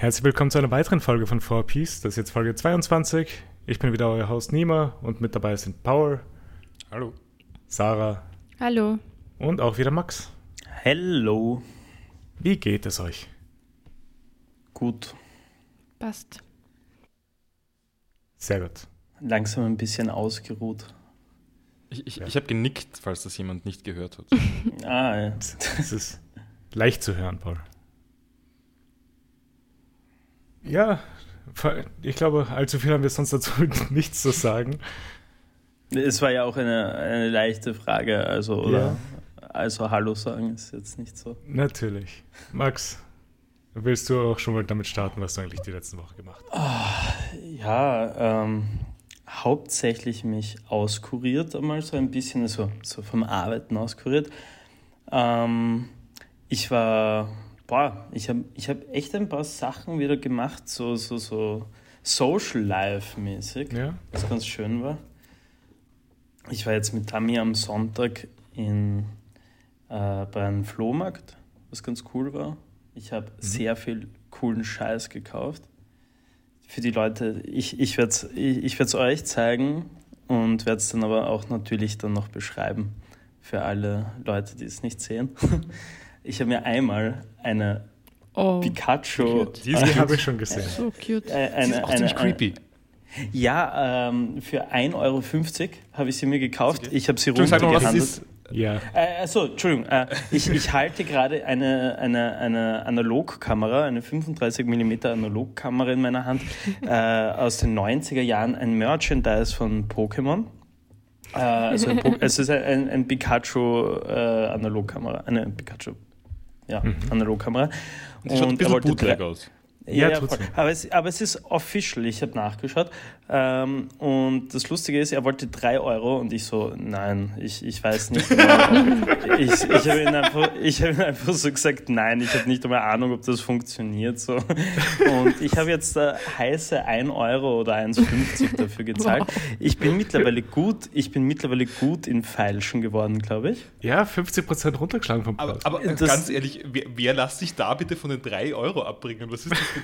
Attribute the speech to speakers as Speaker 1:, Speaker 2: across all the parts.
Speaker 1: Herzlich willkommen zu einer weiteren Folge von 4Piece. Das ist jetzt Folge 22. Ich bin wieder euer Host Nima und mit dabei sind Power.
Speaker 2: Hallo.
Speaker 1: Sarah.
Speaker 3: Hallo.
Speaker 1: Und auch wieder Max.
Speaker 4: Hello.
Speaker 1: Wie geht es euch?
Speaker 4: Gut.
Speaker 3: Passt.
Speaker 1: Sehr gut.
Speaker 4: Langsam ein bisschen ausgeruht.
Speaker 2: Ich, ich, ja. ich habe genickt, falls das jemand nicht gehört hat.
Speaker 4: ah, ja.
Speaker 1: Das ist leicht zu hören, Paul. Ja, ich glaube, allzu viel haben wir sonst dazu nichts zu sagen.
Speaker 4: Es war ja auch eine, eine leichte Frage, also, oder? Ja. Also Hallo sagen ist jetzt nicht so.
Speaker 1: Natürlich. Max, willst du auch schon mal damit starten, was du eigentlich die letzten Wochen gemacht
Speaker 4: hast? Oh, ja, ähm, hauptsächlich mich auskuriert, einmal so ein bisschen, also so vom Arbeiten auskuriert. Ähm, ich war, boah, ich habe ich hab echt ein paar Sachen wieder gemacht, so, so, so Social Life mäßig, ja. was ganz schön war. Ich war jetzt mit Tammy am Sonntag in, äh, bei einem Flohmarkt, was ganz cool war. Ich habe mhm. sehr viel coolen Scheiß gekauft. Für die Leute, ich, ich werde es ich, ich euch zeigen und werde es dann aber auch natürlich dann noch beschreiben für alle Leute, die es nicht sehen. Ich habe mir einmal eine oh, Pikachu.
Speaker 1: Die habe ich schon gesehen.
Speaker 3: So cute.
Speaker 4: Äh, eine,
Speaker 2: sie ist auch ziemlich creepy.
Speaker 4: Ja, ähm, für 1,50 Euro habe ich sie mir gekauft. Ich habe sie runtergehandelt.
Speaker 1: Ja.
Speaker 4: Äh, achso, Entschuldigung. Äh, ich, ich halte gerade eine, eine, eine Analogkamera, eine 35 mm Analogkamera in meiner Hand äh, aus den 90er Jahren, ein Merchandise von Pokémon. Äh, also es ist ein, ein Pikachu äh, Analogkamera, eine Pikachu ja, mhm. Analogkamera.
Speaker 2: Und die schaut ein bisschen bootleg aus.
Speaker 4: Ja, ja, aber, es, aber es ist official, ich habe nachgeschaut. Ähm, und das Lustige ist, er wollte 3 Euro und ich so, nein, ich, ich weiß nicht. Genau. ich ich habe ihn, einfach, hab ihn einfach so gesagt, nein, ich habe nicht einmal Ahnung, ob das funktioniert. So. Und ich habe jetzt äh, heiße 1 Euro oder 1,50 dafür gezahlt. Ich bin mittlerweile gut, ich bin mittlerweile gut in Feilschen geworden, glaube ich.
Speaker 1: Ja, 50% runtergeschlagen vom
Speaker 2: Preis. Aber, aber ganz ehrlich, wer, wer lässt sich da bitte von den 3 Euro abbringen? Was ist das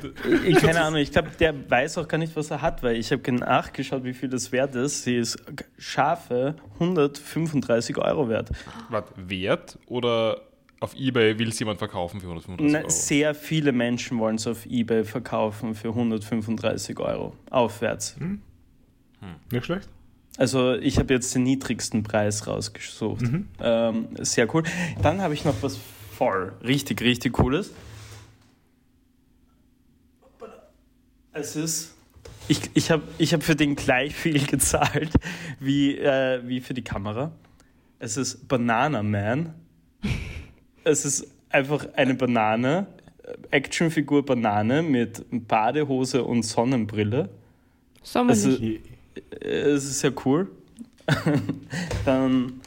Speaker 4: ich, keine Ahnung, ich glaube, der weiß auch gar nicht, was er hat, weil ich habe nachgeschaut, wie viel das wert ist. Sie ist scharfe 135 Euro wert.
Speaker 2: Warte, wert oder auf Ebay will es jemand verkaufen für 135 Euro?
Speaker 4: sehr viele Menschen wollen es auf Ebay verkaufen für 135 Euro aufwärts. Hm.
Speaker 1: Hm. Nicht schlecht.
Speaker 4: Also ich habe jetzt den niedrigsten Preis rausgesucht. Mhm. Ähm, sehr cool. Dann habe ich noch was voll richtig, richtig Cooles. Es ist. Ich, ich habe ich hab für den gleich viel gezahlt wie, äh, wie für die Kamera. Es ist Banana Man. Es ist einfach eine Banane, Actionfigur Banane mit Badehose und Sonnenbrille.
Speaker 3: Sommerlich.
Speaker 4: Es, es ist sehr cool. Dann,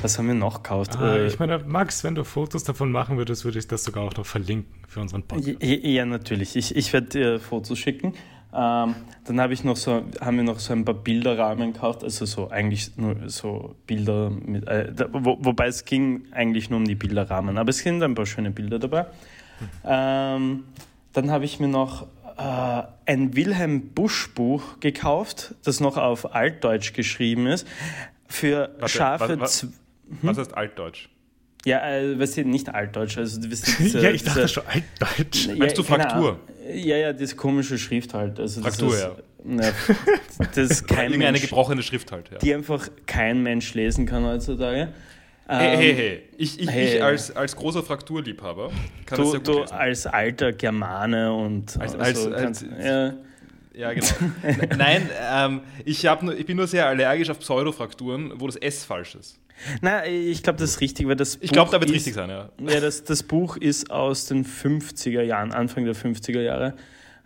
Speaker 4: was haben wir noch gekauft?
Speaker 1: Ah, äh, ich meine, Max, wenn du Fotos davon machen würdest, würde ich das sogar auch noch verlinken für unseren Podcast.
Speaker 4: Ja, natürlich. Ich, ich werde dir Fotos schicken. Ähm, dann habe ich noch so, haben wir noch so ein paar Bilderrahmen gekauft, also so eigentlich nur so Bilder mit, äh, wo, wobei es ging eigentlich nur um die Bilderrahmen, aber es sind ein paar schöne Bilder dabei. Ähm, dann habe ich mir noch äh, ein Wilhelm Busch Buch gekauft, das noch auf Altdeutsch geschrieben ist, für Warte, scharfe.
Speaker 2: Was, was, was heißt Altdeutsch?
Speaker 4: Ja, äh, weißt du, nicht Altdeutsch. Also, du
Speaker 1: weißt, diese, ja, ich dachte diese, schon Altdeutsch.
Speaker 2: Ja, Meinst du Fraktur?
Speaker 4: Ja, ja, diese komische Schrift halt. Also,
Speaker 2: Fraktur, ist,
Speaker 4: ja. Na, das ist kein
Speaker 2: Mensch, eine gebrochene Schrift halt, ja.
Speaker 4: Die einfach kein Mensch lesen kann heutzutage.
Speaker 2: Hey, hey, ähm, hey. Ich, ich, hey. ich als, als großer Frakturliebhaber
Speaker 4: kann du, das sehr gut Du lesen. als alter Germane und...
Speaker 2: Als, also, als, als, ja. ja, genau. Nein, ähm, ich, nur, ich bin nur sehr allergisch auf Pseudofrakturen, wo das S falsch ist.
Speaker 4: Nein, ich glaube, das ist richtig, weil das
Speaker 2: Ich glaube, da wird richtig sein, ja.
Speaker 4: Ja, das, das Buch ist aus den 50er Jahren, Anfang der 50er Jahre.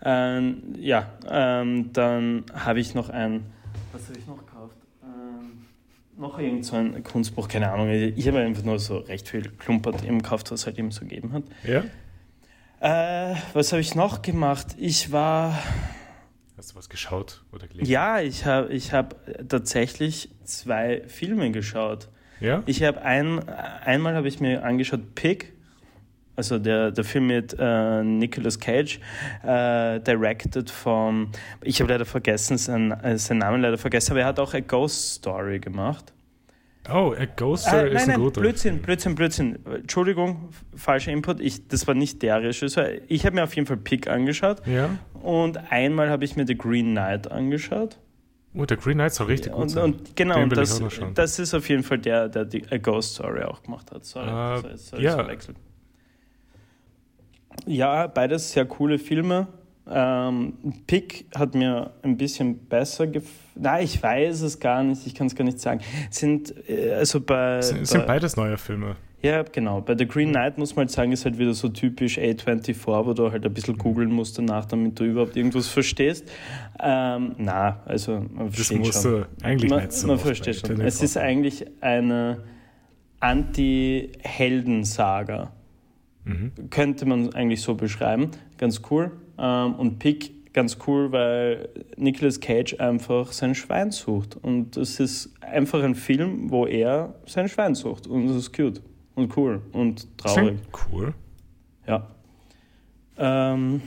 Speaker 4: Ähm, ja, ähm, dann habe ich noch ein. Was habe ich noch gekauft? Ähm, noch irgend so ein Kunstbuch, keine Ahnung. Ich habe einfach nur so recht viel klumpert im gekauft, was es halt eben so gegeben hat.
Speaker 1: Ja.
Speaker 4: Äh, was habe ich noch gemacht? Ich war.
Speaker 1: Hast du was geschaut oder gelesen?
Speaker 4: Ja, ich habe ich hab tatsächlich zwei Filme geschaut.
Speaker 1: Ja?
Speaker 4: Ich habe ein, einmal habe ich mir angeschaut Pig Also der, der Film mit äh, Nicolas Cage, äh, directed von, ich habe leider vergessen, seinen, äh, seinen Namen leider vergessen, aber er hat auch A Ghost Story gemacht.
Speaker 1: Oh, A Ghost Story
Speaker 4: äh, nein,
Speaker 1: ist
Speaker 4: nein,
Speaker 1: ein guter.
Speaker 4: Blödsinn, Blödsinn, Blödsinn. Entschuldigung, falscher Input. Ich, das war nicht der Regisseur. Ich habe mir auf jeden Fall Pick angeschaut.
Speaker 1: Ja.
Speaker 4: Und einmal habe ich mir The Green Knight angeschaut.
Speaker 1: Oh, der Green Knight soll richtig gut
Speaker 4: Und,
Speaker 1: sein.
Speaker 4: und genau, und das, das ist auf jeden Fall der, der die A Ghost Story auch gemacht hat. Sorry,
Speaker 1: Äh,
Speaker 4: sorry, sorry,
Speaker 1: ja.
Speaker 4: verwechselt. Ja, beides sehr coole Filme. Ähm, Pick hat mir ein bisschen besser gefallen. Nein, ich weiß es gar nicht, ich kann es gar nicht sagen. Sind, äh, also bei,
Speaker 1: sind-
Speaker 4: bei
Speaker 1: es sind beides neue Filme.
Speaker 4: Ja, genau. Bei The Green Knight muss man halt sagen, ist halt wieder so typisch A24, wo du halt ein bisschen googeln musst danach, damit du überhaupt irgendwas verchtest. Ähm, na, also man
Speaker 1: Das
Speaker 4: versteht
Speaker 1: musst
Speaker 4: schon.
Speaker 1: du eigentlich
Speaker 4: man,
Speaker 1: nicht so
Speaker 4: Man versteht schon.
Speaker 1: A24.
Speaker 4: Es ist eigentlich eine Anti-Heldensaga.
Speaker 1: Mhm.
Speaker 4: Könnte man eigentlich so beschreiben. Ganz cool. Ähm, und Pick ganz cool, weil Nicolas Cage einfach sein Schwein sucht. Und es ist einfach ein Film, wo er sein Schwein sucht. Und das ist cute und cool und traurig.
Speaker 1: cool.
Speaker 4: Ja. Ähm,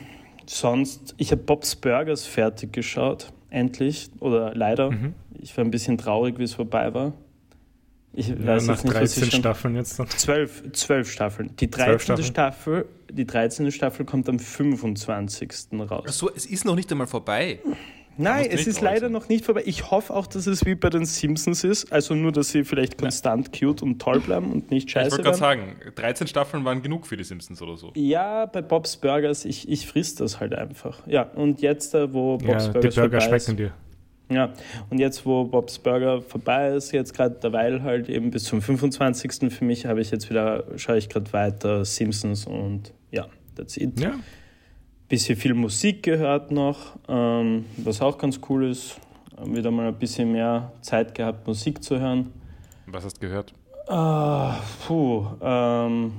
Speaker 4: sonst, ich habe Bob's Burgers fertig geschaut. Endlich. Oder leider.
Speaker 1: Mhm.
Speaker 4: Ich war ein bisschen traurig, wie es vorbei war. Ich
Speaker 1: Ja,
Speaker 4: weiß
Speaker 1: nach
Speaker 4: jetzt nicht, was
Speaker 1: 13
Speaker 4: ich schon
Speaker 1: Staffeln jetzt dann.
Speaker 4: Zwölf, zwölf Staffeln. Die 13.
Speaker 1: Staffeln?
Speaker 4: Staffel, die 13. Staffel kommt am 25. raus.
Speaker 2: Achso, es ist noch nicht einmal vorbei.
Speaker 4: Nein, es ist leider
Speaker 2: sein.
Speaker 4: noch nicht vorbei. Ich hoffe auch, dass es wie bei den Simpsons ist. Also nur, dass sie vielleicht konstant cute und toll bleiben und nicht
Speaker 2: ich
Speaker 4: scheiße
Speaker 2: wollte gerade
Speaker 4: werden.
Speaker 2: sagen, 13 Staffeln waren genug für die Simpsons oder so.
Speaker 4: Ja, bei Bob's Burgers, ich, ich friss das halt einfach. Ja, und jetzt, äh, wo Bob's
Speaker 1: Ja, die
Speaker 4: Burgers
Speaker 1: Burger
Speaker 4: vorbei
Speaker 1: schmecken
Speaker 4: ist,
Speaker 1: dir.
Speaker 4: Ja, und jetzt, wo Bob's Burger vorbei ist, jetzt gerade derweil halt eben bis zum 25. für mich, habe ich jetzt wieder, schaue ich gerade weiter Simpsons und ja, that's it.
Speaker 1: Ja.
Speaker 4: Bisschen viel Musik gehört noch, ähm, was auch ganz cool ist. Äh, Wieder mal ein bisschen mehr Zeit gehabt, Musik zu hören.
Speaker 2: Was hast du gehört?
Speaker 4: Ah, puh, ähm,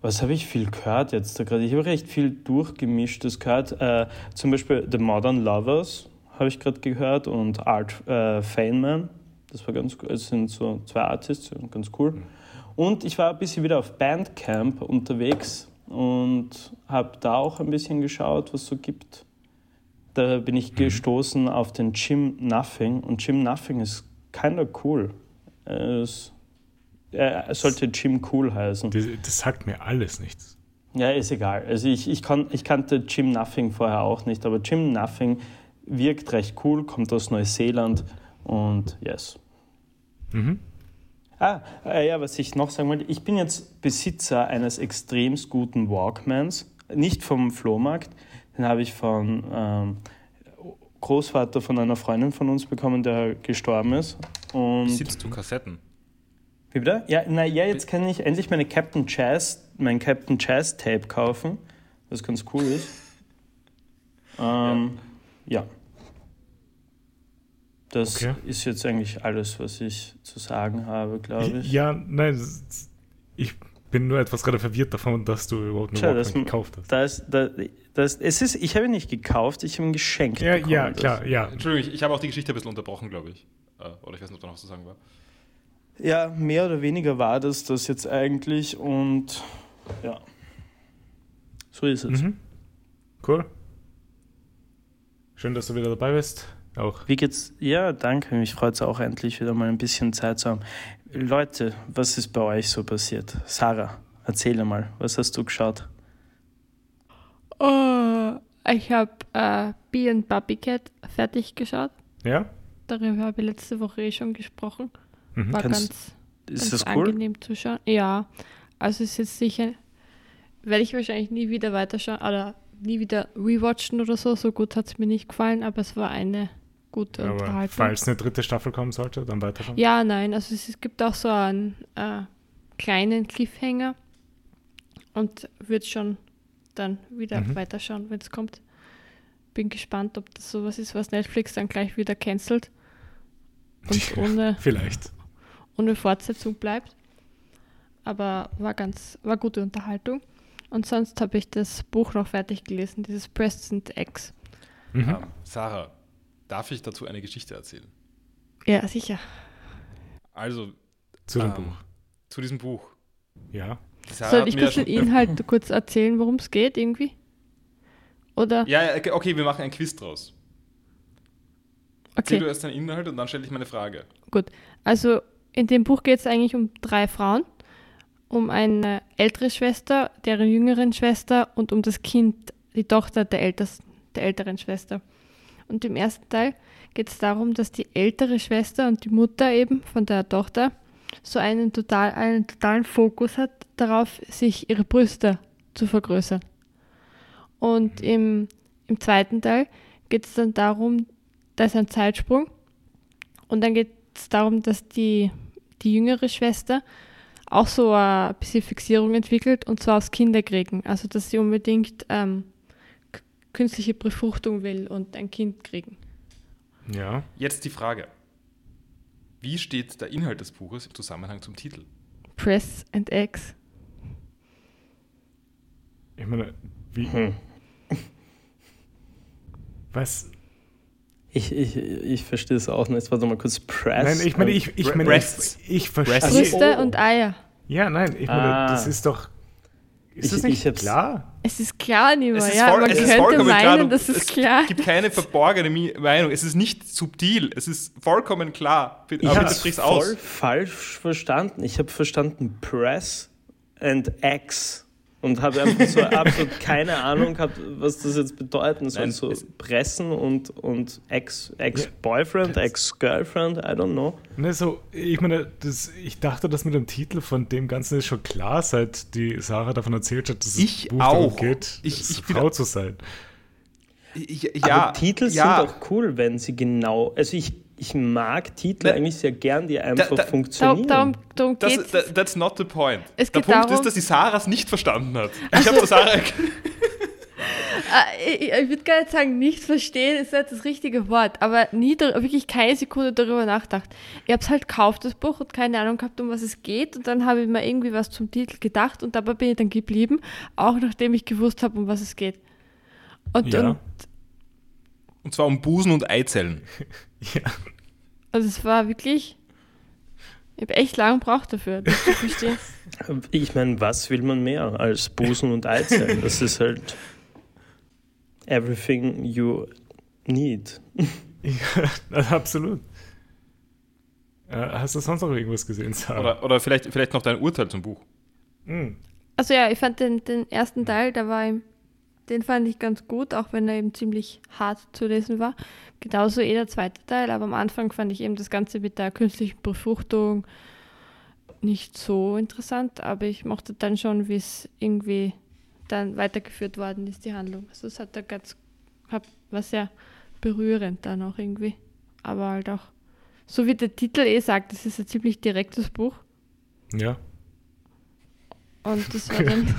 Speaker 4: was habe ich viel gehört jetzt da gerade? Ich habe recht viel durchgemischtes gehört. Äh, zum Beispiel The Modern Lovers habe ich gerade gehört und Art äh, Feynman. Das war ganz cool. Es sind so zwei Artists, ganz cool. Und ich war ein bisschen wieder auf Bandcamp unterwegs und habe da auch ein bisschen geschaut, was es so gibt. Da bin ich gestoßen auf den Jim Nothing und Jim Nothing ist kinda cool. Es, er sollte Jim Cool heißen.
Speaker 1: Das, das sagt mir alles nichts.
Speaker 4: Ja, ist egal. Also ich, ich, kann, ich kannte Jim Nothing vorher auch nicht, aber Jim Nothing wirkt recht cool, kommt aus Neuseeland und yes.
Speaker 1: Mhm.
Speaker 4: Ah, äh, ja, was ich noch sagen wollte, ich bin jetzt Besitzer eines extremst guten Walkmans, nicht vom Flohmarkt, den habe ich von ähm, Großvater von einer Freundin von uns bekommen, der gestorben ist. Und
Speaker 2: Besitzt du Kassetten?
Speaker 4: Wie bitte? Ja, na, ja, jetzt kann ich endlich meine Captain Jazz, mein Captain Jazz Tape kaufen, was ganz cool ist. Ähm, ja. Das
Speaker 1: Okay.
Speaker 4: ist jetzt eigentlich alles, was ich zu sagen habe, glaube ich.
Speaker 1: Ja, nein, ich bin nur etwas gerade verwirrt davon, dass du überhaupt einen
Speaker 4: Tja,
Speaker 1: Walkman
Speaker 4: das-
Speaker 1: gekauft hast.
Speaker 4: Das, das, das, es ist, ich habe ihn nicht gekauft, ich habe ihn geschenkt.
Speaker 1: Ja,
Speaker 4: bekommen,
Speaker 1: ja, klar, ja.
Speaker 2: Entschuldigung, ich, ich habe auch die Geschichte ein bisschen unterbrochen, glaube ich. Äh, Oder ich weiß nicht, ob da noch was zu sagen war.
Speaker 4: Ja, mehr oder weniger war das das jetzt eigentlich und ja. So ist es.
Speaker 1: Mhm. Cool. Schön, dass du wieder dabei bist. Auch.
Speaker 4: Wie geht's? Ja, danke. Mich freut es auch endlich wieder mal ein bisschen Zeit zu haben. Leute, was ist bei euch so passiert? Sarah, erzähle mal, was hast du geschaut?
Speaker 3: Oh, ich habe äh, Bee and Puppy Cat fertig geschaut.
Speaker 1: Ja?
Speaker 3: Darüber habe ich letzte Woche eh schon gesprochen.
Speaker 1: Mhm.
Speaker 3: War
Speaker 4: Kannst-
Speaker 3: ganz,
Speaker 4: Ist
Speaker 3: ganz
Speaker 4: das cool?
Speaker 3: angenehm zu schauen. Ja, also ist jetzt sicher, werde ich wahrscheinlich nie wieder weiterschauen oder nie wieder rewatchen oder so. So gut hat es mir nicht gefallen, aber es war eine gute
Speaker 1: Aber
Speaker 3: Unterhaltung.
Speaker 1: falls eine dritte Staffel kommen sollte, dann weiterschauen.
Speaker 3: Ja, nein, also es, es gibt auch so einen äh, kleinen Cliffhanger und wird schon dann wieder
Speaker 1: Mhm.
Speaker 3: weiterschauen, wenn es kommt. Bin gespannt, ob das sowas ist, was Netflix dann gleich wieder cancelt und ohne,
Speaker 1: Vielleicht.
Speaker 3: ohne Fortsetzung bleibt. Aber war ganz, war gute Unterhaltung. Und sonst habe ich das Buch noch fertig gelesen, dieses Preston X.
Speaker 1: Mhm.
Speaker 2: Ähm, Sarah, darf ich dazu eine Geschichte erzählen?
Speaker 3: Ja, sicher.
Speaker 2: Also,
Speaker 1: Zu dem
Speaker 2: ähm,
Speaker 1: Buch.
Speaker 2: zu diesem Buch.
Speaker 1: Ja.
Speaker 3: Soll ich kurz den Inhalt kurz erzählen, worum es geht irgendwie? Oder?
Speaker 2: Ja, okay, wir machen ein Quiz draus. Okay. Erzähl du erst deinen Inhalt und dann stelle ich meine Frage.
Speaker 3: Gut. Also in dem Buch geht es eigentlich um drei Frauen. Um eine ältere Schwester, deren jüngeren Schwester und um das Kind, die Tochter der, ältesten, der älteren Schwester. Und im ersten Teil geht es darum, dass die ältere Schwester und die Mutter eben von der Tochter so einen, total, einen totalen Fokus hat darauf, sich ihre Brüste zu vergrößern. Und im, im zweiten Teil geht es dann darum, da ist ein Zeitsprung. Und dann geht es darum, dass die, die jüngere Schwester auch so ein bisschen Fixierung entwickelt und zwar aufs Kinderkriegen. Also, dass sie unbedingt ähm, künstliche Befruchtung will und ein Kind kriegen.
Speaker 2: Ja. Jetzt die Frage. Wie steht der Inhalt des Buches im Zusammenhang zum Titel?
Speaker 3: Press and Eggs.
Speaker 1: Ich meine, wie. Hm. Was?
Speaker 4: Ich, ich, ich verstehe es auch nicht. Jetzt warte mal kurz. Press.
Speaker 1: Nein, ich meine, ich, ich, meine, ich, ich verstehe.
Speaker 3: Brüste und Eier.
Speaker 1: Ja, nein, ich meine, ah. das ist doch. Ist das nicht klar?
Speaker 3: Es ist klar, Nima, ja. Voll, man könnte meinen, klar. das ist
Speaker 2: es
Speaker 3: klar.
Speaker 2: Es gibt keine verborgene Meinung. Es ist nicht subtil. Es ist vollkommen klar.
Speaker 4: Aber ich habe es voll falsch verstanden. Ich habe verstanden Press and X und habe einfach so absolut keine Ahnung gehabt, was das jetzt bedeuten soll. So pressen und, und Ex-Boyfriend, Ex-Girlfriend, I don't know.
Speaker 1: Ne, so, ich meine, das, ich dachte, das mit dem Titel von dem Ganzen ist schon klar, seit die Sarah davon erzählt hat, dass
Speaker 2: ich es Buch auch.
Speaker 1: geht, ich, ich Frau zu sein.
Speaker 4: Ich, ja, Aber Titel ja. sind auch cool, wenn sie genau, also ich ich mag Titel eigentlich sehr gern, die einfach da, da, funktionieren. Darum,
Speaker 2: darum das, that, that's not the point. Es Der Punkt darum, ist, dass die Sarah es nicht verstanden hat. Ich habe Sarah.
Speaker 3: Ah, ich, ich würde gar nicht sagen, nicht verstehen ist nicht das richtige Wort, aber nie wirklich keine Sekunde darüber nachgedacht. Ich habe es halt gekauft, das Buch, und keine Ahnung gehabt, um was es geht. Und dann habe ich mir irgendwie was zum Titel gedacht und dabei bin ich dann geblieben, auch nachdem ich gewusst habe, um was es geht. Und, ja. und
Speaker 2: und zwar um Busen und Eizellen.
Speaker 3: Ja. Also es war wirklich. Ich habe echt lange gebraucht dafür, das zu verstehen.
Speaker 4: Ich meine, was will man mehr als Busen und Eizellen? Das ist halt everything you need.
Speaker 1: Ja, absolut. Äh, hast du sonst noch irgendwas gesehen, Sarah?
Speaker 2: Oder, oder vielleicht, vielleicht noch dein Urteil zum Buch.
Speaker 3: Mhm. Also ja, ich fand den, den ersten Teil, da war im den fand ich ganz gut, auch wenn er eben ziemlich hart zu lesen war. Genauso eh der zweite Teil, aber am Anfang fand ich eben das Ganze mit der künstlichen Befruchtung nicht so interessant, aber ich mochte dann schon, wie es irgendwie dann weitergeführt worden ist, die Handlung. Also es hat da ganz, war sehr berührend dann auch irgendwie. Aber halt auch, so wie der Titel eh sagt, das ist ein ziemlich direktes Buch.
Speaker 1: Ja.
Speaker 3: Und das war dann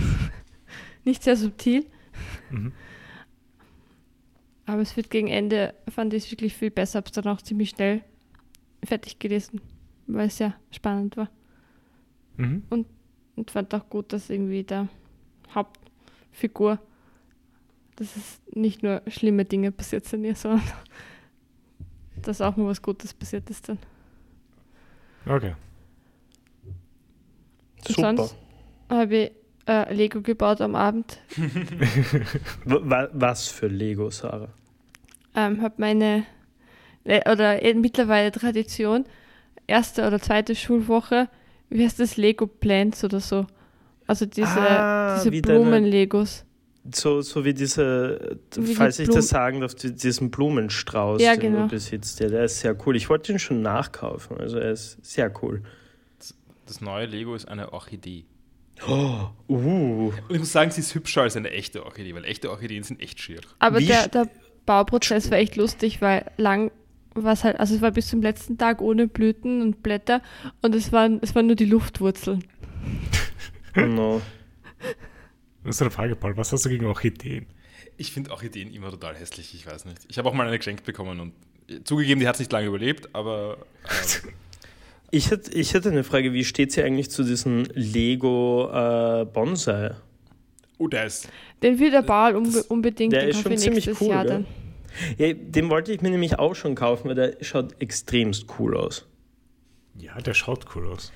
Speaker 3: nicht sehr subtil. Mhm. Aber es wird gegen Ende, fand ich es wirklich viel besser, habe es dann auch ziemlich schnell fertig gelesen, weil es ja spannend war. Mhm. Und, und fand auch gut, dass irgendwie der Hauptfigur, dass es nicht nur schlimme Dinge passiert sind ihr, sondern dass auch mal was Gutes passiert ist dann.
Speaker 1: Okay.
Speaker 3: Super. Sonst habe ich äh, Lego gebaut am Abend.
Speaker 4: Was für Lego, Sarah?
Speaker 3: Ähm, habe meine, oder äh, mittlerweile Tradition, erste oder zweite Schulwoche, wie heißt das, Lego Plants oder so. Also diese, ah, diese Blumen-Legos.
Speaker 4: So, so wie diese, wie falls die ich das sagen darf, diesen Blumenstrauß,
Speaker 3: ja, den genau. du
Speaker 4: besitzt. Ja, der ist sehr cool. Ich wollte ihn schon nachkaufen. Also er ist sehr cool.
Speaker 2: Das neue Lego ist eine Orchidee.
Speaker 4: Oh, uh.
Speaker 2: Und ich muss sagen, sie ist hübscher als eine echte Orchidee, weil echte Orchideen sind echt schier.
Speaker 3: Aber der, der, Bauprozess war echt lustig, weil lang war es halt, also es war bis zum letzten Tag ohne Blüten und Blätter und es waren, es waren nur die Luftwurzeln.
Speaker 4: No.
Speaker 1: Das ist eine Frage, Paul. Was hast du gegen Orchideen?
Speaker 2: Ich finde Orchideen immer total hässlich, ich weiß nicht. Ich habe auch mal eine geschenkt bekommen und zugegeben, die hat es nicht lange überlebt, aber. Ähm,
Speaker 4: Ich hätte, ich hätte eine Frage, wie steht sie eigentlich zu diesem Lego äh, Bonsai?
Speaker 2: Oh, der ist.
Speaker 3: Den will der Ball unbe unbedingt
Speaker 4: der ist schon ziemlich cool, Jahr dann. Ja, den wollte ich mir nämlich auch schon kaufen, weil der schaut extremst cool aus.
Speaker 1: Ja, der schaut cool aus.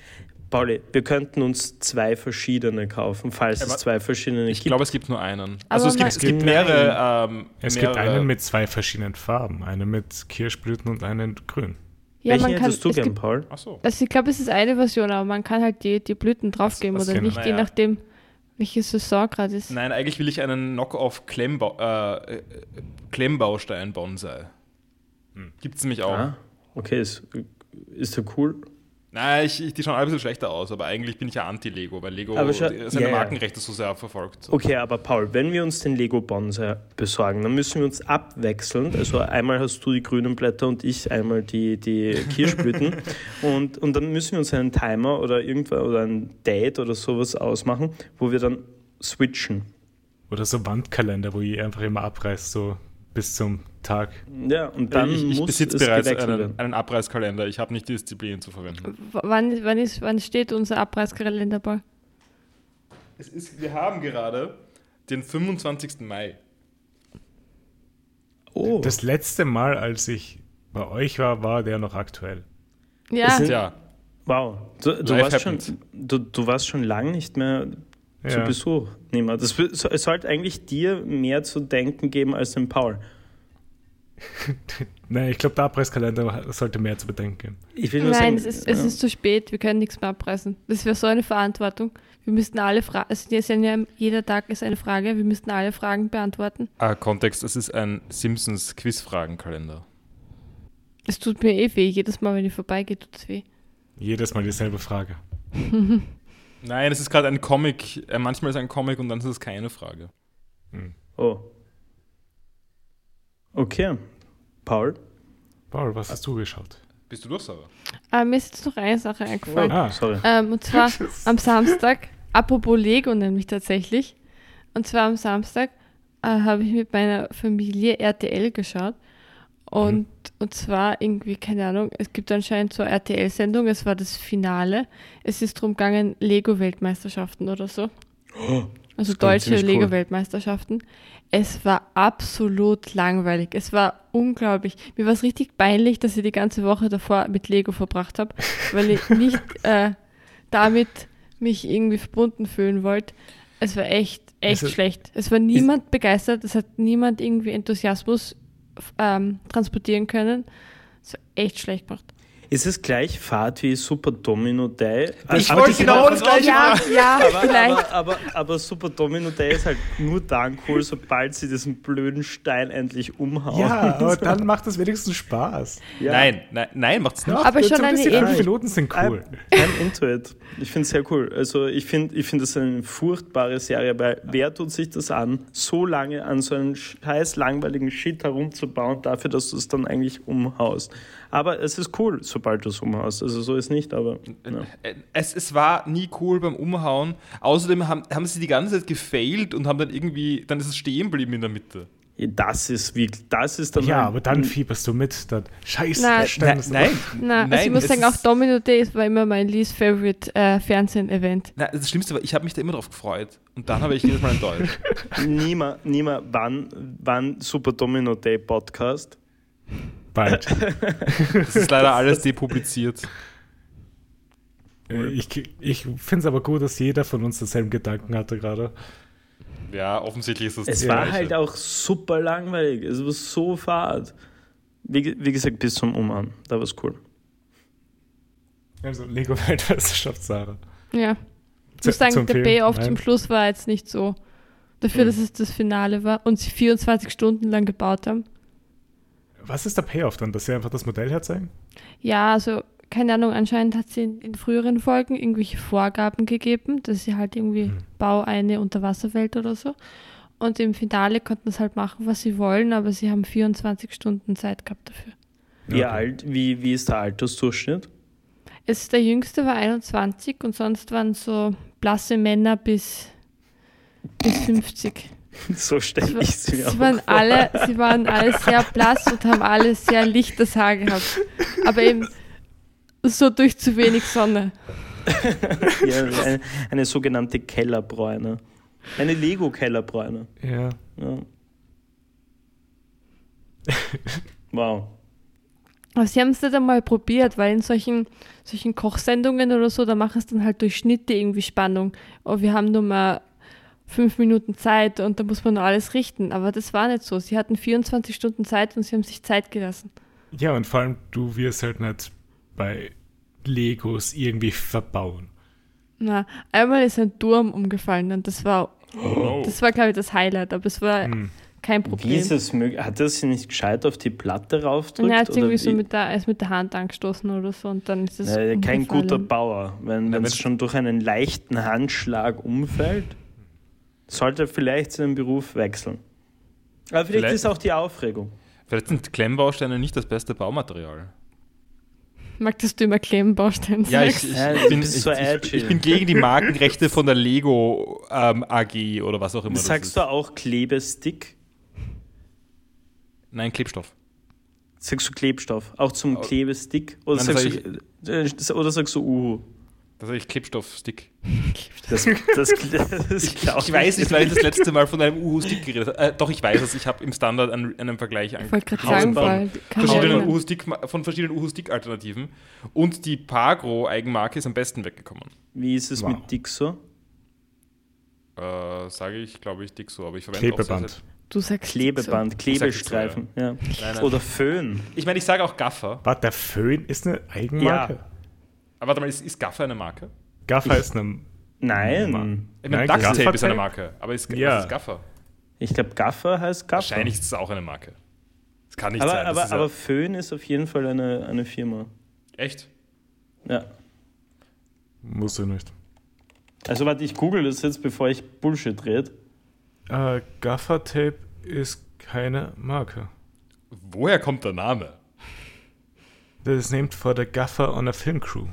Speaker 4: Pauli, wir könnten uns zwei verschiedene kaufen, falls
Speaker 2: Aber
Speaker 4: es zwei verschiedene
Speaker 2: Ich
Speaker 4: gibt.
Speaker 2: glaube, es gibt nur einen.
Speaker 3: Aber
Speaker 2: Also es gibt,
Speaker 3: man-
Speaker 2: es gibt mehrere. Ähm,
Speaker 1: Es
Speaker 2: mehrere,
Speaker 1: gibt einen mit zwei verschiedenen Farben. Einen mit Kirschblüten und einen grün.
Speaker 3: Ja,
Speaker 4: Welchen
Speaker 3: man kann,
Speaker 4: hättest du
Speaker 3: es
Speaker 4: gern,
Speaker 3: gibt,
Speaker 4: Paul?
Speaker 2: Achso.
Speaker 3: also ich glaube, es ist eine Version, aber man kann halt die, die Blüten draufgeben
Speaker 1: was
Speaker 3: oder nicht, je
Speaker 2: Naja.
Speaker 3: nachdem, welche Saison gerade ist.
Speaker 2: Nein, eigentlich will ich einen Knock-off Klemmbau äh, äh, Klemmbaustein Bonsai. Gibt es nämlich auch.
Speaker 4: Ah, okay, ist, ist der cool?
Speaker 2: Nein, ich, ich, die schauen alle ein bisschen schlechter aus, aber eigentlich bin ich ja anti-Lego, weil Lego seine
Speaker 4: ja.
Speaker 2: Markenrechte so sehr verfolgt.
Speaker 4: Okay, aber Paul, wenn wir uns den Lego Bonsai besorgen, dann müssen wir uns abwechselnd, also einmal hast du die grünen Blätter und ich einmal die, die Kirschblüten und, und dann müssen wir uns einen Timer oder irgendwas oder ein Date oder sowas ausmachen, wo wir dann switchen.
Speaker 1: Oder so Wandkalender, wo ihr einfach immer abreißt, so bis zum Tag.
Speaker 4: Ja, und dann
Speaker 2: ich ich
Speaker 4: muss
Speaker 2: besitze
Speaker 4: es
Speaker 2: bereits einen, einen Abreißkalender. Ich habe nicht die Disziplin zu verwenden.
Speaker 3: W- Wann, wann, ist, wann steht unser Abreißkalender, Paul?
Speaker 2: Es ist, wir haben gerade den 25. Mai.
Speaker 4: Oh,
Speaker 1: Das letzte Mal, als ich bei euch war, war der noch aktuell.
Speaker 3: Ja,
Speaker 4: sind-
Speaker 2: Tja,
Speaker 4: wow. Du, du, warst schon, du, du warst schon lange nicht mehr zu
Speaker 1: Ja.
Speaker 4: Besuch. Niemand. Das, es sollte eigentlich dir mehr zu denken geben als dem Paul.
Speaker 1: Nein, ich glaube, der Abreißkalender sollte mehr zu bedenken geben.
Speaker 4: Ich will nur
Speaker 3: nein,
Speaker 4: sagen,
Speaker 3: es ist, es
Speaker 4: ja.
Speaker 3: ist zu spät, wir können nichts mehr abreißen. Das wäre so eine Verantwortung. Wir müssten alle Fragen, also ja jeder Tag ist eine Frage, wir müssten alle Fragen beantworten.
Speaker 2: ah, Kontext, es ist ein Simpsons Quizfragenkalender.
Speaker 3: Es tut mir eh weh, jedes Mal, wenn ich vorbeigehe, tut es weh.
Speaker 1: Jedes Mal dieselbe Frage.
Speaker 2: Nein, es ist gerade ein Comic. Äh, manchmal ist es ein Comic und dann ist es keine Frage.
Speaker 4: Oh. Okay. Paul?
Speaker 1: Paul, was hast du geschaut?
Speaker 2: Bist du durch, Sarah?
Speaker 3: Aber mir ist jetzt noch eine Sache eingefallen.
Speaker 1: Ah.
Speaker 4: Sorry.
Speaker 3: Ähm, und zwar am Samstag, apropos Lego nämlich tatsächlich. Und zwar am Samstag äh, habe ich mit meiner Familie RTL geschaut. Und, und zwar irgendwie, keine Ahnung, es gibt anscheinend so eine RTL-Sendung, es war das Finale. Es ist darum gegangen, Lego-Weltmeisterschaften oder so. Also
Speaker 4: das klingt
Speaker 3: deutsche
Speaker 4: ziemlich cool.
Speaker 3: Lego-Weltmeisterschaften. Es war absolut langweilig. Es war unglaublich. Mir war es richtig peinlich, dass ich die ganze Woche davor mit Lego verbracht habe, weil ich nicht äh, damit mich irgendwie verbunden fühlen wollte. Es war echt, echt
Speaker 1: Also,
Speaker 3: schlecht. Es war niemand begeistert. Es hat niemand irgendwie Enthusiasmus ähm, transportieren können. War echt schlecht gemacht.
Speaker 4: Ist es gleich Fahrt wie Super Domino Day?
Speaker 2: Ich
Speaker 4: Aber
Speaker 2: wollte genau das gleiche
Speaker 3: Ja, ja,
Speaker 4: aber,
Speaker 3: vielleicht.
Speaker 4: aber, aber, aber Super Domino Day ist halt nur dann cool, sobald sie diesen blöden Stein endlich umhauen.
Speaker 1: Ja, aber dann macht es wenigstens Spaß.
Speaker 4: Ja.
Speaker 2: Nein, nein, nein, macht's nicht.
Speaker 3: Aber schon
Speaker 1: so
Speaker 3: eine
Speaker 1: fünf Minuten sind cool.
Speaker 4: I'm into it. Ich finde es sehr cool. Also ich finde ich find das eine furchtbare Serie, weil wer tut sich das an, so lange an so einen scheiß langweiligen Shit herumzubauen, dafür, dass du es dann eigentlich umhaust. Aber es ist cool, sobald du es umhaust. Also so ist nicht, aber ja.
Speaker 2: Es, es war nie cool beim Umhauen. Außerdem haben, haben sie die ganze Zeit gefailt und haben dann irgendwie, dann ist es stehen geblieben in der Mitte.
Speaker 4: das ist wirklich, das ist dann
Speaker 1: Ja,
Speaker 4: halt-
Speaker 1: aber dann fieberst du mit. Dann, Scheiße,
Speaker 3: Nein.
Speaker 1: Stein ist
Speaker 2: nein,
Speaker 3: Na, also ich muss sagen, auch Domino Days war immer mein least favorite äh, Fernsehen-Event.
Speaker 2: Nein, das Schlimmste war, ich habe mich da immer drauf gefreut. Und dann habe ich jedes Mal enttäuscht.
Speaker 4: Nima, Nima, wann, wann Super Domino Day Podcast?
Speaker 1: Bald.
Speaker 2: Das ist leider alles depubliziert.
Speaker 1: Äh, ich ich finde es aber gut, dass jeder von uns denselben Gedanken hatte gerade.
Speaker 2: Ja, offensichtlich ist das
Speaker 4: Es
Speaker 2: das
Speaker 4: war
Speaker 2: Gleiche.
Speaker 4: halt auch super langweilig. Es war so fad. Wie, wie gesagt, bis zum Umhauen. Da war es cool.
Speaker 1: Also Lego-Weltmeisterschaft, Sarah.
Speaker 3: Ja. Ich
Speaker 1: Zu-
Speaker 3: muss sagen, der? Payoff zum Schluss war jetzt nicht so. Dafür, dass es das Finale war und sie 24 Stunden lang gebaut haben.
Speaker 1: Was ist der Payoff dann, dass sie einfach das Modell herzeigen?
Speaker 3: Ja, also keine Ahnung, anscheinend hat sie in, in früheren Folgen irgendwelche Vorgaben gegeben, dass sie halt irgendwie
Speaker 1: Mhm.
Speaker 3: bau eine Unterwasserwelt oder so. Und im Finale konnten sie halt machen, was sie wollen, aber sie haben 24 Stunden Zeit gehabt dafür.
Speaker 4: Wie
Speaker 1: Okay.
Speaker 4: alt, wie, wie ist der Altersdurchschnitt?
Speaker 3: Es, der jüngste war 21 und sonst waren so blasse Männer bis, bis 50.
Speaker 4: So
Speaker 3: Sie,
Speaker 4: stelle ich es mir
Speaker 3: sie,
Speaker 4: auch
Speaker 3: waren
Speaker 4: vor.
Speaker 3: alle, sie waren alle sehr blass und haben alle sehr lichtes Haar gehabt. Aber eben so durch zu wenig Sonne.
Speaker 4: Ja, eine, eine sogenannte Kellerbräune. Eine Lego-Kellerbräune.
Speaker 1: Ja.
Speaker 4: Ja. Wow.
Speaker 3: Aber sie haben es nicht einmal probiert, weil in solchen, solchen Kochsendungen oder so, da machen es dann halt durch Schnitte irgendwie Spannung. Oh, wir haben nur mal fünf Minuten Zeit und da muss man nur alles richten. Aber das war nicht so. Sie hatten 24 Stunden Zeit und sie haben sich Zeit gelassen.
Speaker 1: Ja, und vor allem, du wirst halt nicht bei Legos irgendwie verbauen.
Speaker 3: Na, einmal ist ein Turm umgefallen und das war,
Speaker 2: Oh.
Speaker 3: das war glaube ich das Highlight, aber es war
Speaker 1: Hm.
Speaker 3: kein
Speaker 4: Wie
Speaker 3: Problem.
Speaker 4: ist es möglich? Hat er sie nicht gescheit auf die Platte raufdrückt?
Speaker 3: Und er hat
Speaker 4: oder
Speaker 3: irgendwie so
Speaker 4: wie?
Speaker 3: mit der, er ist mit der Hand angestoßen oder so und dann ist es
Speaker 4: Äh, kein guter Bauer. Wenn es schon durch einen leichten Handschlag umfällt, sollte vielleicht seinen Beruf wechseln. Aber vielleicht,
Speaker 2: Vielleicht-
Speaker 4: ist auch die Aufregung.
Speaker 2: Vielleicht sind Klemmbausteine nicht das beste Baumaterial.
Speaker 3: Magst du immer Klemmbausteine
Speaker 2: Ja, ich, ich,
Speaker 4: Ja,
Speaker 2: bin,
Speaker 4: so
Speaker 2: ich,
Speaker 4: edgy.
Speaker 2: ich bin gegen die Markenrechte von der Lego ähm, AG oder was auch immer das
Speaker 4: Sagst
Speaker 2: ist.
Speaker 4: du auch Klebestick?
Speaker 2: Nein, Klebstoff.
Speaker 4: Sagst du Klebstoff? Auch zum Klebestick? Oder,
Speaker 2: Nein,
Speaker 4: sagst, du, oder sagst du Uhu?
Speaker 2: Das ist Klebstoffstick.
Speaker 4: Das, das, das
Speaker 2: Ich, ich weiß nicht, weil ich das letzte Mal von einem Uhu-Stick geredet habe. Äh, doch, ich weiß es. Ich habe im Standard einen, einen Vergleich
Speaker 3: Ich wollte gerade
Speaker 2: angeschaut
Speaker 3: man
Speaker 2: verschiedenen
Speaker 3: erinnern.
Speaker 2: Uhu-Stick, von verschiedenen Uhu-Stick-Alternativen. Und die Pagro-Eigenmarke ist am besten weggekommen.
Speaker 4: Wie ist es
Speaker 1: Wow.
Speaker 4: mit Dixo?
Speaker 2: Äh, Sage ich, glaube ich, dick so. Aber ich verwende auch sehr,
Speaker 1: Klebeband.
Speaker 3: Du sagst
Speaker 4: Klebeband,
Speaker 2: So.
Speaker 4: Klebestreifen. Ja.
Speaker 2: Nein, nein.
Speaker 4: Oder Föhn.
Speaker 2: Ich meine, ich sage auch Gaffer.
Speaker 1: Warte, der Föhn ist eine Eigenmarke?
Speaker 2: Aber warte mal, ist, ist Gaffer eine Marke?
Speaker 1: Gaffer
Speaker 4: Ich-
Speaker 1: ist eine.
Speaker 4: Nein.
Speaker 2: Ich meine,
Speaker 1: Nein,
Speaker 2: Duct Tape ist eine Marke. Aber ist,
Speaker 1: Ja.
Speaker 2: was ist Gaffer?
Speaker 4: Ich glaube, Gaffer heißt Gaffer.
Speaker 2: Wahrscheinlich ist es auch eine Marke. Das kann nicht
Speaker 4: aber
Speaker 2: sein.
Speaker 4: Aber,
Speaker 2: ist ja-
Speaker 4: aber Föhn ist auf jeden Fall eine, eine Firma.
Speaker 2: echt?
Speaker 4: Ja.
Speaker 1: Musst du nicht.
Speaker 4: Also warte, ich google das jetzt, bevor ich Bullshit rede.
Speaker 1: Äh, Gaffer-Tape ist keine Marke.
Speaker 2: Woher kommt der Name?
Speaker 1: Das ist named for the Gaffer on a Film Crew.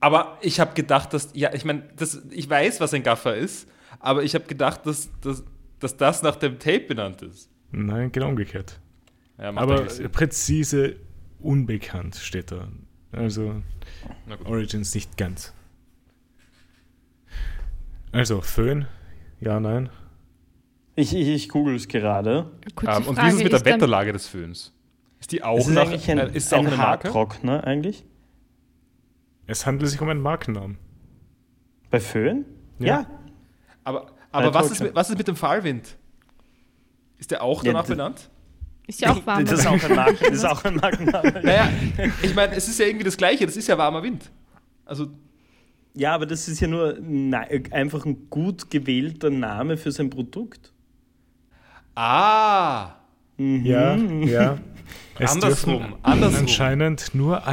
Speaker 2: Aber ich habe gedacht, dass, ja, ich meine, das- ich weiß, was ein Gaffer ist, aber ich habe gedacht, dass, dass, dass das nach dem Tape benannt ist.
Speaker 1: Nein, genau umgekehrt.
Speaker 2: Ja,
Speaker 1: Aber präzise unbekannt steht da. Also. Origins nicht ganz. Also Föhn, ja, nein.
Speaker 4: Ich, ich, ich google es gerade.
Speaker 3: Kurze
Speaker 2: Ähm, und wie ist es mit der Wetterlage des Föhns? Ist die auch
Speaker 4: ist
Speaker 2: nach,
Speaker 4: ein,
Speaker 2: äh, ist es auch
Speaker 4: ein
Speaker 2: eine Marke?
Speaker 4: Haartrockner eigentlich.
Speaker 1: Es handelt sich um einen Markennamen.
Speaker 4: Bei Föhn?
Speaker 1: Ja.
Speaker 4: Ja.
Speaker 2: Aber, aber was, ist mit, was ist mit dem Fahrwind? Ist der auch
Speaker 4: Ja,
Speaker 2: danach
Speaker 4: das-
Speaker 2: benannt?
Speaker 3: Ist ja auch warm.
Speaker 4: Das ist auch ein, Marken, das ist auch ein Markenname.
Speaker 2: Naja, ich meine, es ist ja irgendwie das Gleiche, das ist ja warmer Wind. Also,
Speaker 4: Ja, aber das ist ja nur einfach ein gut gewählter Name für sein Produkt.
Speaker 2: ah,
Speaker 4: Mhm.
Speaker 1: Ja, ja. Es
Speaker 2: Andersrum,
Speaker 1: dürfen
Speaker 2: andersrum.
Speaker 1: anscheinend nur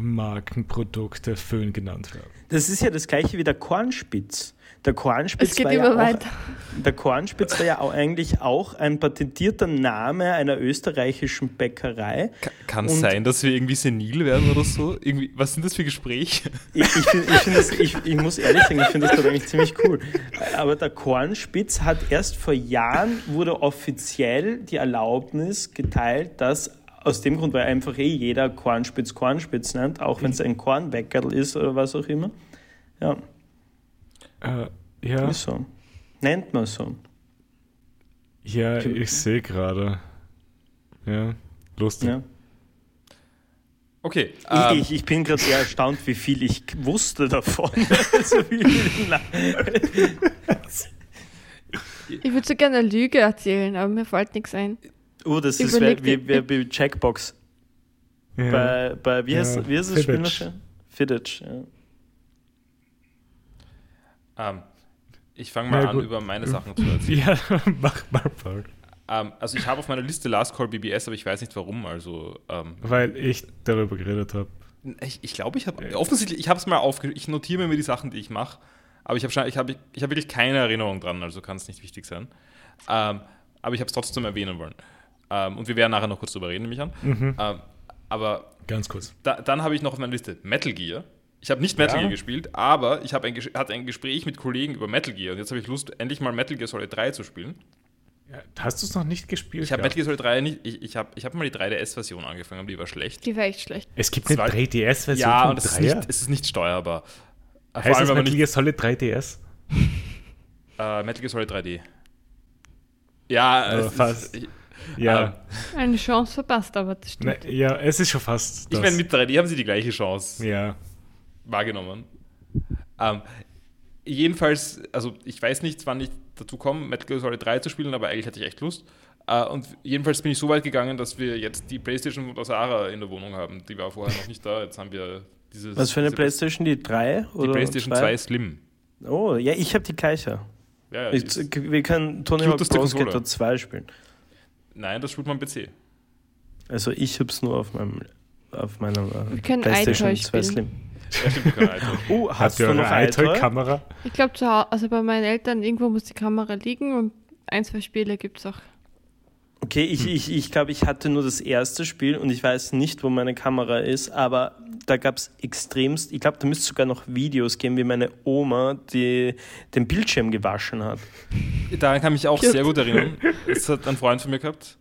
Speaker 1: AEG-Markenprodukte Föhn genannt werden.
Speaker 4: Das ist ja das gleiche wie der Kornspitz. Der Kornspitz
Speaker 3: es geht
Speaker 4: war
Speaker 3: immer
Speaker 4: ja auch,
Speaker 3: weiter.
Speaker 4: Der Kornspitz war ja auch eigentlich auch ein patentierter Name einer österreichischen Bäckerei.
Speaker 2: Ka- kann es sein, dass wir irgendwie senil werden oder so? Irgendwie, was sind das für Gespräche?
Speaker 4: Ich, ich, find- ich, find das, ich, ich muss ehrlich sagen, ich finde das doch eigentlich ziemlich cool. Aber der Kornspitz hat erst vor Jahren wurde offiziell die Erlaubnis geteilt, dass aus dem Grund, weil einfach eh jeder Kornspitz Kornspitz nennt, auch wenn es ein Kornweckerl ist oder was auch immer. Ja,
Speaker 1: Äh, ja,
Speaker 4: ist so. Nennt man so.
Speaker 1: ja, ich sehe gerade. Ja, lustig.
Speaker 4: Ja.
Speaker 2: Okay, ähm,
Speaker 4: Ich, ich, ich bin gerade sehr erstaunt, wie viel ich wusste davon. so viel, na,
Speaker 3: Ich würde so gerne eine Lüge erzählen, aber mir fällt nichts ein.
Speaker 4: Oh, das ist wie, wie, wie bei Checkbox.
Speaker 1: Ja.
Speaker 4: Bei, bei, wie, heißt,
Speaker 1: Ja,
Speaker 4: wie heißt das Spiel?
Speaker 1: Fidditch.
Speaker 4: noch? Fidditch, ja.
Speaker 2: ähm, ich fange mal
Speaker 1: Na
Speaker 2: an,
Speaker 1: gut.
Speaker 2: über meine Sachen zu erzählen.
Speaker 1: Ja, mach mal, Paul.
Speaker 2: Ähm, also ich habe auf meiner Liste Last Call BBS, aber ich weiß nicht warum. Also ähm,
Speaker 1: Weil ich darüber geredet habe.
Speaker 2: ich, ich glaube, ich habe offensichtlich, ich habe es mal aufgeschrieben. Ich notiere mir die Sachen, die ich mache, aber ich habe ich hab, ich hab wirklich keine Erinnerung dran, also kann es nicht wichtig sein. Ähm, aber ich habe es trotzdem erwähnen wollen. Ähm, und wir werden nachher noch kurz drüber reden, nehme ich an.
Speaker 1: Mhm.
Speaker 2: Ähm, aber
Speaker 1: Ganz kurz.
Speaker 2: da, dann habe ich noch auf meiner Liste Metal Gear. Ich habe nicht Metal
Speaker 1: Ja.
Speaker 2: Gear gespielt, aber ich habe ein, hatte ein Gespräch mit Kollegen über Metal Gear und jetzt habe ich Lust, endlich mal Metal Gear Solid 3 zu spielen.
Speaker 1: Ja, hast du es noch nicht gespielt?
Speaker 2: Ich habe? Metal Gear Solid 3 nicht, ich, ich habe ich hab mal die 3DS-Version angefangen, aber die war schlecht.
Speaker 3: Die war echt schlecht.
Speaker 1: Es gibt eine
Speaker 2: Das war-
Speaker 1: 3DS-Version
Speaker 2: Ja,
Speaker 1: von
Speaker 2: und es ist,
Speaker 1: 3
Speaker 2: nicht, es ist nicht steuerbar.
Speaker 1: Heißt das
Speaker 2: wenn man
Speaker 1: Metal Gear Solid 3DS?
Speaker 2: Äh, Metal Gear Solid 3D. Ja, es
Speaker 1: fast.
Speaker 2: Ist,
Speaker 1: Ja,
Speaker 3: Eine Chance verpasst, aber das
Speaker 1: ne,
Speaker 3: stimmt.
Speaker 1: ja, es ist schon fast.
Speaker 2: Ich
Speaker 1: das.
Speaker 2: meine, mit 3D haben sie die gleiche Chance
Speaker 1: Ja,
Speaker 2: wahrgenommen. Ähm, jedenfalls, also ich weiß nicht, wann ich dazu komme, Metal Gear Solid 3 zu spielen, aber eigentlich hatte ich echt Lust. Äh, und jedenfalls bin ich so weit gegangen, dass wir jetzt die Playstation von der Sarah in der Wohnung haben. Die war vorher noch nicht da. Jetzt haben wir dieses.
Speaker 4: Was für eine
Speaker 2: diese-
Speaker 4: Playstation? Die 3?
Speaker 2: Die
Speaker 4: Oder
Speaker 2: Playstation 2 Slim.
Speaker 4: Oh, ja, ich habe die gleiche.
Speaker 2: Ja, ja,
Speaker 4: Ich,
Speaker 2: die
Speaker 4: wir können Tony Hawk Pro. Skater 2 spielen.
Speaker 2: Nein, das spielt man am PC.
Speaker 4: Also ich hab's nur auf meinem auf meiner äh,
Speaker 3: Wir können
Speaker 4: Playstation
Speaker 3: iToy
Speaker 4: 2
Speaker 3: spielen.
Speaker 4: Slim.
Speaker 2: Ja, stimmt, wir können.
Speaker 4: Oh,
Speaker 1: habt
Speaker 4: hast
Speaker 1: ihr
Speaker 4: du noch iToy?
Speaker 1: iToy-Kamera?
Speaker 3: Ich glaube, also bei meinen Eltern, irgendwo muss die Kamera liegen und ein, zwei Spiele gibt es auch.
Speaker 4: Okay, ich, ich, ich glaube, ich hatte nur das erste Spiel und ich weiß nicht, wo meine Kamera ist, aber da gab es extremst, ich glaube, da müsste es sogar noch Videos geben, wie meine Oma die, den Bildschirm gewaschen hat.
Speaker 2: Daran kann ich mich auch sehr gut erinnern. Das hat ein Freund von mir gehabt.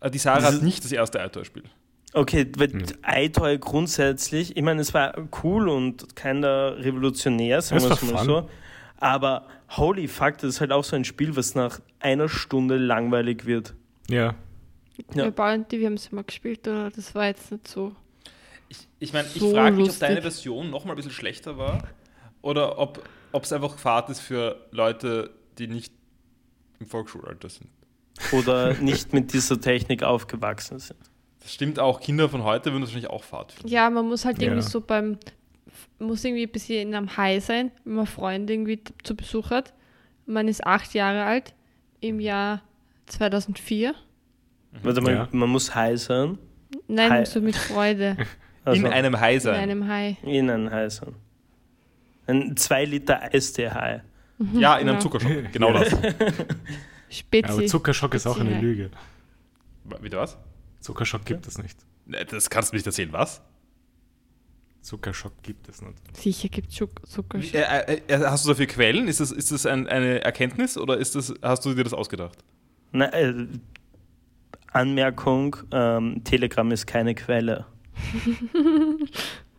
Speaker 2: Äh, Die Sarah hat nicht das erste iToy-Spiel.
Speaker 4: Okay, weil
Speaker 1: Hm.
Speaker 4: iToy grundsätzlich, ich meine, es war cool und keiner revolutionär, sagen wir es mal
Speaker 1: fun.
Speaker 4: so. Aber holy fuck, das ist halt auch so ein Spiel, was nach einer Stunde langweilig wird.
Speaker 1: Ja.
Speaker 4: Ja.
Speaker 3: Wir bauen die, wir haben es mal gespielt, oder das war jetzt nicht so.
Speaker 2: Ich, ich meine, ich
Speaker 3: So
Speaker 2: frage mich, ob deine Version noch mal ein bisschen schlechter war oder ob es einfach Fahrt ist für Leute, die nicht im Volksschulalter sind.
Speaker 4: Oder nicht mit dieser Technik aufgewachsen sind.
Speaker 2: Das stimmt auch, Kinder von heute würden das wahrscheinlich auch Fahrt finden.
Speaker 3: Ja, man muss halt irgendwie
Speaker 1: Ja.
Speaker 3: so beim, muss irgendwie ein bisschen in einem High sein, wenn man Freunde irgendwie zu Besuch hat. Man ist acht Jahre alt im Jahr 2004.
Speaker 4: Warte mal,
Speaker 1: Ja.
Speaker 4: man muss high sein.
Speaker 3: Nein,
Speaker 4: High.
Speaker 3: so mit Freude
Speaker 4: Also
Speaker 2: in einem High
Speaker 3: in
Speaker 2: sein.
Speaker 3: einem High.
Speaker 4: in ein high sein. Ein 2 Liter Eistee high.
Speaker 2: Ja, in einem
Speaker 3: Ja.
Speaker 2: Zuckershop. Genau das.
Speaker 3: Spezi.
Speaker 1: Aber Zuckerschock ist auch eine
Speaker 3: Spezi-
Speaker 1: Lüge.
Speaker 2: Wieder was?
Speaker 1: Zuckerschock gibt es nicht.
Speaker 2: Ne, Das kannst du nicht erzählen, was?
Speaker 1: Zuckerschock gibt es nicht.
Speaker 3: Sicher gibt es Zucker.
Speaker 2: Wie, äh, äh, äh, hast du dafür Quellen? Ist das, ist das ein, eine Erkenntnis oder ist das, hast du dir das ausgedacht?
Speaker 4: Na, äh, Anmerkung, ähm, Telegram ist keine Quelle.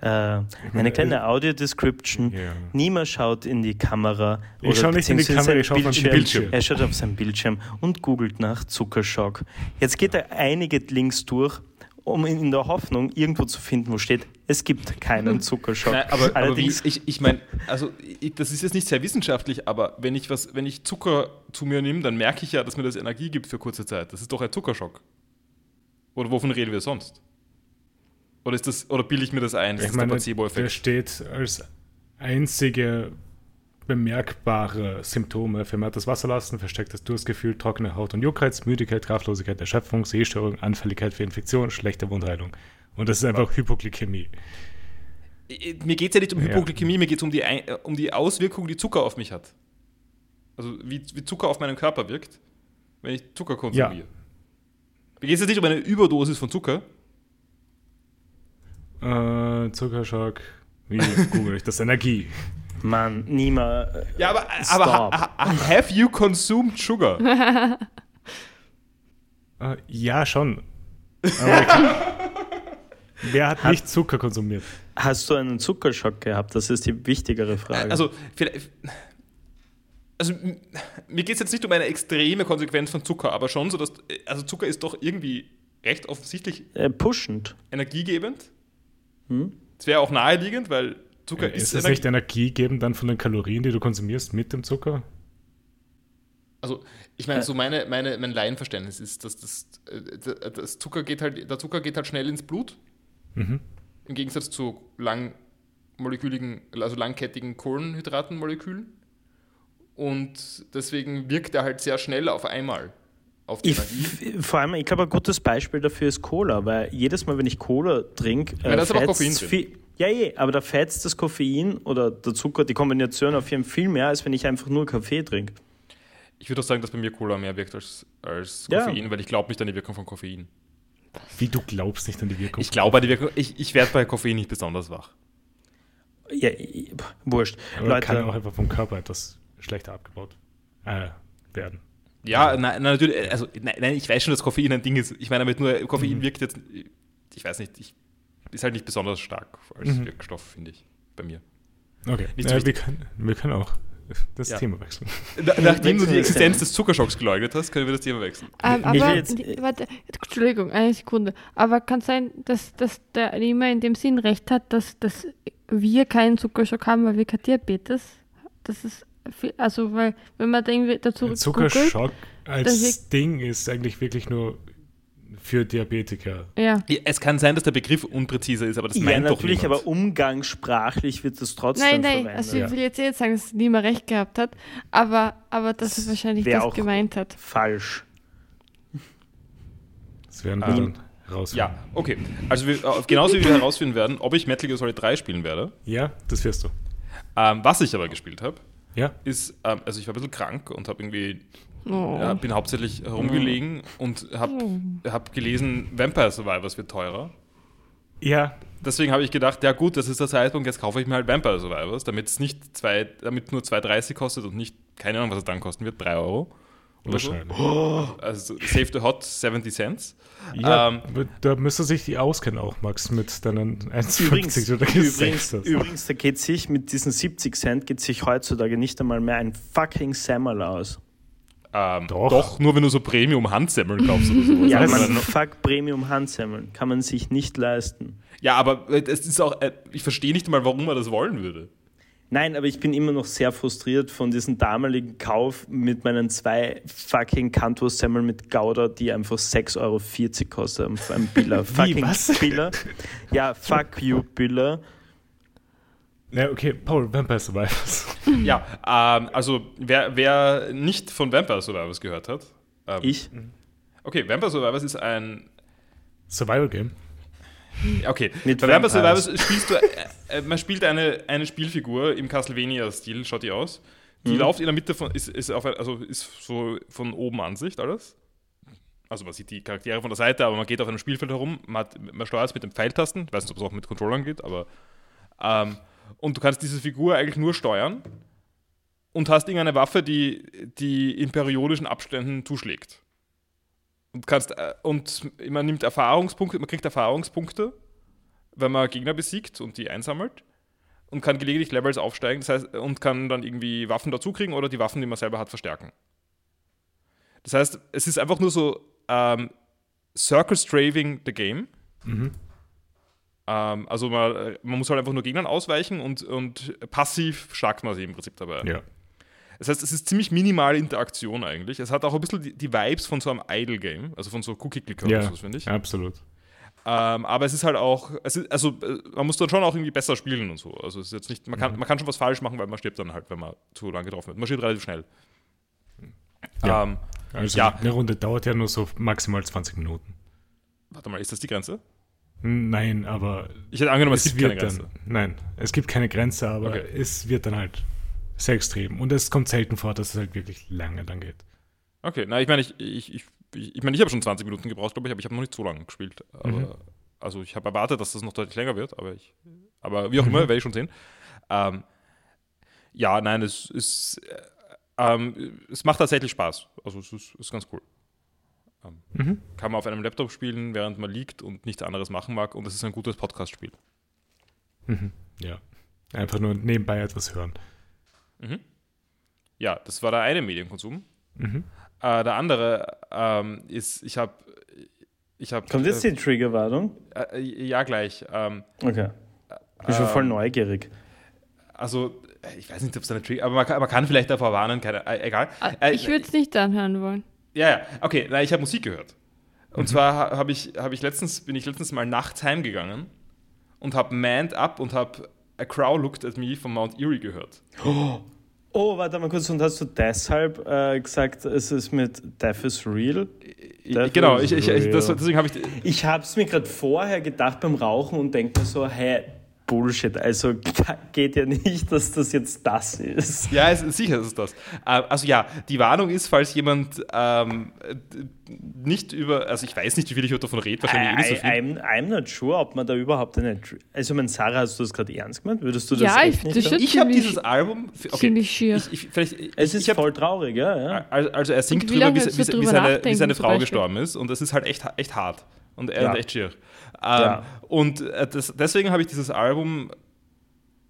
Speaker 4: äh, eine kleine Audio-Description.
Speaker 1: Ja.
Speaker 4: Niemand schaut in die Kamera.
Speaker 1: Ich schau nicht in die Kamera, ich schau auf den
Speaker 4: Bildschirm. Er schaut auf seinen Bildschirm und googelt nach Zuckerschock. Jetzt geht er einige Links durch, um in der Hoffnung irgendwo zu finden, wo steht, es gibt keinen Zuckerschock.
Speaker 2: Nein, aber, aber wie,
Speaker 4: Allerdings,
Speaker 2: ich, ich meine, also ich, das ist jetzt nicht sehr wissenschaftlich, aber wenn ich was, wenn ich Zucker zu mir nehme, dann merke ich ja, dass mir das Energie gibt für kurze Zeit. Das ist doch ein Zuckerschock. Oder wovon reden wir sonst? Oder ist das, oder bilde ich mir das ein? Das
Speaker 1: Ich meine,
Speaker 2: der
Speaker 1: der steht als einzige bemerkbare Symptome vermehrtes Wasserlassen, verstecktes Durstgefühl, trockene Haut und Juckreiz, Müdigkeit, Kraftlosigkeit, Erschöpfung, Sehstörung, Anfälligkeit für Infektion, schlechte Wundheilung. Und das ist einfach Hypoglykämie.
Speaker 2: Mir geht es ja nicht um
Speaker 1: Ja.
Speaker 2: Hypoglykämie, mir geht es um die, äh, um die Auswirkung, die Zucker auf mich hat. Also wie, wie Zucker auf meinen Körper wirkt, wenn ich Zucker konsumiere.
Speaker 1: Ja.
Speaker 2: Geht es jetzt nicht um eine Überdosis von Zucker.
Speaker 1: Äh, Zuckerschock, wie google ich das? Energie.
Speaker 4: Mann, niemand. äh,
Speaker 2: Ja, aber, aber
Speaker 4: Stop.
Speaker 2: ha, ha, have you consumed sugar?
Speaker 1: Äh, ja, schon. Wer hat nicht Zucker konsumiert?
Speaker 4: Hast du einen Zuckerschock gehabt? Das ist die wichtigere Frage.
Speaker 2: Also, vielleicht, also mir geht es jetzt nicht um eine extreme Konsequenz von Zucker, aber schon so, dass also Zucker ist doch irgendwie recht offensichtlich
Speaker 4: äh, pushend.
Speaker 2: energiegebend.
Speaker 4: Hm?
Speaker 2: Es wäre auch naheliegend, weil Zucker
Speaker 1: ist
Speaker 2: ist,
Speaker 1: es nicht energiegebend dann von den Kalorien, die du konsumierst mit dem Zucker?
Speaker 2: Also, ich meine, so meine, meine, mein Laienverständnis ist, dass das, äh, das Zucker geht halt, der Zucker geht halt schnell ins Blut,
Speaker 1: Mhm.
Speaker 2: im Gegensatz zu langmoleküligen, also langkettigen Kohlenhydratenmolekülen. Und deswegen wirkt er halt sehr schnell auf einmal auf die
Speaker 4: Ich, vor allem, ich glaube, ein gutes Beispiel dafür ist Cola, weil jedes Mal, wenn ich Cola trinke,
Speaker 2: Ja, da ist aber auch
Speaker 4: fetzt
Speaker 2: Koffein drin.
Speaker 4: viel- Ja, je, aber da fetzt das Koffein oder der Zucker, die Kombination auf jeden Fall viel mehr, als wenn ich einfach nur Kaffee trinke.
Speaker 2: Ich würde auch sagen, dass bei mir Cola mehr wirkt als, als
Speaker 4: Ja.
Speaker 2: Koffein, weil ich glaube nicht an die Wirkung von Koffein.
Speaker 1: Wie du glaubst nicht an die Wirkung.
Speaker 2: Ich glaube an die Wirkung, ich, ich werde bei Koffein nicht besonders wach.
Speaker 4: Ja, wurscht.
Speaker 1: Aber kann auch
Speaker 4: Leute,
Speaker 1: einfach vom Körper etwas schlechter abgebaut äh, werden.
Speaker 2: Ja, nein, nein, natürlich, also nein, nein, ich weiß schon, dass Koffein ein Ding ist. Ich meine damit nur, Koffein wirkt jetzt, ich weiß nicht, ich, ist halt nicht besonders stark als
Speaker 1: Mhm.
Speaker 2: Wirkstoff, finde ich, bei mir.
Speaker 1: Okay,
Speaker 2: so
Speaker 1: äh, wir, können, wir können auch das
Speaker 2: Ja.
Speaker 1: Thema wechseln.
Speaker 2: Na, nachdem du die Existenz des Zuckerschocks geleugnet hast, können wir das Thema wechseln.
Speaker 3: Ähm, aber, warte, Entschuldigung, eine Sekunde. Aber kann sein, dass, dass der Nima in dem Sinn recht hat, dass, dass wir keinen Zuckerschock haben, weil wir kein Diabetes. Das ist also weil wenn man irgendwie dazu googelt,
Speaker 1: Zuckerschock
Speaker 3: das
Speaker 1: als Ding ist eigentlich wirklich nur für Diabetiker.
Speaker 3: ja.
Speaker 2: Ja, Es kann sein, dass der Begriff unpräziser ist, aber das
Speaker 4: Ja,
Speaker 2: meint doch
Speaker 4: natürlich,
Speaker 2: niemand.
Speaker 4: aber umgangssprachlich wird das trotzdem
Speaker 3: Nein, nein,
Speaker 4: verwendet.
Speaker 3: also ich will jetzt eh nicht sagen, dass Nima recht gehabt hat, aber, aber dass er wahrscheinlich
Speaker 4: wär
Speaker 3: das
Speaker 4: auch-
Speaker 3: gemeint hat.
Speaker 4: Falsch.
Speaker 1: Das werden wir
Speaker 2: Ähm,
Speaker 1: dann rausfinden.
Speaker 2: Ja, okay. Also wir, äh, genauso wie wir herausfinden werden, ob ich Metal Gear Solid 3 spielen werde.
Speaker 1: Ja, das wirst du.
Speaker 2: Ähm, was ich aber gespielt habe,
Speaker 1: Ja,
Speaker 2: ist, ähm, also ich war ein bisschen krank und habe irgendwie,
Speaker 3: Oh.
Speaker 2: ja, bin hauptsächlich herumgelegen und habe hab gelesen, Vampire Survivors wird teurer.
Speaker 1: ja,
Speaker 2: Deswegen habe ich gedacht, ja gut, das ist der Zeitpunkt, jetzt kaufe ich mir halt Vampire Survivors, damit es nicht zwei, damit nur 2,30 kostet und nicht, keine Ahnung, was es dann kosten wird, 3 Euro. Oder so.
Speaker 1: wahrscheinlich.
Speaker 2: Also Save the Hot 70 Cents.
Speaker 1: Ja,
Speaker 2: Ähm,
Speaker 1: da müsste sich die auskennen auch, Max, mit deinen 1,50
Speaker 4: Übrigens,
Speaker 1: die du da
Speaker 4: übrigens, übrigens, da geht sich mit diesen 70 Cent geht sich heutzutage nicht einmal mehr ein fucking Semmel aus.
Speaker 2: Ähm,
Speaker 1: Doch.
Speaker 2: doch. nur wenn du so Premium-Handsemmeln kaufst oder sowas.
Speaker 4: Ja,
Speaker 2: Also,
Speaker 4: man, fuck Premium Handsemmeln. Kann man sich nicht leisten.
Speaker 2: ja, aber äh, es ist auch, äh, ich verstehe nicht mal, warum man das wollen würde.
Speaker 4: Nein, aber ich bin immer noch sehr frustriert von diesem damaligen Kauf mit meinen zwei fucking Kanto-Semmeln mit Gouda, die einfach 6,40 Euro kosten. Ein Biller. Fucking
Speaker 1: was?
Speaker 4: Biller. Ja, fuck you, Biller.
Speaker 1: Ja, okay, Paul, Vampire Survivors.
Speaker 2: Ja, ähm, also wer, wer nicht von Vampire Survivors gehört hat. Ähm,
Speaker 4: Ich?
Speaker 2: Okay, Vampire Survivors ist ein.
Speaker 1: Survival Game.
Speaker 2: Okay,
Speaker 4: Mit
Speaker 2: bei Vampire. Survivors spielst du. Äh, äh, man spielt eine, eine Spielfigur im Castlevania-Stil, schaut die aus. Die
Speaker 4: Mhm.
Speaker 2: läuft in der Mitte von. Ist, ist, auf, also ist so von oben Ansicht alles. Also man sieht die Charaktere von der Seite, aber man geht auf einem Spielfeld herum. Man, hat, man steuert es mit den Pfeiltasten. Ich weiß nicht, ob es auch mit Controllern geht, aber. Ähm, und du kannst diese Figur eigentlich nur steuern und hast irgendeine Waffe, die, die in periodischen Abständen zuschlägt. Und, kannst, äh, und man nimmt Erfahrungspunkte, man kriegt Erfahrungspunkte, wenn man Gegner besiegt und die einsammelt. Und kann gelegentlich Levels aufsteigen, das heißt, und kann dann irgendwie Waffen dazukriegen oder die Waffen, die man selber hat, verstärken. Das heißt, es ist einfach nur so ähm, Circle Straving the Game. Ähm, also man, man muss halt einfach nur Gegnern ausweichen und, und passiv schlagt man sie im Prinzip dabei.
Speaker 1: Ja.
Speaker 2: Das heißt, es ist ziemlich minimale Interaktion eigentlich. Es hat auch ein bisschen die, die Vibes von so einem Idle-Game, also von so Cookie-Clicker oder
Speaker 1: Ja,
Speaker 2: sowas, finde ich.
Speaker 1: absolut.
Speaker 2: Ähm, aber es ist halt auch, ist, also äh, man muss dann schon auch irgendwie besser spielen und so. Also es ist jetzt nicht, man kann, man kann schon was falsch machen, weil man stirbt dann halt, wenn man zu lange getroffen wird. Man stirbt relativ schnell.
Speaker 1: Ja.
Speaker 2: Ähm,
Speaker 1: Also
Speaker 2: Ja.
Speaker 1: eine Runde dauert ja nur so maximal 20 Minuten.
Speaker 2: warte mal, ist das die Grenze?
Speaker 1: Nein, aber
Speaker 2: Ich hätte angenommen, es,
Speaker 1: es
Speaker 2: gibt keine
Speaker 1: wird
Speaker 2: Grenze.
Speaker 1: dann. Nein, es gibt keine Grenze, aber
Speaker 2: Okay.
Speaker 1: es wird dann halt sehr extrem. Und es kommt selten vor, dass es halt wirklich lange dann geht.
Speaker 2: Okay, na, ich meine, ich, ich, ich, ich, meine, ich habe schon 20 Minuten gebraucht, glaube ich, aber ich habe noch nicht so lange gespielt. Aber,
Speaker 1: Mhm.
Speaker 2: Also ich habe erwartet, dass das noch deutlich länger wird, aber ich, aber wie auch
Speaker 1: Mhm.
Speaker 2: immer, werde ich schon sehen. Ähm, ja, nein, es ist, äh, ähm, es macht tatsächlich Spaß. Also es ist, ist ganz cool. Ähm,
Speaker 1: Mhm.
Speaker 2: Kann man auf einem Laptop spielen, während man liegt und nichts anderes machen mag und es ist ein gutes Podcast-Spiel.
Speaker 1: Mhm. Ja. Einfach nur nebenbei etwas hören.
Speaker 2: Ja, das war der eine Medienkonsum.
Speaker 1: Mhm.
Speaker 2: Äh, der andere ähm, ist, ich habe ich hab,
Speaker 4: Kommt jetzt die Triggerwarnung?
Speaker 2: äh, äh, ja, gleich. Ähm,
Speaker 4: Okay. Ich bin schon voll
Speaker 2: Ähm,
Speaker 4: neugierig.
Speaker 2: Also, äh, ich weiß nicht, ob es eine Trigger, aber man kann, man kann vielleicht davor warnen, keine, äh, egal. Äh,
Speaker 3: ich würde es nicht anhören wollen.
Speaker 2: Ja, ja, okay, na, ich habe Musik gehört. Und
Speaker 1: Mhm.
Speaker 2: zwar ha- habe ich, hab ich letztens, bin ich letztens mal nachts heimgegangen und habe Manned Up und habe A Crow Looked at Me von Mount Erie gehört.
Speaker 4: Oh, warte mal kurz. Und hast du deshalb äh, gesagt, es ist mit Death is Real? Death
Speaker 2: genau,
Speaker 4: is
Speaker 2: ich, ich, ich, das, deswegen habe ich.
Speaker 4: Ich habe es mir gerade vorher gedacht beim Rauchen und denke mir so, hä, Bullshit. Also geht ja nicht, dass das jetzt das ist.
Speaker 2: Ja, es, sicher ist es das. Ähm, also ja, die Warnung ist, falls jemand ähm, nicht über, also ich weiß nicht, wie viel ich heute davon rede, wahrscheinlich eh nicht so
Speaker 4: I,
Speaker 2: viel.
Speaker 4: I'm, I'm not sure, ob man da überhaupt eine. Also, mein Sarah, hast du das gerade ernst gemeint? Würdest du das
Speaker 3: Ja,
Speaker 4: echt
Speaker 3: ich-
Speaker 4: nicht
Speaker 3: das.
Speaker 2: Ich habe dieses Album. Okay,
Speaker 3: ziemlich schier.
Speaker 2: Ich, ich, vielleicht, ich,
Speaker 4: Es ist
Speaker 2: ich hab,
Speaker 4: voll traurig, ja. ja.
Speaker 2: Also, also er singt drüber, wie, wie,
Speaker 3: du
Speaker 2: wie,
Speaker 3: drüber
Speaker 2: seine, wie seine Frau gestorben ist. Und das ist halt echt, echt hart. Und, äh,
Speaker 4: Ja.
Speaker 2: und echt schier. Ähm,
Speaker 4: Ja.
Speaker 2: Und äh, das, deswegen habe ich dieses Album,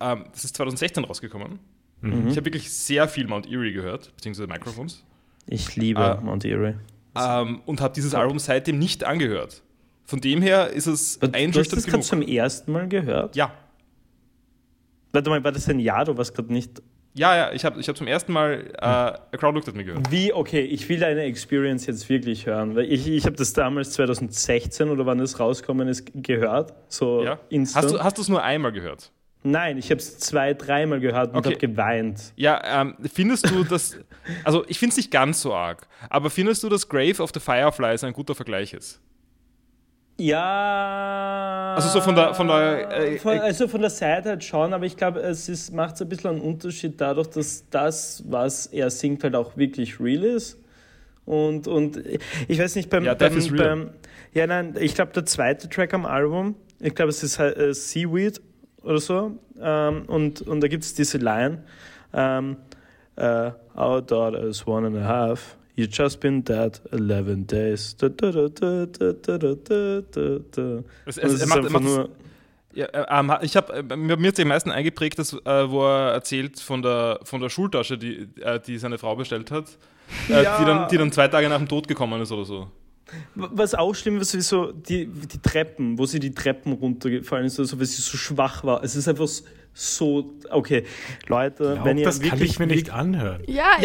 Speaker 2: ähm, das ist 2016 rausgekommen. Ich habe wirklich sehr viel Mount Erie gehört, beziehungsweise Microphones.
Speaker 4: Ich liebe
Speaker 2: Ah.
Speaker 4: Mount Erie.
Speaker 2: Ähm, und habe dieses Album seitdem nicht angehört. Von dem her ist es
Speaker 4: Du hast
Speaker 2: einschüchternd
Speaker 4: das gerade
Speaker 2: genug.
Speaker 4: zum ersten Mal gehört?
Speaker 2: Ja,
Speaker 4: Warte mal, war das ein Jahr? Du warst gerade nicht.
Speaker 2: Ja, ja. Ich habe ich hab zum ersten Mal äh, A Crowd Looked at Me gehört.
Speaker 4: Wie, okay, ich will deine Experience jetzt wirklich hören, weil ich, ich habe das damals 2016 oder wann es rausgekommen ist, gehört. So
Speaker 2: Ja?
Speaker 4: instant.
Speaker 2: Hast du hast es nur einmal gehört?
Speaker 4: Nein, ich habe es zwei, dreimal gehört und
Speaker 2: Okay.
Speaker 4: habe geweint.
Speaker 2: Ja, ähm, findest du das, also ich finde es nicht ganz so arg, aber findest du, dass Grave of the Fireflies ein guter Vergleich ist?
Speaker 4: Ja.
Speaker 2: Also so von der- von der, äh,
Speaker 4: von,
Speaker 2: äh,
Speaker 4: also von der Seite halt schon, aber ich glaube, es ist, macht ein bisschen einen Unterschied dadurch, dass das, was er singt, halt auch wirklich real ist. Und, und ich weiß nicht, beim.
Speaker 2: Ja,
Speaker 4: beim, beim ja, nein, ich glaube, der zweite Track am Album, ich glaube, es ist äh, Seaweed oder so. Ähm, und, und da gibt es diese Line: ähm, äh, Our daughter is one and a half. You just been dead 11 days.
Speaker 2: Es, macht,
Speaker 4: nur.
Speaker 2: Ja, ähm, ich habe äh, mir jetzt am meisten eingeprägt, dass, äh, wo er erzählt von der, von der Schultasche, die, äh, die seine Frau bestellt hat, äh,
Speaker 4: ja.
Speaker 2: die, dann, die dann zwei Tage nach dem Tod gekommen ist oder so.
Speaker 4: Was auch schlimm ist, wie so die, die Treppen, wo sie die Treppen runtergefallen ist, also weil sie so schwach war. Es ist einfach so, okay, Leute,
Speaker 1: Glaub,
Speaker 4: wenn ihr
Speaker 1: das kann
Speaker 4: wirklich,
Speaker 1: ich mir nicht anhören.
Speaker 3: Ja,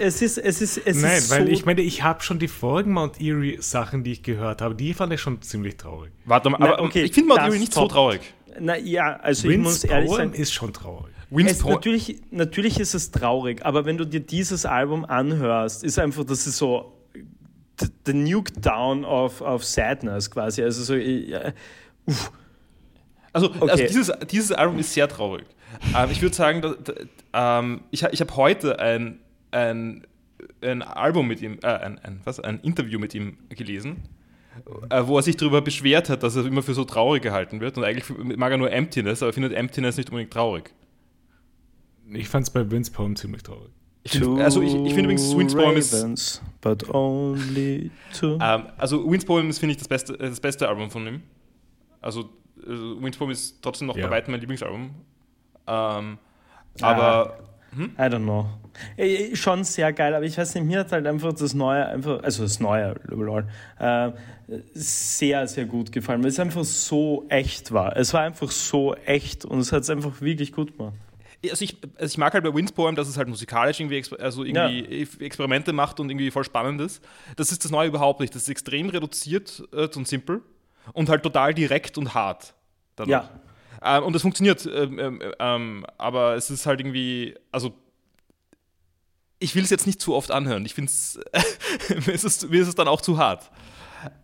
Speaker 4: es ist, es ist, es
Speaker 1: Nein,
Speaker 4: ist
Speaker 1: weil
Speaker 4: so,
Speaker 1: ich meine, ich habe schon die vorigen Mount Erie Sachen, die ich gehört habe, die fand ich schon ziemlich traurig.
Speaker 2: Warte mal,
Speaker 4: Na,
Speaker 2: aber
Speaker 4: okay,
Speaker 2: ich finde Mount Erie nicht so traurig.
Speaker 4: na ja, also ich muss ehrlich
Speaker 1: Poem
Speaker 4: sagen,
Speaker 1: ist schon traurig.
Speaker 2: Wins
Speaker 4: es, natürlich, natürlich ist es traurig, aber wenn du dir dieses Album anhörst, ist einfach, das ist so the, nuke down of, of sadness quasi. Also so, ja, uff.
Speaker 2: Also,
Speaker 4: Okay.
Speaker 2: also dieses, dieses Album ist sehr traurig. Ähm, ich würde sagen, da, da, ähm, ich, ich habe heute ein, ein, ein Album mit ihm, äh, ein, ein, was, ein Interview mit ihm gelesen, äh, wo er sich darüber beschwert hat, dass er immer für so traurig gehalten wird. Und eigentlich mag er nur Emptiness, aber er findet Emptiness nicht unbedingt traurig.
Speaker 1: Ich fand es bei Vince Poem ziemlich traurig.
Speaker 2: Ich find, also ich, ich finde übrigens Wins Poem ist,
Speaker 4: but only two.
Speaker 2: ähm, also Wins Poem ist, finde ich, das beste, äh, das beste Album von ihm. Also, also Wins Poem ist trotzdem noch
Speaker 1: Ja.
Speaker 2: bei weitem mein Lieblingsalbum. Ähm, aber
Speaker 4: I don't know. Äh, Schon sehr geil, aber ich weiß nicht, mir hat halt einfach das Neue, einfach, also das Neue, lol, äh, sehr, sehr gut gefallen, weil es einfach so echt war. Es war einfach so echt und es hat es einfach wirklich gut gemacht.
Speaker 2: Also ich, also ich mag halt bei Windspoem, dass es halt musikalisch irgendwie, also irgendwie Experimente macht und irgendwie voll spannend ist. Das ist das Neue überhaupt nicht. Das ist extrem reduziert äh, und simpel und halt total direkt und hart. Dann
Speaker 4: Ja.
Speaker 2: Ähm, und das funktioniert, ähm, ähm, ähm, aber es ist halt irgendwie, also ich will es jetzt nicht zu oft anhören. Ich finde es, mir ist es, dann auch zu hart.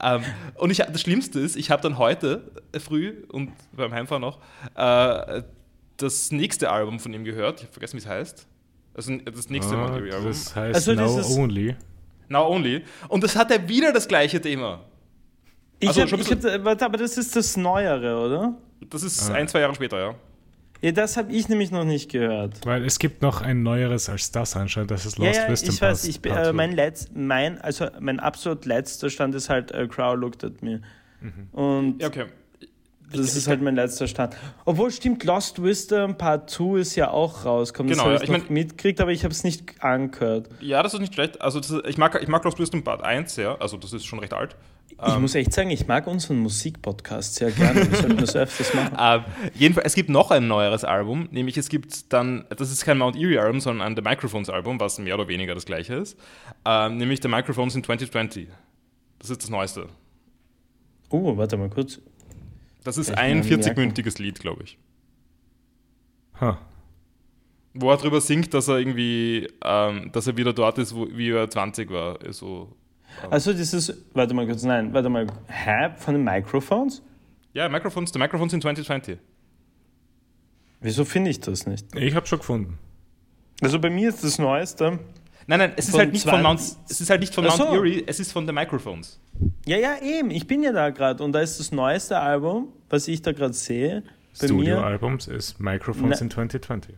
Speaker 2: Ähm, und ich, das Schlimmste ist, ich habe dann heute früh und beim Heimfahren noch äh, das nächste Album von ihm gehört. Ich habe vergessen, wie es heißt. Also das nächste
Speaker 1: Ah,
Speaker 2: Album.
Speaker 1: das heißt
Speaker 4: Also
Speaker 1: Now Only.
Speaker 2: Now Only. Und das hat er wieder das gleiche Thema.
Speaker 4: Ich
Speaker 2: Also
Speaker 4: hab, ich hab, warte, aber das ist das Neuere, oder?
Speaker 2: Das ist
Speaker 1: Ah.
Speaker 2: ein, zwei Jahre später, ja.
Speaker 4: Ja, das habe ich nämlich noch nicht gehört.
Speaker 1: Weil es gibt noch ein neueres als das anscheinend, das ist
Speaker 4: Ja,
Speaker 1: Lost
Speaker 4: ja,
Speaker 1: Wisdom
Speaker 4: ich weiß,
Speaker 1: Part-
Speaker 4: ich, bin-
Speaker 1: Part
Speaker 4: äh, mein, Letz, mein, also mein absolut letzter Stand ist halt äh, Crow Looked at Me.
Speaker 1: Mhm.
Speaker 4: Und
Speaker 2: Ja, okay.
Speaker 4: Das ist halt mein letzter Stand. Obwohl, stimmt, Lost Wisdom Part 2 ist ja auch rausgekommen.
Speaker 2: Genau,
Speaker 4: das
Speaker 2: ja,
Speaker 4: habe ich,
Speaker 2: mein-
Speaker 4: mitgekriegt, aber ich habe es nicht angehört.
Speaker 2: Ja, das ist nicht schlecht. Also das ist, ich, mag, ich mag Lost Wisdom Part 1 sehr. Also das ist schon recht alt.
Speaker 4: ich
Speaker 2: Ähm.
Speaker 4: muss echt sagen, ich mag unseren Musikpodcast sehr gerne. Wir sollten das öfters machen.
Speaker 2: Ähm, jedenfalls, es gibt noch ein neueres Album, nämlich es gibt dann, das ist kein Mount Erie Album, sondern ein The Microphones Album, was mehr oder weniger das gleiche ist, ähm, nämlich The Microphones in 2020. Das ist das Neueste.
Speaker 4: Oh, warte mal kurz.
Speaker 2: Das ist ein
Speaker 4: kann mir
Speaker 2: 40-mündiges Lied, glaube ich.
Speaker 1: Ha.
Speaker 2: Wo er drüber singt, dass er irgendwie, ähm, dass er wieder dort ist, wo, wie er 20 war. So,
Speaker 4: Also dieses, warte mal kurz, nein, warte mal, hä, von den Microphones?
Speaker 2: ja, Microphones, The Microphones in 2020.
Speaker 4: Wieso finde ich das nicht?
Speaker 1: Ich habe schon gefunden.
Speaker 4: Also bei mir ist das Neueste.
Speaker 2: Nein, nein, es ist halt nicht von Mount,
Speaker 4: 20
Speaker 2: es ist halt nicht von Mount
Speaker 4: so.
Speaker 2: Erie, es ist von The Microphones.
Speaker 4: Ja, ja, eben. Ich bin ja da gerade und da ist das neueste Album, was ich da gerade sehe. Bei mir,
Speaker 1: Studioalbums ist Microphones
Speaker 4: Na-
Speaker 1: in 2020.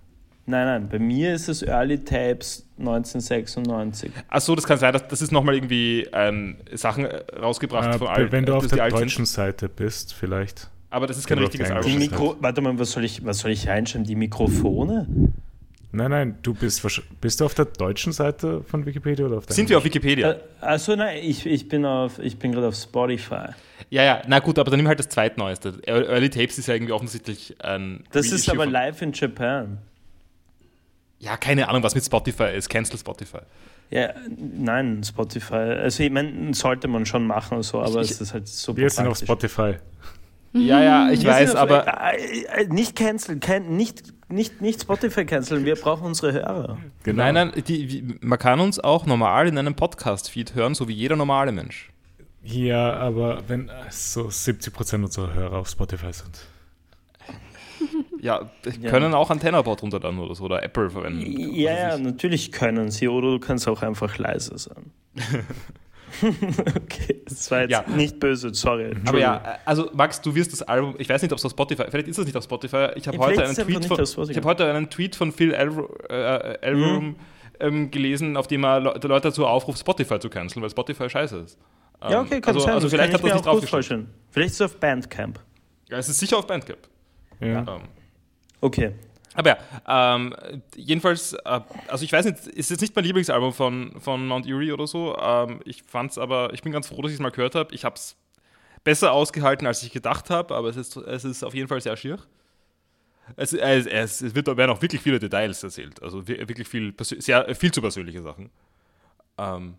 Speaker 4: nein, nein, bei mir ist es Early Tapes 1996.
Speaker 2: Achso, das kann sein, dass das ist nochmal irgendwie ähm, Sachen äh, rausgebracht
Speaker 1: Äh,
Speaker 2: von allen.
Speaker 1: wenn du
Speaker 2: äh,
Speaker 1: auf der deutschen Seite bist, vielleicht.
Speaker 2: Aber das ist kein richtiges Album.
Speaker 4: Die
Speaker 1: englischen
Speaker 4: Mikro, warte mal, was soll ich, was soll ich reinschreiben? Die Mikrofone?
Speaker 1: Nein, nein, du bist bist du auf der deutschen Seite von Wikipedia oder auf der
Speaker 2: Sind wir auf Wikipedia?
Speaker 4: Äh, also nein, ich, ich bin auf ich bin gerade auf Spotify.
Speaker 2: Ja, ja, na gut, aber dann nimm halt das zweitneueste. Early Tapes ist ja irgendwie offensichtlich ein.
Speaker 4: Das ist aber live in Japan.
Speaker 2: Ja, keine Ahnung, was mit Spotify ist. Cancel Spotify.
Speaker 4: Ja, nein, Spotify. Also ich meine, sollte man schon machen und so, aber ich, es ist halt so.
Speaker 1: Wir sind auf Spotify.
Speaker 2: Ja, ja, ich
Speaker 4: Wir
Speaker 2: weiß, aber.
Speaker 4: Äh, äh, nicht canceln, can, nicht, nicht, nicht Spotify canceln, wir brauchen unsere Hörer.
Speaker 2: Genau. Nein, nein, die, man kann uns auch normal in einem Podcast-Feed hören, so wie jeder normale Mensch.
Speaker 1: Ja, aber wenn so 70% unserer Hörer auf Spotify sind.
Speaker 2: Ja, können ja. auch Antennabot runterladen oder so oder Apple verwenden.
Speaker 4: Ja, ja, natürlich können sie oder du kannst auch einfach leise sein. okay, das war jetzt ja. nicht böse, sorry.
Speaker 2: Aber ja, also Max, du wirst das Album, ich weiß nicht, ob es auf Spotify, vielleicht ist es nicht auf Spotify. Ich habe heute, einen Tweet von, ich hab heute einen Tweet von Phil Elverum äh, mhm. ähm, gelesen, auf dem er Leute dazu aufruft, Spotify zu canceln, weil Spotify scheiße ist.
Speaker 4: Ja, okay, kann
Speaker 2: also,
Speaker 4: sein.
Speaker 2: Also vielleicht hat das nicht draufgeschrieben.
Speaker 4: Vielleicht ist es auf Bandcamp.
Speaker 2: Ja, es ist sicher auf Bandcamp.
Speaker 1: Ja. Ähm,
Speaker 4: Okay.
Speaker 2: Aber ja, ähm, jedenfalls, äh, also ich weiß nicht, ist jetzt nicht mein Lieblingsalbum von, von Mount Erie oder so. Ähm, ich fand's aber, ich bin ganz froh, dass ich es mal gehört habe. Ich habe es besser ausgehalten, als ich gedacht habe, aber es ist, es ist auf jeden Fall sehr schier. Es, es, es wird, werden auch wirklich viele Details erzählt, also wirklich viel, sehr, viel zu persönliche Sachen. Ähm,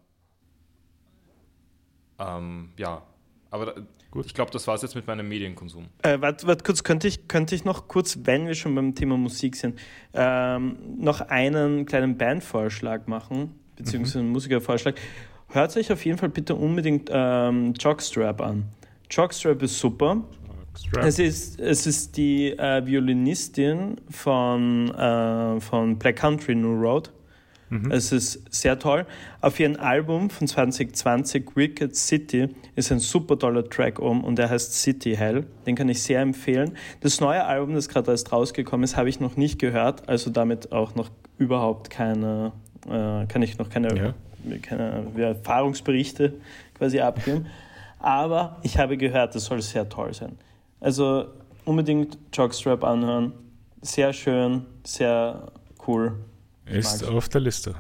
Speaker 2: ähm, ja, aber Gut. Ich glaube, das war es jetzt mit meinem Medienkonsum.
Speaker 4: Äh, Warte wart kurz, könnte ich, könnte ich noch kurz, wenn wir schon beim Thema Musik sind, ähm, noch einen kleinen Bandvorschlag machen, beziehungsweise mhm. einen Musikervorschlag. Hört euch auf jeden Fall bitte unbedingt ähm, Jockstrap an. Jockstrap ist super. Es ist, es ist die äh, Violinistin von, äh, von Black Country New Road. Mhm. Es ist sehr toll. Auf ihrem Album von 2020, Wicked City, ist ein super toller Track um und der heißt City Hell. Den kann ich sehr empfehlen. Das neue Album, das gerade erst rausgekommen ist, habe ich noch nicht gehört, also damit auch noch überhaupt keine, äh, kann ich noch keine, ja. keine Erfahrungsberichte quasi abgeben. Aber ich habe gehört, das soll sehr toll sein. Also unbedingt Jockstrap anhören. Sehr schön, sehr cool.
Speaker 1: Ist auf der Liste.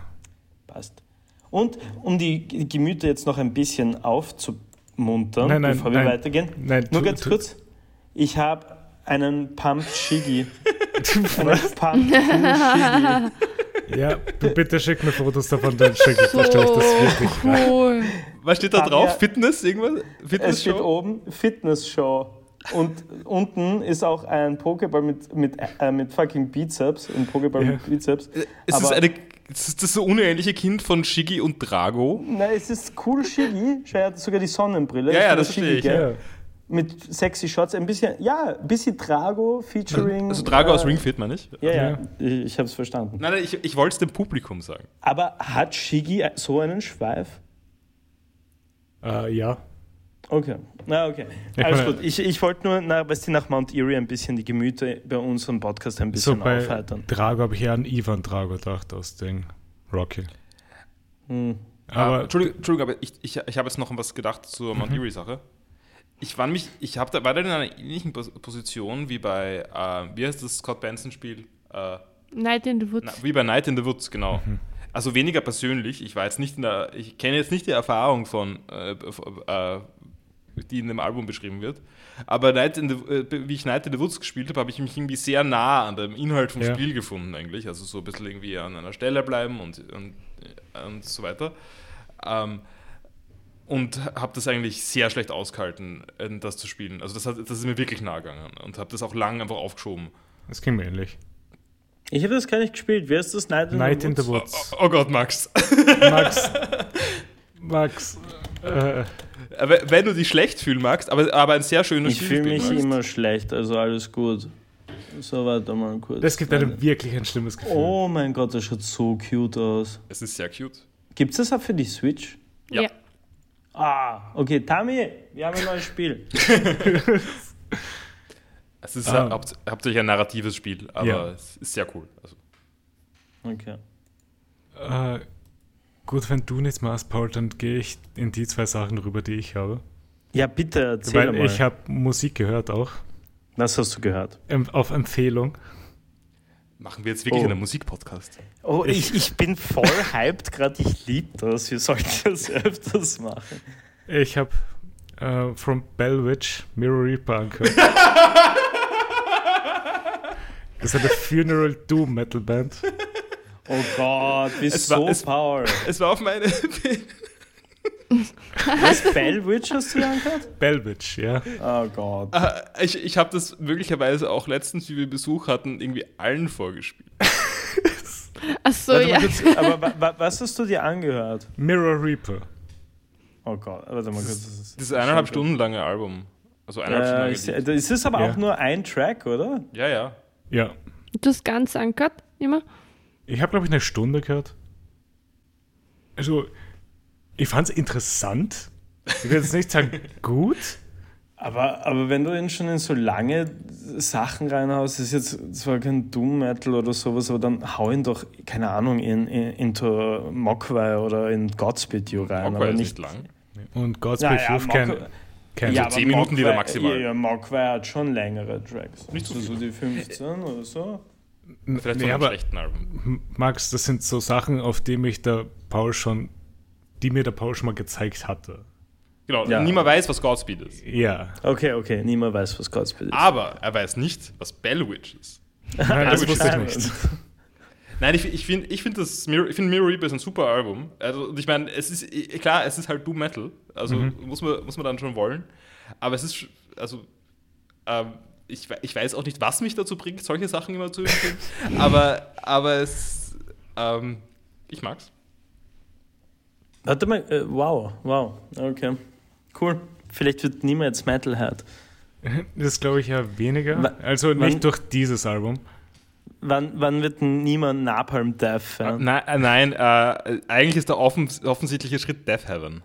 Speaker 4: Passt. Und um die Gemüter jetzt noch ein bisschen aufzumuntern, nein, nein, bevor wir
Speaker 1: nein,
Speaker 4: weitergehen,
Speaker 1: nein,
Speaker 4: nur tu, ganz tu. kurz. Ich habe einen Pump Shiggy. einen Pump Shiggy.
Speaker 1: Ja, bitte schick mir Fotos davon, dann schicke ich, so ich das wirklich cool.
Speaker 2: Was steht da drauf? Fitness? Irgendwas?
Speaker 4: Fitness es steht oben Fitness Show. Und unten ist auch ein Pokéball mit, mit, äh, mit fucking Bizeps, ein Pokéball ja. mit Bizeps.
Speaker 2: Ist das, eine, ist das so unähnliche Kind von Shiggy und Drago?
Speaker 4: Nein, es ist cool Shiggy. Schau, er hat sogar die Sonnenbrille.
Speaker 2: Ja, ja, das verstehe ich. Ja.
Speaker 4: Mit sexy Shots, ein bisschen, ja, ein bisschen Drago featuring.
Speaker 2: Also Drago äh, aus Ring Fit, meine ich?
Speaker 4: Ja, ja, ja. ich, ich habe es verstanden.
Speaker 2: Nein, nein, ich, ich wollte es dem Publikum sagen.
Speaker 4: Aber hat Shiggy so einen Schweif?
Speaker 1: Uh, ja.
Speaker 4: Okay, na okay. Alles gut. Ich, ich wollte nur, na, weißt du, nach Mount Erie ein bisschen die Gemüter bei unserem Podcast ein bisschen so bei aufheitern.
Speaker 1: Drago habe ich eher an Ivan Drago gedacht aus dem Rocky.
Speaker 2: Hm. Aber, ah, Entschuldigung, Entschuldigung, aber ich, ich, ich habe jetzt noch was gedacht zur Mount mhm. Erie-Sache. Ich war mich, ich habe da war da in einer ähnlichen Position wie bei, äh, wie heißt das Scott Benson-Spiel? Äh,
Speaker 3: Night in the Woods.
Speaker 2: Na, wie bei Night in the Woods, genau. Mhm. Also weniger persönlich. Ich war jetzt nicht in der, ich kenne jetzt nicht die Erfahrung von, äh, äh, die in dem Album beschrieben wird. Aber Night in the, äh, wie ich Night in the Woods gespielt habe, habe ich mich irgendwie sehr nah an dem Inhalt vom ja. Spiel gefunden eigentlich. Also so ein bisschen irgendwie an einer Stelle bleiben und, und, und so weiter. Ähm, und habe das eigentlich sehr schlecht ausgehalten, äh, das zu spielen. Also das, hat, das ist mir wirklich nah gegangen und habe das auch lang einfach aufgeschoben.
Speaker 1: Das ging mir ähnlich.
Speaker 4: Ich habe das gar nicht gespielt. Wer ist das?
Speaker 1: Night in, Night the, Woods? In the Woods.
Speaker 2: Oh, oh, Gott, Max.
Speaker 1: Max. Max.
Speaker 2: Äh. Wenn du dich schlecht fühlen magst, aber, aber ein sehr schönes
Speaker 4: Ich fühle mich magst. immer schlecht, also alles gut. So, warte mal kurz.
Speaker 1: Das gibt einem wirklich ein schlimmes Gefühl.
Speaker 4: Oh mein Gott, das schaut so cute aus.
Speaker 2: Es ist sehr cute.
Speaker 4: Gibt es das auch für die Switch?
Speaker 2: Ja. ja.
Speaker 4: Ah, okay, Tami, wir haben ein neues Spiel.
Speaker 2: es ist ah. haupt, hauptsächlich ein narratives Spiel, aber ja. es ist sehr cool. Also.
Speaker 4: Okay.
Speaker 1: Äh, Gut, wenn du nichts machst, Paul, dann gehe ich in die zwei Sachen rüber, die ich habe.
Speaker 4: Ja, bitte erzähl
Speaker 1: Weil mal. ich habe Musik gehört auch.
Speaker 4: Was hast du gehört?
Speaker 1: Auf Empfehlung.
Speaker 2: Machen wir jetzt wirklich
Speaker 4: Oh.
Speaker 2: einen Musikpodcast?
Speaker 4: Oh, ich, ich bin voll hyped gerade. Ich liebe das. Wir sollten das öfters machen.
Speaker 1: Ich habe äh, from Bellwitch Mirror Reaper angehört. das ist eine Funeral Doom Metal Band.
Speaker 4: Oh Gott, wie
Speaker 2: Es war-
Speaker 4: so
Speaker 2: es-
Speaker 4: power.
Speaker 2: Es war auf meine.
Speaker 4: Was, Bellwitch hast du angehört?
Speaker 1: Bellwitch, ja.
Speaker 4: Oh Gott.
Speaker 2: Äh, ich ich habe das möglicherweise auch letztens, wie wir Besuch hatten, irgendwie allen vorgespielt.
Speaker 3: Ach so,
Speaker 4: Warte
Speaker 3: ja.
Speaker 4: kurz, aber wa, wa, was hast du dir angehört?
Speaker 1: Mirror Reaper.
Speaker 4: Oh Gott, warte mal kurz. Das ist,
Speaker 2: Das ist eineinhalb Stunden lange Album. Also eineinhalb
Speaker 4: Äh,
Speaker 2: Stunden
Speaker 4: ist,
Speaker 2: lange
Speaker 4: das ist aber
Speaker 1: Ja.
Speaker 4: auch nur ein Track, oder?
Speaker 2: Ja, ja.
Speaker 1: Ja.
Speaker 3: Du hast ganz angehört, immer?
Speaker 1: Ich habe, glaube ich, eine Stunde gehört. Also, ich fand es interessant. Ich will jetzt nicht sagen gut.
Speaker 4: Aber, aber wenn du ihn schon in so lange Sachen reinhaust, ist jetzt zwar kein Doom Metal oder sowas, aber dann hau ihn doch, keine Ahnung, in, in, into Mogwai oder in Godspeed You rein.
Speaker 2: Mogwai
Speaker 4: aber
Speaker 2: ist
Speaker 4: nicht
Speaker 2: lang.
Speaker 1: Und Godspeed
Speaker 4: Ja, ja,
Speaker 1: Youth kein, kein
Speaker 2: Ja,
Speaker 4: aber
Speaker 2: 10 Minuten
Speaker 4: Mogwai-
Speaker 2: maximal.
Speaker 4: Ja, ja, Mogwai hat schon längere Tracks.
Speaker 2: Nicht so
Speaker 4: so,
Speaker 2: viel.
Speaker 4: die 15 oder so.
Speaker 2: Vielleicht von
Speaker 1: nee,
Speaker 2: einem
Speaker 1: aber
Speaker 2: schlechten Album.
Speaker 1: Max, das sind so Sachen, auf die mich der Paul schon, die mir der Paul schon mal gezeigt hatte.
Speaker 2: Genau,
Speaker 4: Ja.
Speaker 2: niemand weiß, was Godspeed ist.
Speaker 1: Ja.
Speaker 4: Okay, okay, niemand weiß, was Godspeed ist.
Speaker 2: Aber er weiß nicht, was Bellwitch ist.
Speaker 1: Nein, das wusste ich nicht.
Speaker 2: Nein, ich, ich finde, ich find das Mirror, ich find Mirror Reaper ist ein super Album. Also, und ich meine, es ist klar, es ist halt Doom Metal. Also muss, man, muss man dann schon wollen. Aber es ist, also, ähm, ich, ich weiß auch nicht, was mich dazu bringt, solche Sachen immer zu empfehlen. aber, aber es, ähm, ich mag's.
Speaker 4: Warte mal, äh, wow, wow, okay. Cool. Vielleicht wird niemand jetzt Metalhead.
Speaker 1: Das glaube ich ja weniger.
Speaker 4: Wa-
Speaker 1: Also
Speaker 4: wann-
Speaker 1: nicht durch dieses Album.
Speaker 4: Wann, wann wird niemand Napalm Death Fan?
Speaker 2: Nein, äh, nein äh, eigentlich ist der offen, offensichtliche Schritt Death Heaven.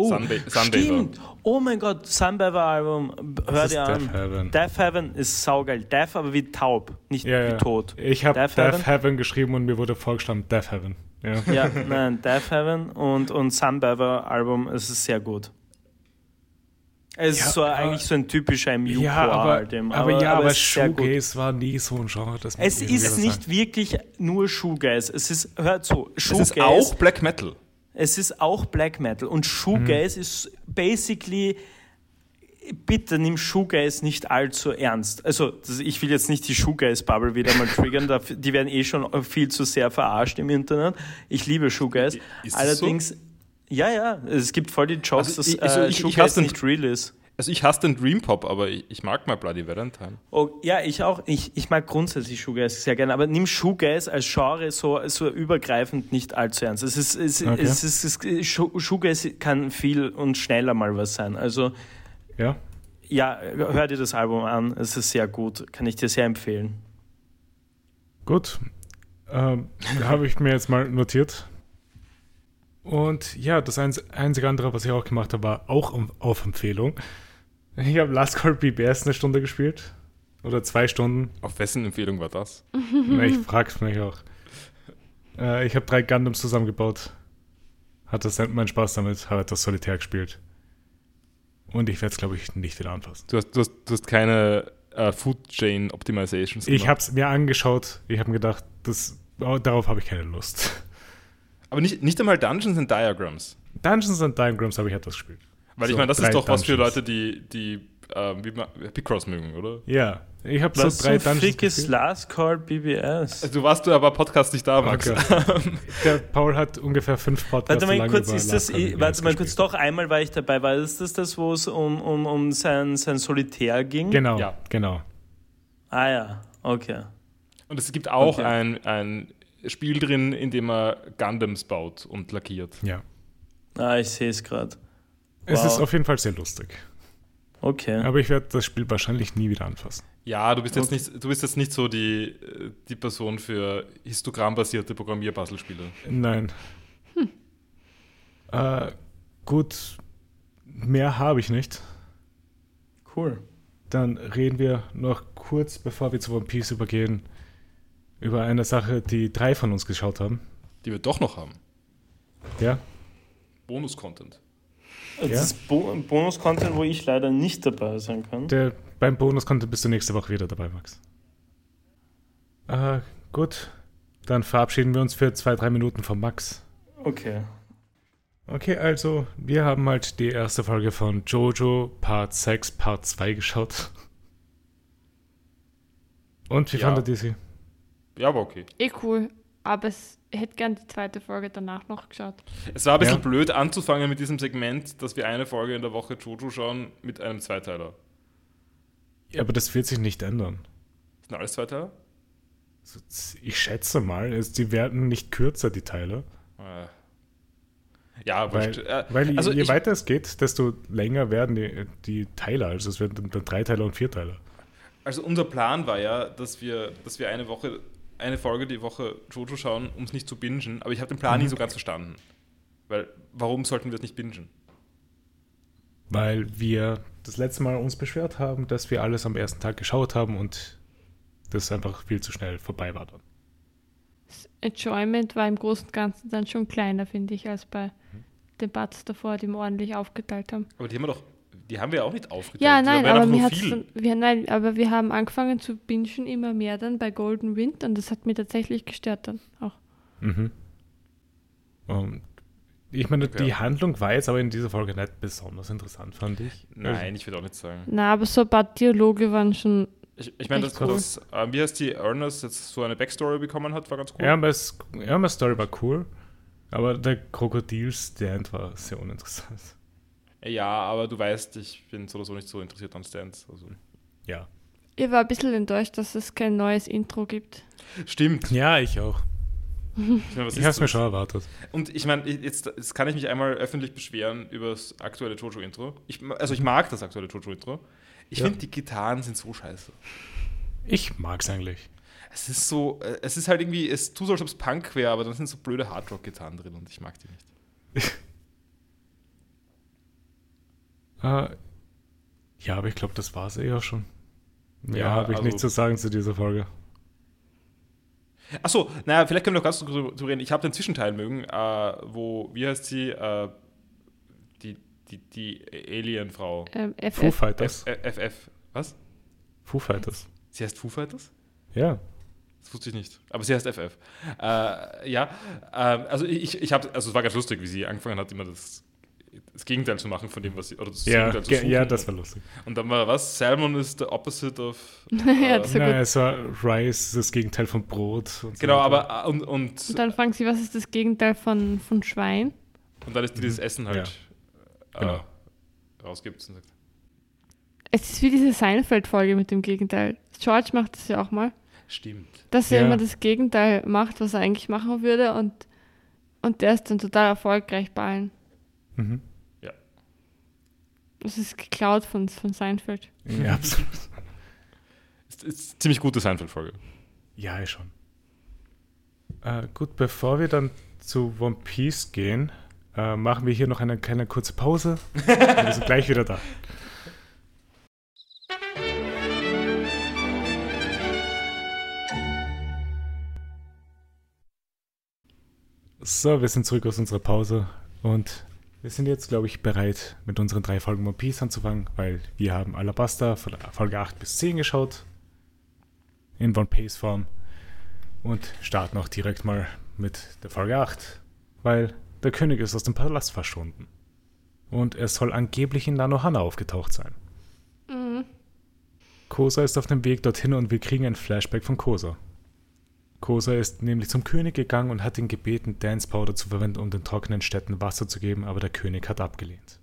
Speaker 4: Oh,
Speaker 2: Sunba-
Speaker 4: stimmt. Oh mein Gott, Sunbather Album, hör dir an.
Speaker 1: Death Heaven?
Speaker 4: Death Heaven ist saugeil. Death aber wie taub, nicht
Speaker 1: Ja,
Speaker 4: wie
Speaker 1: ja.
Speaker 4: tot.
Speaker 1: Ich habe
Speaker 4: Death
Speaker 1: Death,
Speaker 4: Heaven?
Speaker 1: Heaven? geschrieben und mir wurde vorgeschlagen Death Heaven. Ja.
Speaker 4: Ja, nein, Death Heaven und, und Sunbather Album, es ist sehr gut. Es
Speaker 1: Ja,
Speaker 4: ist so
Speaker 1: aber-
Speaker 4: eigentlich so ein typischer MU
Speaker 1: Ja, aber,
Speaker 4: Album.
Speaker 1: aber, ja, aber,
Speaker 4: es ist sehr gut.
Speaker 1: Shoegaze war nie so ein Genre. Das
Speaker 4: Es ist nicht
Speaker 1: sagen.
Speaker 4: wirklich nur Shoegaze. Es ist, hört so,
Speaker 2: Es
Speaker 4: Shoegaze.
Speaker 2: ist auch Black Metal.
Speaker 4: Es ist auch Black Metal und Shoegaze
Speaker 1: Mhm.
Speaker 4: ist basically. Bitte nimm Shoegaze nicht allzu ernst. Also, ich will jetzt nicht die Shoegaze-Bubble wieder mal triggern, die werden eh schon viel zu sehr verarscht im Internet. Ich liebe Shoegaze. Allerdings, ja, ja, es gibt voll die Jokes,
Speaker 2: Also,
Speaker 4: dass
Speaker 2: also
Speaker 4: äh,
Speaker 2: ich- ich
Speaker 4: Shoegaze nicht real ist.
Speaker 2: Also ich hasse den Dream Pop, aber ich, ich mag mal Bloody Valentine.
Speaker 4: Oh, ja, ich auch. Ich, ich mag grundsätzlich Shoegaze sehr gerne, aber nimm Shoegaze als Genre so, so übergreifend nicht allzu ernst. Es ist, es,
Speaker 1: Okay.
Speaker 4: es ist, es ist Shoegaze kann viel und schneller mal was sein. Also,
Speaker 1: Ja.
Speaker 4: ja, hör dir das Album an. Es ist sehr gut. Kann ich dir sehr empfehlen.
Speaker 1: Gut. Ähm, habe ich mir jetzt mal notiert. Und ja, das einzige andere, was ich auch gemacht habe, war auch auf Empfehlung. Ich habe Last Call BBS eine Stunde gespielt. Oder zwei Stunden.
Speaker 2: Auf wessen Empfehlung war das?
Speaker 1: Na, ich frag's mich auch. Äh, ich habe drei Gundams zusammengebaut. Hatte sen- meinen Spaß damit, habe das Solitär gespielt. Und ich werde es, glaube ich, nicht wieder anfassen.
Speaker 2: Du hast, du hast, du hast keine äh, Food Chain Optimizations
Speaker 1: Ich
Speaker 2: gemacht.
Speaker 1: habe es mir angeschaut. Ich habe mir gedacht, das, darauf habe ich keine Lust.
Speaker 2: Aber nicht, nicht einmal Dungeons and Diagrams.
Speaker 1: Dungeons and Diagrams habe ich etwas gespielt.
Speaker 2: Weil ich
Speaker 1: So,
Speaker 2: meine, das ist doch was für
Speaker 1: Dungeons.
Speaker 2: Leute, die, die ähm, wie man, Picross mögen, oder?
Speaker 1: Ja, ich habe so drei Dungeons gespielt.
Speaker 4: Last Call BBS?
Speaker 2: Also, du warst du aber Podcast nicht da, Max.
Speaker 1: Okay. Der Paul hat ungefähr fünf Podcasts
Speaker 4: Warte mal
Speaker 1: lang
Speaker 4: kurz,
Speaker 1: über
Speaker 4: ist das,
Speaker 1: BBS
Speaker 4: warte mal kurz, doch einmal war ich dabei. War das das, das wo es um, um, um sein, sein Solitär ging?
Speaker 1: Genau,
Speaker 2: Ja.
Speaker 1: genau.
Speaker 4: Ah ja, okay.
Speaker 2: Und es gibt auch
Speaker 4: Okay.
Speaker 2: ein, ein Spiel drin, in dem er Gundams baut und lackiert.
Speaker 1: Ja.
Speaker 4: Ah, ich sehe es gerade.
Speaker 1: Es
Speaker 4: Wow.
Speaker 1: ist auf jeden Fall sehr lustig.
Speaker 4: Okay.
Speaker 1: Aber ich werde das Spiel wahrscheinlich nie wieder anfassen.
Speaker 2: Ja, du bist jetzt
Speaker 4: Okay.
Speaker 2: nicht, du bist jetzt nicht so die, die Person für histogrammbasierte Programmierpuzzlespiele.
Speaker 1: Nein. Äh, gut, mehr habe ich nicht.
Speaker 4: Cool.
Speaker 1: Dann reden wir noch kurz, bevor wir zu One Piece übergehen, über eine Sache, die drei von uns geschaut haben.
Speaker 2: Die wir doch noch haben.
Speaker 1: Ja,
Speaker 2: Bonus-Content.
Speaker 4: Das
Speaker 1: Ja?
Speaker 4: ist Bo Bonus-Content, wo ich leider nicht dabei sein kann.
Speaker 1: der, beim Bonus-Content bist du nächste Woche wieder dabei, Max. Äh, gut. Dann verabschieden wir uns für zwei, drei Minuten von Max.
Speaker 4: Okay.
Speaker 1: Okay, also, wir haben halt die erste Folge von Jojo Part 6, Part 2 geschaut. Und wie
Speaker 2: Ja.
Speaker 1: fandet ihr sie?
Speaker 2: Ja, aber okay.
Speaker 3: Eh cool. Aber es, hätte gern die zweite Folge danach noch geschaut.
Speaker 2: Es war ein bisschen
Speaker 1: Ja.
Speaker 2: blöd anzufangen mit diesem Segment, dass wir eine Folge in der Woche Jojo schauen mit einem Zweiteiler.
Speaker 1: Ja, aber das wird sich nicht ändern.
Speaker 2: Sind alles Zweiteiler?
Speaker 1: Ich schätze mal, es, die werden nicht kürzer, die Teile.
Speaker 2: Äh. Ja,
Speaker 1: Weil.
Speaker 2: Äh,
Speaker 1: weil
Speaker 2: also
Speaker 1: je
Speaker 2: ich-
Speaker 1: weiter es geht, desto länger werden die, die Teile. Also es werden dann, dann Dreiteiler und Vierteiler.
Speaker 2: Also unser Plan war ja, dass wir, dass wir eine Woche, eine Folge die Woche Jojo schauen, um es nicht zu bingen. Aber ich habe den Plan nie so ganz verstanden. Weil, warum sollten wir es nicht bingen?
Speaker 1: Weil wir das letzte Mal uns beschwert haben, dass wir alles am ersten Tag geschaut haben und das einfach viel zu schnell vorbei war dann.
Speaker 3: Das Enjoyment war im Großen und Ganzen dann schon kleiner, finde ich, als bei den Parts davor, die wir ordentlich aufgeteilt haben.
Speaker 2: Aber die haben wir doch, die haben wir auch nicht aufgeteilt.
Speaker 3: Ja, nein, aber
Speaker 2: viel.
Speaker 3: dann, wir, nein, aber wir haben angefangen zu bingen immer mehr dann bei Golden Wind und das hat mir tatsächlich gestört dann auch.
Speaker 1: Mhm. Und ich meine,
Speaker 2: Okay.
Speaker 1: die Handlung war jetzt aber in dieser Folge nicht besonders interessant, fand ich.
Speaker 2: Nein, ich würde auch nicht sagen.
Speaker 3: Na, aber so ein paar Dialoge waren schon.
Speaker 2: Ich, ich meine, dass,
Speaker 3: cool.
Speaker 2: dass äh, wie heißt die Ernest jetzt so eine Backstory bekommen hat, war ganz cool.
Speaker 1: Ja, aber es, ja, aber Story war cool. Aber der Krokodil-Stand war sehr uninteressant.
Speaker 2: Ja, aber du weißt, ich bin so oder so nicht so interessiert an Stands. Also.
Speaker 1: Ja.
Speaker 3: Ich war ein bisschen enttäuscht, dass es kein neues Intro gibt.
Speaker 2: Stimmt.
Speaker 1: Ja, ich auch.
Speaker 2: Ich meine, was
Speaker 1: Ich habe es mir schon erwartet.
Speaker 2: Und ich meine, jetzt, jetzt kann ich mich einmal öffentlich beschweren über das aktuelle Jojo-Intro. Ich, also ich mag das aktuelle Jojo-Intro. Ich
Speaker 1: Ja.
Speaker 2: finde, die Gitarren sind so scheiße.
Speaker 1: Ich mag's eigentlich.
Speaker 2: Es ist so, äh, es ist halt irgendwie, es tut so, als ob es Punk wäre, aber dann sind so blöde Hardrock-Gitarren drin und ich mag die nicht.
Speaker 1: Äh, ja, aber ich glaube, das war's eh auch schon. Mehr
Speaker 2: Ja,
Speaker 1: habe ich
Speaker 2: also-
Speaker 1: nichts zu sagen zu dieser Folge.
Speaker 2: Achso, naja, vielleicht können wir noch ganz kurz reden. Ich habe den Zwischenteil mögen, äh, wo, wie heißt sie, äh, die, die, die Alien-Frau.
Speaker 3: Ähm,
Speaker 1: Foo
Speaker 3: FF.
Speaker 1: Fighters.
Speaker 2: F- FF. Was?
Speaker 1: Foo Fighters.
Speaker 2: Sie heißt Foo Fighters?
Speaker 1: Ja.
Speaker 2: Das wusste ich nicht. Aber sie heißt FF. Äh, ja, ähm, also ich, ich habe, also es war ganz lustig, wie sie angefangen hat, immer das, das Gegenteil zu machen von dem, was sie, oder das
Speaker 1: Ja,
Speaker 2: Gegenteil zu
Speaker 1: ge- ja,
Speaker 2: suchen.
Speaker 1: das war lustig.
Speaker 2: Und dann war was? Salmon is the opposite of.
Speaker 3: ja,
Speaker 2: äh,
Speaker 3: das war
Speaker 1: Nein,
Speaker 3: gut.
Speaker 1: es war Rice, das Gegenteil von Brot. Und so
Speaker 2: genau,
Speaker 1: weiter.
Speaker 2: aber äh, und, und,
Speaker 3: Und dann fragen sie, was ist das Gegenteil von, von Schwein?
Speaker 2: und dann ist dieses Essen halt
Speaker 1: Mhm. Genau.
Speaker 2: äh, rausgibt und sagt.
Speaker 3: Es ist wie diese Seinfeld-Folge mit dem Gegenteil. George macht das ja auch mal.
Speaker 2: Stimmt.
Speaker 3: Dass er
Speaker 1: Ja.
Speaker 3: immer das Gegenteil macht, was er eigentlich machen würde und, und der ist dann total erfolgreich bei allen.
Speaker 1: Mhm.
Speaker 3: Das ist geklaut von, von Seinfeld.
Speaker 1: Ja, absolut.
Speaker 2: Ist, ist eine ziemlich gute Seinfeld-Folge.
Speaker 1: Ja, schon. Äh, gut, bevor wir dann zu One Piece gehen, äh, machen wir hier noch eine kleine kurze Pause. wir sind gleich wieder da. So, wir sind zurück aus unserer Pause und wir sind jetzt, glaube ich, bereit, mit unseren drei Folgen One Piece anzufangen, weil wir haben Alabasta von Folge 8 bis 10 geschaut. In One Piece Form. Und starten auch direkt mal mit der Folge 8, weil der König ist aus dem Palast verschwunden. Und er soll angeblich in Nanohana aufgetaucht sein.
Speaker 3: Mhm.
Speaker 1: Kosa ist auf dem Weg dorthin und wir kriegen ein Flashback von Kosa. Kosa ist nämlich zum König gegangen und hat ihn gebeten, Dance Powder zu verwenden, um den trockenen Städten Wasser zu geben, aber der König hat abgelehnt.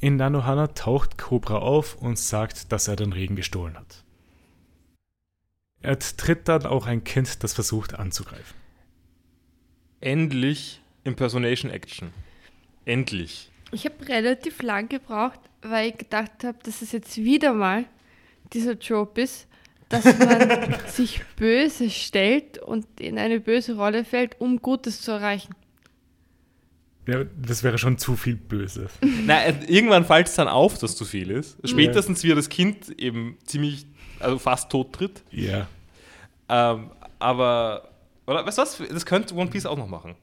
Speaker 1: In Nanohana taucht Cobra auf und sagt, dass er den Regen gestohlen hat. Er tritt dann auch ein Kind, das versucht anzugreifen.
Speaker 2: Endlich Impersonation Action. Endlich.
Speaker 3: Ich habe relativ lang gebraucht, weil ich gedacht habe, dass es jetzt wieder mal dieser Trope ist, dass man sich böse stellt und in eine böse Rolle fällt, um Gutes zu erreichen.
Speaker 1: Ja, das wäre schon zu viel Böses.
Speaker 2: Na, äh, irgendwann fällt es dann auf, dass zu viel ist. Spätestens, wie er das Kind eben ziemlich, also fast tot tritt.
Speaker 1: Ja.
Speaker 2: Ähm, aber, oder weißt du was? Das könnte One Piece auch noch machen.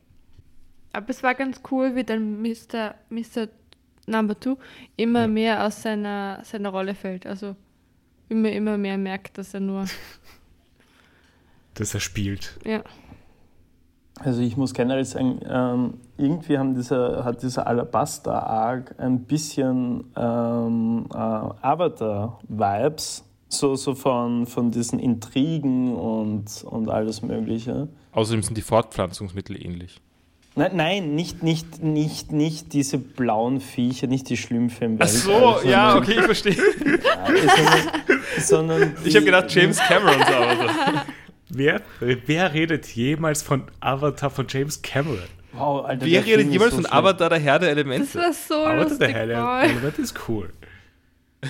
Speaker 3: Aber es war ganz cool, wie dann Mr. Mr. Number Two immer
Speaker 1: Ja.
Speaker 3: mehr aus seiner, seiner Rolle fällt. Also immer, immer mehr merkt, dass er nur
Speaker 1: das er spielt.
Speaker 3: Ja.
Speaker 4: Also ich muss generell sagen, ähm, irgendwie haben dieser, hat dieser Alabaster-Arc ein bisschen ähm, äh, Avatar-Vibes, so, so von, von diesen Intrigen und, und alles Mögliche.
Speaker 2: Außerdem sind die Fortpflanzungsmittel ähnlich.
Speaker 4: Nein, nein, nicht, nicht, nicht, nicht diese blauen Viecher, nicht die Schlümpfe im
Speaker 2: Ach
Speaker 4: Wald.
Speaker 2: so, ja, okay, ich verstehe.
Speaker 4: Sondern, sondern
Speaker 2: Ich habe gedacht, James Cameron so.
Speaker 1: Wer, wer redet jemals von Avatar von James Cameron?
Speaker 4: Wow, Alter,
Speaker 2: Wer redet jemals
Speaker 4: so
Speaker 2: von
Speaker 4: schlimm.
Speaker 2: Avatar, der Herr der
Speaker 3: Das
Speaker 2: Elemente?
Speaker 3: war so
Speaker 1: Avatar,
Speaker 3: lustig.
Speaker 1: der Herr der. Elemente ist cool.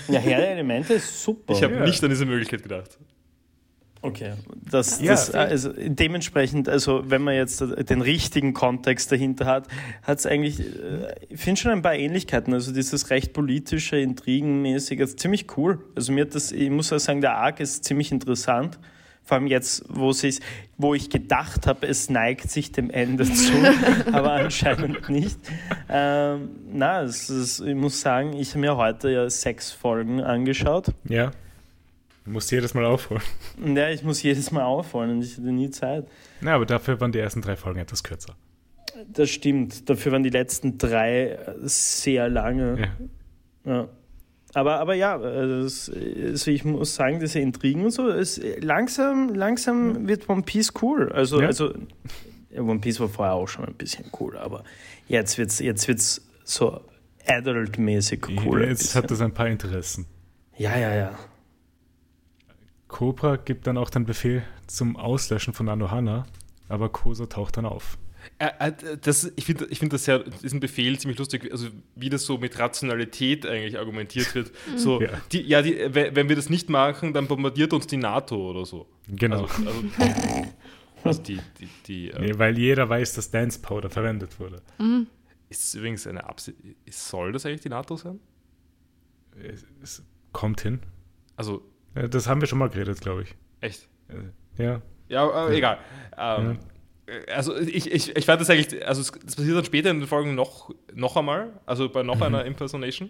Speaker 4: Ja, Herr der Elemente ist super.
Speaker 2: Ich habe
Speaker 1: Ja.
Speaker 2: nicht an diese Möglichkeit gedacht.
Speaker 4: Okay, das,
Speaker 1: Ja.
Speaker 4: das, also dementsprechend, also wenn man jetzt den richtigen Kontext dahinter hat, hat es eigentlich, äh, ich finde schon ein paar Ähnlichkeiten. Also dieses recht politische, intrigenmäßige, ist ziemlich cool. Also mir hat das, ich muss auch sagen, der Arc ist ziemlich interessant. Vor allem jetzt, wo, wo ich gedacht habe, es neigt sich dem Ende zu, aber anscheinend nicht. Ähm, na, ist, ich muss sagen, ich habe mir heute ja sechs Folgen angeschaut.
Speaker 1: Ja. Du musst jedes Mal aufholen.
Speaker 4: Ja, ich muss jedes Mal aufholen und ich hatte nie Zeit.
Speaker 1: Na, aber dafür waren die ersten drei Folgen etwas kürzer.
Speaker 4: Das stimmt. Dafür waren die letzten drei sehr lange.
Speaker 1: Ja.
Speaker 4: Ja. Aber, aber ja, also ich muss sagen, diese Intrigen und so, es, langsam, langsam wird One Piece cool. Also,
Speaker 1: Ja.
Speaker 4: also ja, One Piece war vorher auch schon ein bisschen cool, aber jetzt wird es jetzt wird's so adult-mäßig cool.
Speaker 1: Jetzt hat das ein paar Interessen.
Speaker 4: ja, ja, ja.
Speaker 1: Cobra gibt dann auch den Befehl zum Auslöschen von Anohana, aber Koso taucht dann auf.
Speaker 2: Äh, äh, Das, ich finde ich find das ja, diesen Befehl ziemlich lustig, also wie das so mit Rationalität eigentlich argumentiert wird. So,
Speaker 1: Ja.
Speaker 2: die, ja, die, we- wenn wir das nicht machen, dann bombardiert uns die NATO oder so.
Speaker 1: Genau.
Speaker 2: Also, also, also die, die, die äh,
Speaker 1: Nee, weil jeder weiß, dass Dance Powder verwendet wurde.
Speaker 2: ist es übrigens eine Absicht, soll das eigentlich die NATO sein?
Speaker 1: Es, es kommt hin.
Speaker 2: Also,
Speaker 1: Äh, Das haben wir schon mal geredet, glaube ich.
Speaker 2: echt.
Speaker 1: Äh, Ja.
Speaker 2: Ja, äh, egal. Ähm, äh, Also ich, ich, ich fand das eigentlich, also es- das passiert dann später in den Folgen noch, noch einmal, also bei noch einer Impersonation.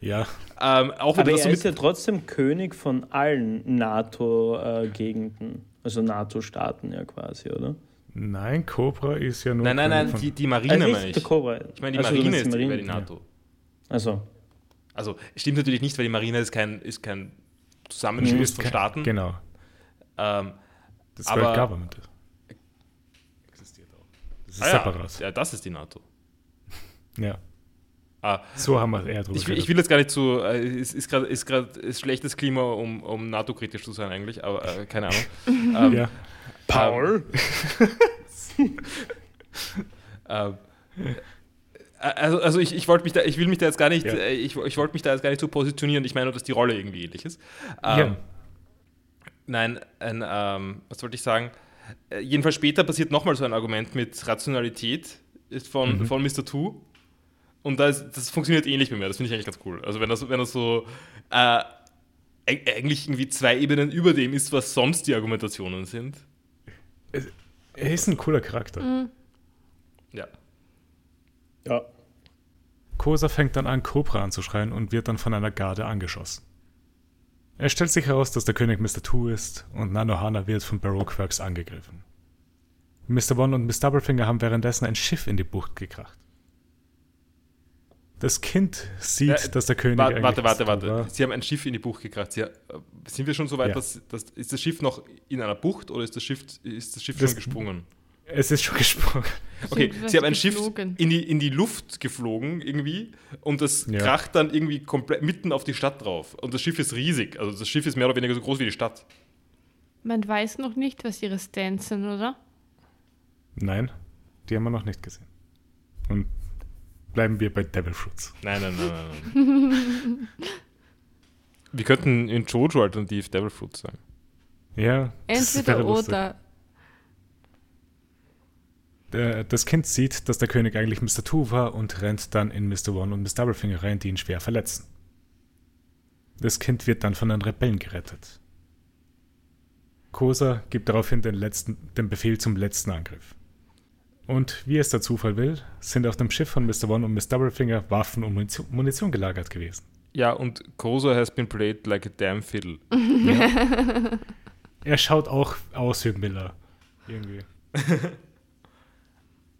Speaker 1: Ja.
Speaker 2: Ähm, auch
Speaker 4: Aber er
Speaker 2: so
Speaker 4: ist ja trotzdem König von allen NATO-Gegenden, also NATO-Staaten ja quasi, oder?
Speaker 1: Nein, Cobra ist ja nur.
Speaker 2: Nein, nein, nein, die, die Marine
Speaker 4: Äh,
Speaker 2: meine
Speaker 4: nicht
Speaker 2: ich.
Speaker 4: der Cobra.
Speaker 2: Ich meine, die
Speaker 4: Also,
Speaker 2: Marine ist
Speaker 4: die
Speaker 2: die,
Speaker 4: Marine,
Speaker 2: die NATO.
Speaker 4: Also,
Speaker 2: Also, stimmt natürlich nicht, weil die Marine ist kein, ist kein Zusammenschluss
Speaker 1: ist
Speaker 2: von
Speaker 1: kein-
Speaker 2: Staaten.
Speaker 1: Genau.
Speaker 2: Ähm,
Speaker 1: Das
Speaker 2: Aber-
Speaker 1: World Government existiert auch. Das ist
Speaker 2: ah
Speaker 1: separat.
Speaker 2: ja, das ist die NATO.
Speaker 1: Ja.
Speaker 2: Ah,
Speaker 1: So haben wir eher drüber
Speaker 2: ich, will- ich will jetzt gar nicht zu, äh, es ist gerade ist grad, ist schlechtes Klima, um, um NATO-kritisch zu sein eigentlich, aber äh, keine Ahnung. ähm,
Speaker 1: Ja.
Speaker 4: Paul?
Speaker 2: Ähm, äh, also, also ich, ich wollte mich da, ich will mich da jetzt gar nicht,
Speaker 1: Ja.
Speaker 2: äh, ich, ich wollte mich da jetzt gar nicht so positionieren. Ich meine nur, dass die Rolle irgendwie ähnlich ist. Ähm,
Speaker 1: Ja.
Speaker 2: Nein, ein, ähm, was wollte ich sagen? Äh, jedenfalls später passiert nochmal so ein Argument mit Rationalität ist von,
Speaker 1: Mhm.
Speaker 2: von Mr. Two. Und das, das funktioniert ähnlich bei mir. Das finde ich eigentlich ganz cool. Also wenn das, wenn das so äh, eig- eigentlich irgendwie zwei Ebenen über dem ist, was sonst die Argumentationen sind.
Speaker 1: Er ist ein cooler Charakter.
Speaker 2: Ja.
Speaker 4: Ja.
Speaker 1: Kosa fängt dann an, Cobra anzuschreien und wird dann von einer Garde angeschossen. Es stellt sich heraus, dass der König Mr. Two ist und Nanohana wird von Baroqueworks angegriffen. Mr. One und Miss Doublefinger haben währenddessen ein Schiff in die Bucht gekracht. Das Kind sieht,
Speaker 2: Äh,
Speaker 1: dass der König
Speaker 2: Warte, warte, warte, warte.
Speaker 1: war.
Speaker 2: Sie haben ein Schiff in die Bucht gekracht. Sie, äh, sind wir schon so weit,
Speaker 1: Ja.
Speaker 2: dass, dass ist das Schiff noch in einer Bucht oder ist das Schiff, ist das Schiff
Speaker 1: Das-
Speaker 2: schon gesprungen?
Speaker 1: Es ist schon gesprungen.
Speaker 2: Okay,
Speaker 3: Sind
Speaker 2: sie haben ein. Schiff in die, in die Luft geflogen irgendwie und das
Speaker 1: Ja.
Speaker 2: kracht dann irgendwie komplett mitten auf die Stadt drauf. Und das Schiff ist riesig. Also das Schiff ist mehr oder weniger so groß wie die Stadt.
Speaker 3: Man weiß noch nicht, was ihre Stands sind, oder?
Speaker 1: Nein, die haben wir noch nicht gesehen. Und bleiben wir bei Devil Fruits.
Speaker 2: Nein, nein, nein, nein. nein. wir könnten in Jojo alternativ Devil Fruit sagen.
Speaker 1: Ja,
Speaker 3: Entweder
Speaker 1: lustig.
Speaker 3: oder.
Speaker 1: Der- Das Kind sieht, dass der König eigentlich Mr. Two war und rennt dann in Mr. One und Miss Doublefinger rein, die ihn schwer verletzen. Das Kind wird dann von den Rebellen gerettet. Kosa gibt daraufhin den, letzten, den Befehl zum letzten Angriff. Und wie es der Zufall will, sind auf dem Schiff von Mr. One und Miss Doublefinger Waffen und Munition, Munition gelagert gewesen.
Speaker 2: Ja, und Kosa has been played like a damn fiddle.
Speaker 1: er schaut auch aus wie Miller. Irgendwie.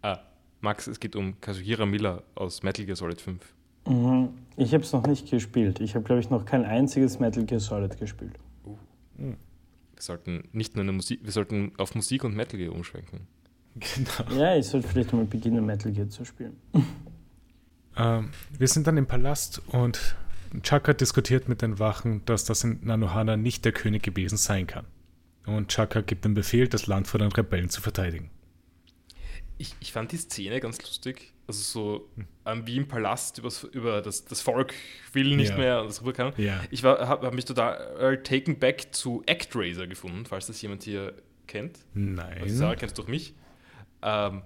Speaker 2: ah, Max, es geht um Kazuhira Miller aus Metal Gear Solid 5.
Speaker 4: Mhm. Ich habe es noch nicht gespielt. Ich habe, glaube ich, noch kein einziges Metal Gear Solid gespielt.
Speaker 2: Uh. Wir sollten nicht nur eine Musik, wir sollten auf Musik und Metal Gear umschwenken.
Speaker 4: Genau. Ja, ich sollte vielleicht mal beginnen, Metal Gear zu spielen.
Speaker 1: Ähm, wir sind dann im Palast und Chaka diskutiert mit den Wachen, dass das in Nanohana nicht der König gewesen sein kann. Und Chaka gibt den Befehl, das Land vor den Rebellen zu verteidigen.
Speaker 2: Ich, ich fand die Szene ganz lustig. Also so ähm, wie im Palast über, über das, das Volk will nicht
Speaker 1: Ja.
Speaker 2: mehr und das rüber kann.
Speaker 1: Ja.
Speaker 2: Ich habe hab mich total äh, taken back zu ActRaiser gefunden, falls das jemand hier kennt.
Speaker 1: Nein.
Speaker 2: Also Sarah kennst durch mich. Ähm,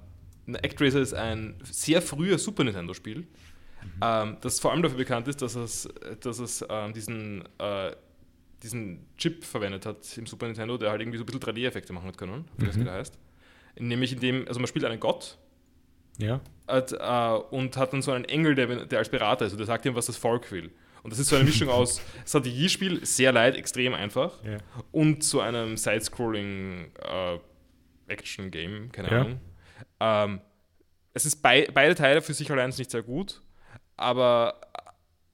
Speaker 2: ActRaiser ist ein sehr früher Super Nintendo-Spiel, ähm, das vor allem dafür bekannt ist, dass es, dass es ähm, diesen, äh, diesen Chip verwendet hat im Super Nintendo, der halt irgendwie so ein bisschen 3D-Effekte machen hat können, wie das
Speaker 1: Mhm.
Speaker 2: wieder heißt. Nämlich indem, also man spielt einen Gott
Speaker 1: Ja.
Speaker 2: hat, äh, und hat dann so einen Engel, der, der als Berater ist und der sagt ihm, was das Volk will. Und das ist so eine Mischung aus Strategiespiel, sehr leicht, extrem einfach,
Speaker 1: Ja.
Speaker 2: und zu einem Side-Scrolling äh, Action-Game, keine
Speaker 1: Ja.
Speaker 2: Ahnung. Ähm, es ist bei, beide Teile für sich allein nicht sehr gut, aber,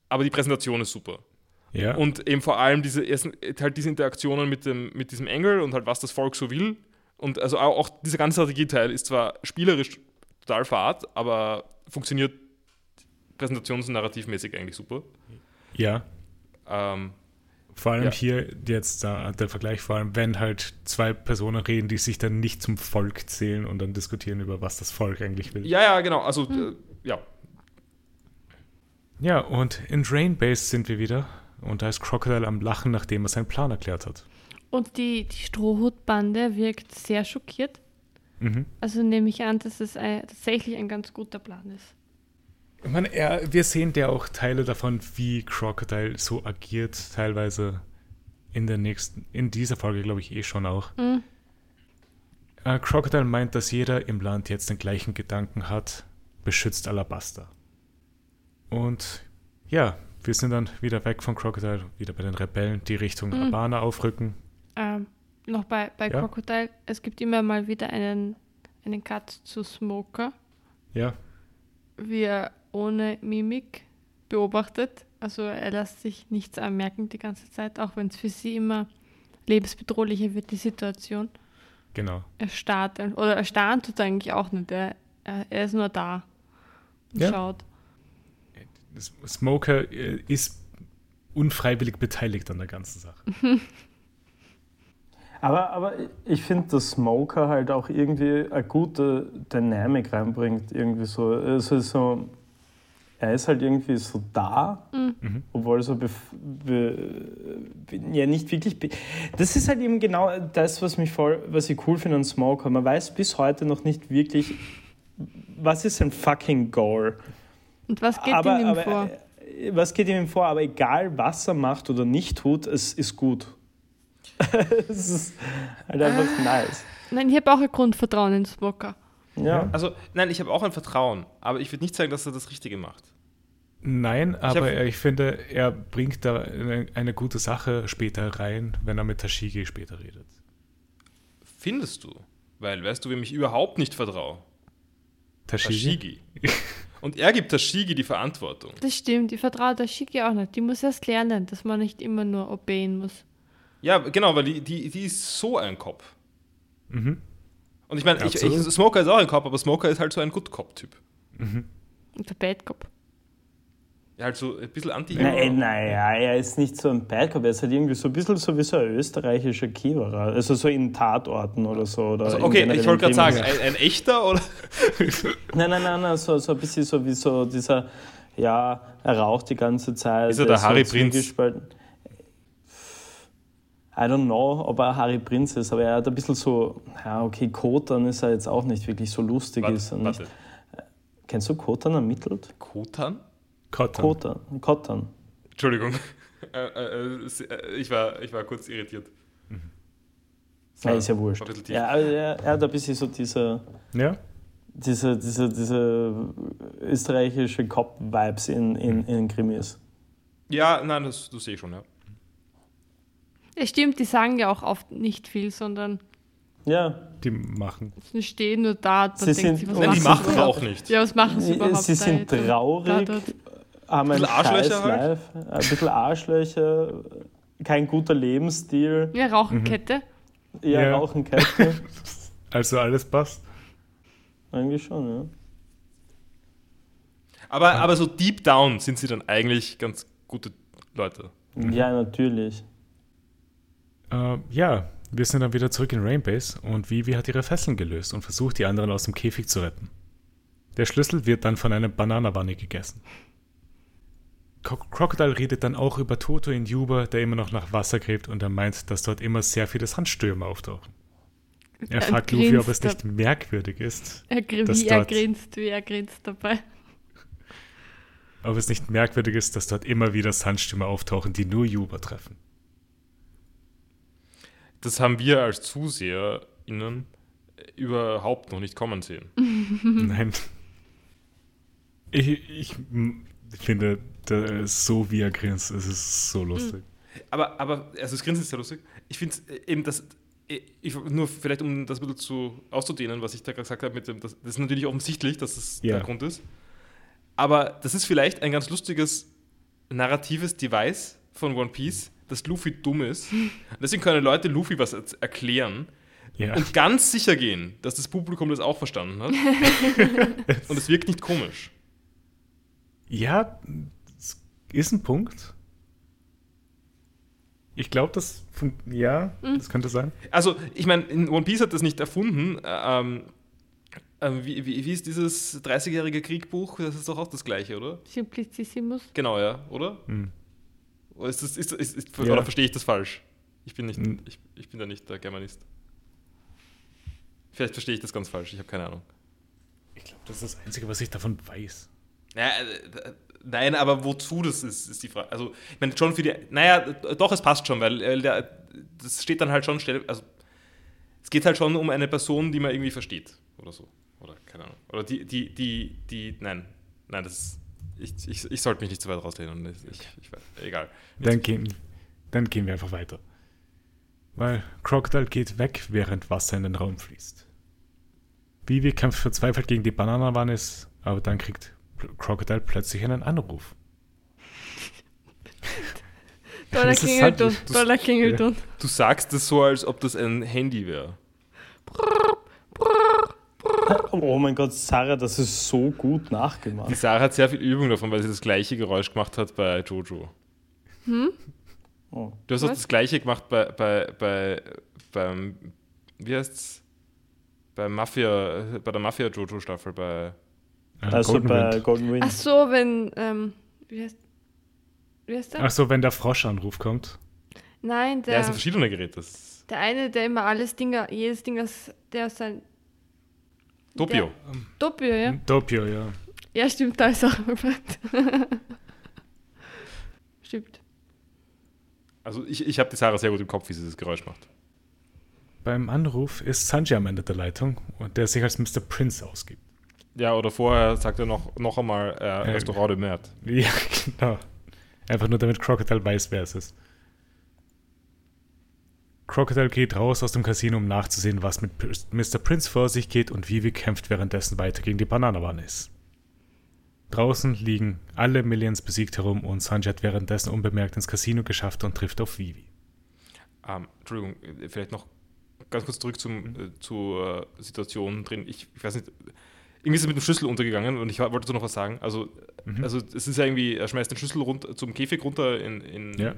Speaker 2: aber die Präsentation ist super.
Speaker 1: Ja.
Speaker 2: Und eben vor allem diese, ersten, halt diese Interaktionen mit, dem, mit diesem Engel und halt was das Volk so will. Und also auch, auch dieser ganze Strategieteil ist zwar spielerisch total fad, aber funktioniert präsentations- und narrativmäßig eigentlich super.
Speaker 1: ja.
Speaker 2: Ähm,
Speaker 1: Vor allem
Speaker 2: Ja.
Speaker 1: hier jetzt da der Vergleich, vor allem wenn halt zwei Personen reden, die sich dann nicht zum Volk zählen und dann diskutieren über was das Volk eigentlich will.
Speaker 2: ja, ja, genau. Also, äh, ja.
Speaker 1: Ja, und in Drain Base sind wir wieder und da ist Crocodile am Lachen, nachdem er seinen Plan erklärt hat.
Speaker 3: Und die, die Strohhutbande wirkt sehr schockiert.
Speaker 1: Mhm.
Speaker 3: Also nehme ich an, dass es ein, tatsächlich ein ganz guter Plan ist.
Speaker 1: Ich meine, er, wir sehen ja auch Teile davon, wie Crocodile so agiert, teilweise in der nächsten, in dieser Folge glaube ich eh schon auch.
Speaker 3: Mhm.
Speaker 1: Äh, Crocodile meint, dass jeder im Land jetzt den gleichen Gedanken hat, beschützt Alabaster. Und ja, wir sind dann wieder weg von Crocodile, wieder bei den Rebellen, die Richtung
Speaker 3: Mhm.
Speaker 1: Habana aufrücken.
Speaker 3: Ähm, noch bei, bei
Speaker 1: Ja.
Speaker 3: Crocodile, es gibt immer mal wieder einen, einen Cut zu Smoker,
Speaker 1: Ja,
Speaker 3: wie er ohne Mimik beobachtet. Also er lässt sich nichts anmerken die ganze Zeit, auch wenn es für sie immer lebensbedrohlicher wird, die Situation.
Speaker 1: genau.
Speaker 3: Er starrt, oder er starrt tut er eigentlich auch nicht. Er, er, ist nur da und
Speaker 1: Ja.
Speaker 3: schaut.
Speaker 1: Smoker äh, ist unfreiwillig beteiligt an der ganzen Sache.
Speaker 4: Aber, aber ich finde, dass Smoker halt auch irgendwie eine gute Dynamik reinbringt. Irgendwie so. Also so er ist halt irgendwie so da,
Speaker 1: Mhm.
Speaker 4: obwohl so bef be ja nicht wirklich. Be das ist halt eben genau das, was mich voll, was ich cool finde an Smoker. Man weiß bis heute noch nicht wirklich, was ist ein fucking Goal.
Speaker 3: Und was geht
Speaker 4: aber,
Speaker 3: ihm
Speaker 4: aber,
Speaker 3: vor?
Speaker 4: äh, Was geht ihm vor? Aber egal, was er macht oder nicht tut, es ist gut. es ist halt einfach
Speaker 3: Ah.
Speaker 4: nice.
Speaker 3: Nein, ich habe auch ein Grundvertrauen in Smoker.
Speaker 4: Ja.
Speaker 2: Also, nein, ich habe auch ein Vertrauen, aber ich würde nicht sagen, dass er das Richtige macht.
Speaker 1: Nein, aber
Speaker 2: hab-
Speaker 1: ich finde, er bringt da eine, eine gute Sache später rein, wenn er mit Tashigi später redet.
Speaker 2: Findest du? Weil, weißt du, wem ich überhaupt nicht vertraue?
Speaker 1: Tashigi?
Speaker 2: Tashigi. Und er gibt Tashigi die Verantwortung.
Speaker 3: Das stimmt, ich vertraue der Shiki auch nicht. Die muss erst lernen, dass man nicht immer nur obeying muss.
Speaker 2: Ja, genau, weil die, die, die ist so ein Kopf.
Speaker 1: Mhm.
Speaker 2: Und ich meine, ich, ich. Smoker ist auch ein Kopf, aber Smoker ist halt so ein Good Cop-Typ.
Speaker 3: Und der Bad Cop.
Speaker 2: Ja, halt so ein bisschen anti
Speaker 4: Nein, naja, er ist nicht so ein Bad Cop, er ist halt irgendwie so ein bisschen so wie so ein österreichischer Kiewerer. Also so in Tatorten oder so. Oder
Speaker 2: Also, okay, ich wollte gerade sagen, ein, ein echter oder?
Speaker 4: Nein, nein, nein, nein so, so ein bisschen so wie so dieser, ja, er raucht die ganze Zeit.
Speaker 2: Ist er der
Speaker 4: ist
Speaker 2: Harry
Speaker 4: so
Speaker 2: Prinz?
Speaker 4: I don't know, ob er Harry Prinz ist, aber er hat ein bisschen so, ja, okay, Kotan ist er jetzt auch nicht wirklich so lustig. ist
Speaker 2: Warte,
Speaker 4: nicht.
Speaker 2: warte.
Speaker 4: Kennst du Kotan ermittelt?
Speaker 2: Kotan?
Speaker 1: Cotton.
Speaker 4: Kotan, Kotan.
Speaker 2: Entschuldigung. Äh, äh, äh, ich, war, ich war kurz irritiert.
Speaker 4: Ja, ist ja wurscht. Ja, aber er, er hat ein bisschen so diese,
Speaker 1: Ja?
Speaker 4: diese, diese, diese österreichische Cop-Vibes in, in, in Krimis.
Speaker 2: Ja, nein, das, das sehe ich schon, ja.
Speaker 3: Es stimmt, die sagen ja auch oft nicht viel, sondern
Speaker 4: Ja,
Speaker 1: Die machen.
Speaker 3: sie stehen nur da.
Speaker 4: Sie
Speaker 3: denkt
Speaker 4: sind-
Speaker 3: was
Speaker 2: Nein, die
Speaker 3: machen sie
Speaker 2: auch nicht.
Speaker 3: Ja, was machen sie überhaupt?
Speaker 4: sie sind
Speaker 3: da
Speaker 4: traurig,
Speaker 3: Da,
Speaker 4: haben ein
Speaker 2: Bisschen Arschlöcher halt.
Speaker 4: Life, ein bisschen Arschlöcher, kein guter Lebensstil,
Speaker 3: Ja, Rauchenkette.
Speaker 4: eher
Speaker 1: Ja.
Speaker 4: rauchen Kette.
Speaker 1: Also alles passt.
Speaker 4: Eigentlich schon, ja.
Speaker 2: Aber, aber so deep down sind sie dann eigentlich ganz gute Leute.
Speaker 4: Ja, natürlich.
Speaker 1: Äh, ja, wir sind dann wieder zurück in Rainbase und Vivi hat ihre Fesseln gelöst und versucht, die anderen aus dem Käfig zu retten. Der Schlüssel wird dann von einer Bananawanne gegessen. Cro- Crocodile redet dann auch über Toto in Juba, der immer noch nach Wasser gräbt und er meint, dass dort immer sehr viele Sandstürme auftauchen. Er
Speaker 3: Er
Speaker 1: fragt Luffy, ob es nicht merkwürdig ist,
Speaker 3: Er,
Speaker 1: dass
Speaker 3: wie er grinst, wie er grinst dabei.
Speaker 1: ob es nicht merkwürdig ist, dass dort immer wieder Sandstürme auftauchen, die nur Juba treffen.
Speaker 2: Das haben wir als ZuseherInnen überhaupt noch nicht kommen sehen.
Speaker 1: Nein. Ich, ich finde, das, so wie er grinst, es ist so lustig.
Speaker 2: Aber, aber also das Grinsen ist sehr lustig. Ich finde eben, dass äh, ich, nur vielleicht um das ein bisschen zu auszudehnen, was ich da gerade gesagt habe, mit dem, das, das ist natürlich offensichtlich, dass das
Speaker 1: Ja.
Speaker 2: der Grund ist. Aber das ist vielleicht ein ganz lustiges narratives Device von One Piece, dass Luffy dumm ist. Deswegen können Leute Luffy was er- erklären
Speaker 1: Ja.
Speaker 2: und ganz sicher gehen, dass das Publikum das auch verstanden hat. und es wirkt nicht komisch.
Speaker 1: Ja, es ist ein Punkt. Ich glaube, das, ja, das könnte sein.
Speaker 2: Also, ich meine, in One Piece hat das nicht erfunden. äh, Ähm, ähm, wie, wie, wie ist dieses 30-jährige Kriegbuch? Das ist doch auch das gleiche, oder?
Speaker 3: Simplicissimus.
Speaker 2: Genau, ja, oder?
Speaker 1: Hm.
Speaker 2: Oder, ist das, ist, ist, ist,
Speaker 1: Ja.
Speaker 2: oder verstehe ich das falsch? Ich bin, nicht,
Speaker 1: Hm.
Speaker 2: ich, ich bin da nicht der Germanist. Vielleicht verstehe ich das ganz falsch, ich habe keine Ahnung.
Speaker 1: Ich glaube, das ist das Einzige, was ich davon weiß.
Speaker 2: Naja, äh, nein, aber wozu das ist, ist die Frage. Also, ich meine, schon für die. Naja, doch, es passt schon, weil äh, der, das steht dann halt schon. Also, es geht halt schon um eine Person, die man irgendwie versteht. Oder so. Oder keine Ahnung. Oder die, die, die, die. Nein. Nein, das ist. Ich, ich, ich sollte mich nicht zu weit rauslehnen. Ich, ich, ich, egal.
Speaker 1: Dann gehen, dann gehen wir einfach weiter. Weil Crocodile geht weg, während Wasser in den Raum fließt. Vivi kämpft verzweifelt gegen die Bananenwannes, aber dann kriegt Crocodile plötzlich einen Anruf.
Speaker 3: Dollar Klingelton.
Speaker 1: halt-
Speaker 3: Dollar Klingelton.
Speaker 2: Du sagst es so, als ob das ein Handy wäre.
Speaker 4: Oh mein Gott, Sarah, das ist so gut
Speaker 2: Die
Speaker 4: nachgemacht.
Speaker 2: Sarah hat sehr viel Übung davon, weil sie das gleiche Geräusch gemacht hat bei Jojo.
Speaker 4: Oh.
Speaker 2: Du hast auch
Speaker 3: Was?
Speaker 2: das gleiche gemacht bei, bei, bei beim, wie heißt's? Bei Mafia, bei der Mafia Jojo Staffel, bei
Speaker 1: Äh,
Speaker 4: Also
Speaker 1: Golden
Speaker 4: bei
Speaker 1: Wind.
Speaker 4: Golden Wind.
Speaker 3: Ach so, wenn, ähm, wie heißt, wie heißt der?
Speaker 1: Ach so, wenn der Froschanruf kommt.
Speaker 3: Nein,
Speaker 2: Ja,
Speaker 3: der,
Speaker 2: es sind verschiedene Geräte. Das
Speaker 3: der eine, der immer alles Dinger, jedes Ding, aus, der aus sein...
Speaker 2: Topio.
Speaker 3: Der, Doppio, ja?
Speaker 1: Doppio, ja.
Speaker 3: Ja, stimmt, da ist auch gefragt. stimmt.
Speaker 2: Also ich, ich habe die Sarah sehr gut im Kopf, wie sie das Geräusch macht.
Speaker 1: Beim Anruf ist Sanji am Ende der Leitung und der sich als Mr. Prince ausgibt.
Speaker 2: Ja, oder vorher sagt er noch, noch einmal äh,
Speaker 1: Ähm.
Speaker 2: Restaurant de Merde.
Speaker 1: Ja, genau. Einfach nur damit Crocodile weiß, wer es ist. Crocodile geht raus aus dem Casino, um nachzusehen, was mit Mr. Prince vor sich geht und Vivi kämpft währenddessen weiter gegen die Bananenwannes. Draußen liegen alle Millions besiegt herum und Sanji hat währenddessen unbemerkt ins Casino geschafft und trifft auf Vivi.
Speaker 2: Ähm, Entschuldigung, vielleicht noch ganz kurz zurück zum, äh, zur äh, Situation drin. Ich, ich weiß nicht, irgendwie ist er mit dem Schlüssel untergegangen und ich wollte so noch was sagen. Also,
Speaker 1: Mhm.
Speaker 2: also es ist ja irgendwie, er schmeißt den Schlüssel runter, zum Käfig runter in, in,
Speaker 1: Ja.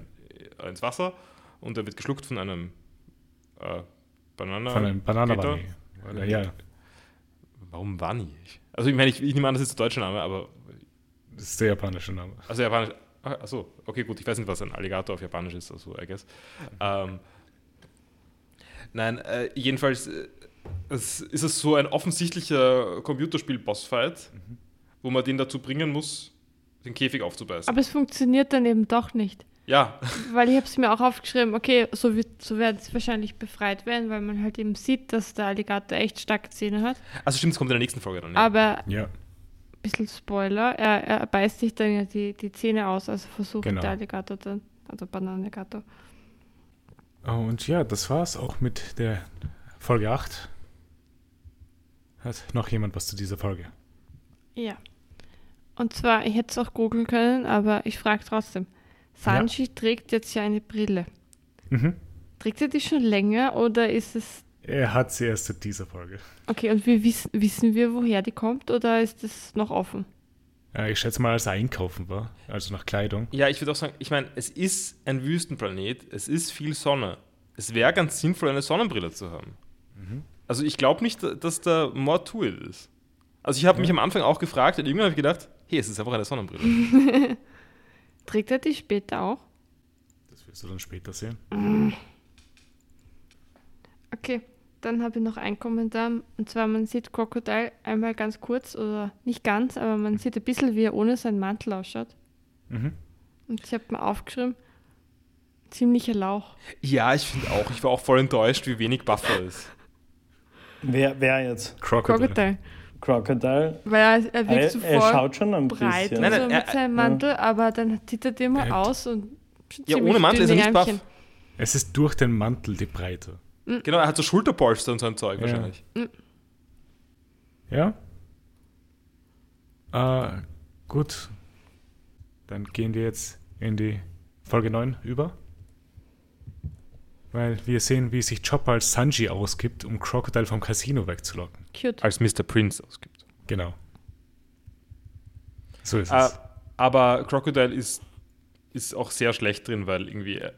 Speaker 2: äh, ins Wasser und er wird geschluckt von einem äh, Banana.
Speaker 1: Von einem Bananenwanne. Oder, ja,
Speaker 2: Warum Wani? Also ich meine, ich, ich nehme an, das ist der deutsche Name, aber
Speaker 1: das ist der japanische Name.
Speaker 2: Also Japanisch. ah, Achso, okay, gut. Ich weiß nicht, was ein Alligator auf Japanisch ist, also I guess. Ähm, nein, äh, jedenfalls äh, es ist es so ein offensichtlicher Computerspiel-Bossfight, wo man den dazu bringen muss, den Käfig aufzubeißen.
Speaker 3: Aber es funktioniert dann eben doch nicht.
Speaker 2: Ja,
Speaker 3: Weil ich habe es mir auch aufgeschrieben, okay, so, wird, so werden sie wahrscheinlich befreit werden, weil man halt eben sieht, dass der Alligator echt starke Zähne hat.
Speaker 2: also stimmt, es kommt in der nächsten Folge dann. Ja.
Speaker 3: Aber
Speaker 1: Ja,
Speaker 3: ein bisschen Spoiler, er, er beißt sich dann ja die, die Zähne aus, also versucht
Speaker 1: Genau.
Speaker 3: der Alligator dann, also Bananenalligator.
Speaker 1: Und ja, das war's auch mit der Folge 8. Hat noch jemand was zu dieser Folge?
Speaker 3: Ja. Und zwar, ich hätte es auch googeln können, aber ich frage trotzdem. Sanji trägt jetzt ja eine Brille.
Speaker 1: Mhm.
Speaker 3: Trägt er die schon länger oder ist es.
Speaker 1: Er hat sie erst in dieser Folge.
Speaker 3: Okay, und wir wissen, wissen wir, woher die kommt oder ist das noch offen?
Speaker 1: Ja, ich schätze mal, als er einkaufen war, also nach Kleidung.
Speaker 2: Ja, ich würde auch sagen, ich meine, es ist ein Wüstenplanet, es ist viel Sonne. Es wäre ganz sinnvoll, eine Sonnenbrille zu haben. Also ich glaube nicht, dass da more to it ist. Also ich habe
Speaker 1: Ja.
Speaker 2: mich am Anfang auch gefragt und irgendwann habe ich gedacht, hey, es ist einfach eine Sonnenbrille.
Speaker 3: Trägt er die später auch?
Speaker 1: Das wirst du dann später sehen.
Speaker 3: Okay, dann habe ich noch einen Kommentar. Und zwar, man sieht Crocodile einmal ganz kurz, oder nicht ganz, aber man sieht ein bisschen, wie er ohne seinen Mantel ausschaut.
Speaker 1: Mhm.
Speaker 3: Und ich habe mir aufgeschrieben, ziemlicher Lauch.
Speaker 2: ja, ich finde auch, ich war auch voll enttäuscht, wie wenig Buffer ist.
Speaker 4: Wer, wer jetzt?
Speaker 1: Crocodile.
Speaker 3: Crocodile.
Speaker 4: Crocodile?
Speaker 3: Weil er, er wirkt so
Speaker 4: er schaut schon ein
Speaker 3: breit
Speaker 4: bisschen.
Speaker 2: Nein,
Speaker 3: so
Speaker 2: nein,
Speaker 3: mit
Speaker 2: er-
Speaker 3: seinem Mantel, aber dann zieht er den mal
Speaker 1: Er hat-
Speaker 3: aus und
Speaker 2: Ja, ohne Mantel ist er nicht buff.
Speaker 3: Ärmchen.
Speaker 1: Es ist durch den Mantel die Breite.
Speaker 2: Genau, er hat so Schulterpolster und so ein Zeug
Speaker 1: Ja.
Speaker 2: wahrscheinlich.
Speaker 1: Ja? Äh, gut. Dann gehen wir jetzt in die Folge 9 über. Weil wir sehen, wie sich Chopper als Sanji ausgibt, um Crocodile vom Casino wegzulocken.
Speaker 3: Cute.
Speaker 2: Als Mr. Prince ausgibt.
Speaker 1: Genau. So ist
Speaker 2: Äh,
Speaker 1: es.
Speaker 2: aber Crocodile ist, ist auch sehr schlecht drin, weil irgendwie er,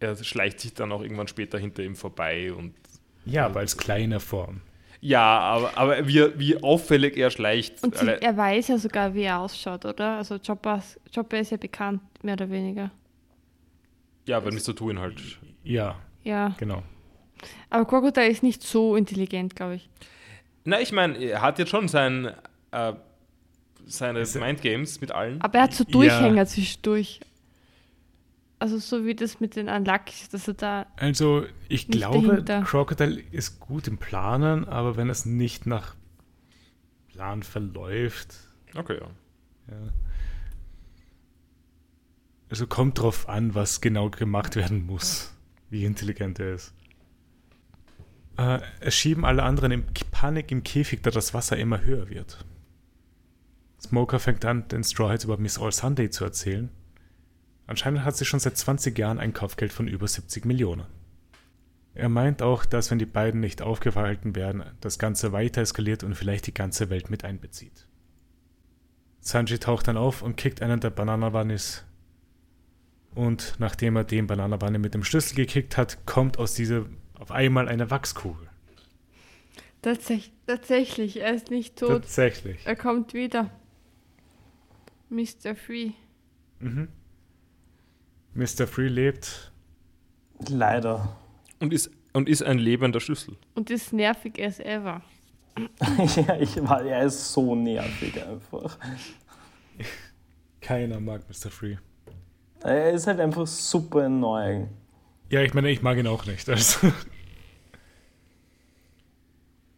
Speaker 2: er schleicht sich dann auch irgendwann später hinter ihm vorbei und
Speaker 1: Ja, aber als kleine Form.
Speaker 2: ja, aber, aber wie, wie auffällig er schleicht.
Speaker 3: Und sie, er weiß ja sogar, wie er ausschaut, oder? Also Chopper, Chopper ist ja bekannt, mehr oder weniger.
Speaker 2: ja, weil Mr. Tuin halt.
Speaker 1: Ja,
Speaker 3: Ja.
Speaker 1: genau.
Speaker 3: Aber Crocodile ist nicht so intelligent, glaube ich.
Speaker 2: Na, ich meine, er hat jetzt schon sein, äh, seine
Speaker 1: er-
Speaker 2: Mindgames mit allen.
Speaker 3: Aber er hat so
Speaker 1: Ja.
Speaker 3: Durchhänger zwischendurch. Also so wie das mit den Unluckies, dass er da.
Speaker 1: Also, ich glaube,
Speaker 3: dahinter.
Speaker 1: Crocodile ist gut im Planen, aber wenn es nicht nach Plan verläuft,
Speaker 2: Okay, ja.
Speaker 1: ja. Also kommt drauf an, was genau gemacht werden muss, wie intelligent er ist. Äh, es schieben alle anderen in Panik im Käfig, da das Wasser immer höher wird. Smoker fängt an, den Straw Hats über Miss All Sunday zu erzählen. Anscheinend hat sie schon seit 20 Jahren ein Kaufgeld von über 70 Millionen. Er meint auch, dass wenn die beiden nicht aufgehalten werden, das Ganze weiter eskaliert und vielleicht die ganze Welt mit einbezieht. Sanji taucht dann auf und kickt einen der Bananawanis. Und nachdem er den Bananawanne mit dem Schlüssel gekickt hat, kommt aus dieser auf einmal eine Wachskugel.
Speaker 3: Tatsächlich, tatsächlich er ist nicht tot.
Speaker 1: Tatsächlich.
Speaker 3: Er kommt wieder. Mr. Free.
Speaker 1: Mhm. Mr. Free lebt.
Speaker 4: Leider.
Speaker 2: Und ist, und ist ein lebender Schlüssel.
Speaker 3: Und ist nervig as ever.
Speaker 4: ja, ich war, er ist so nervig einfach.
Speaker 1: Keiner mag Mr. Free.
Speaker 4: Er ist halt einfach super annoying.
Speaker 1: Ja, ich meine, ich mag ihn auch nicht. Also.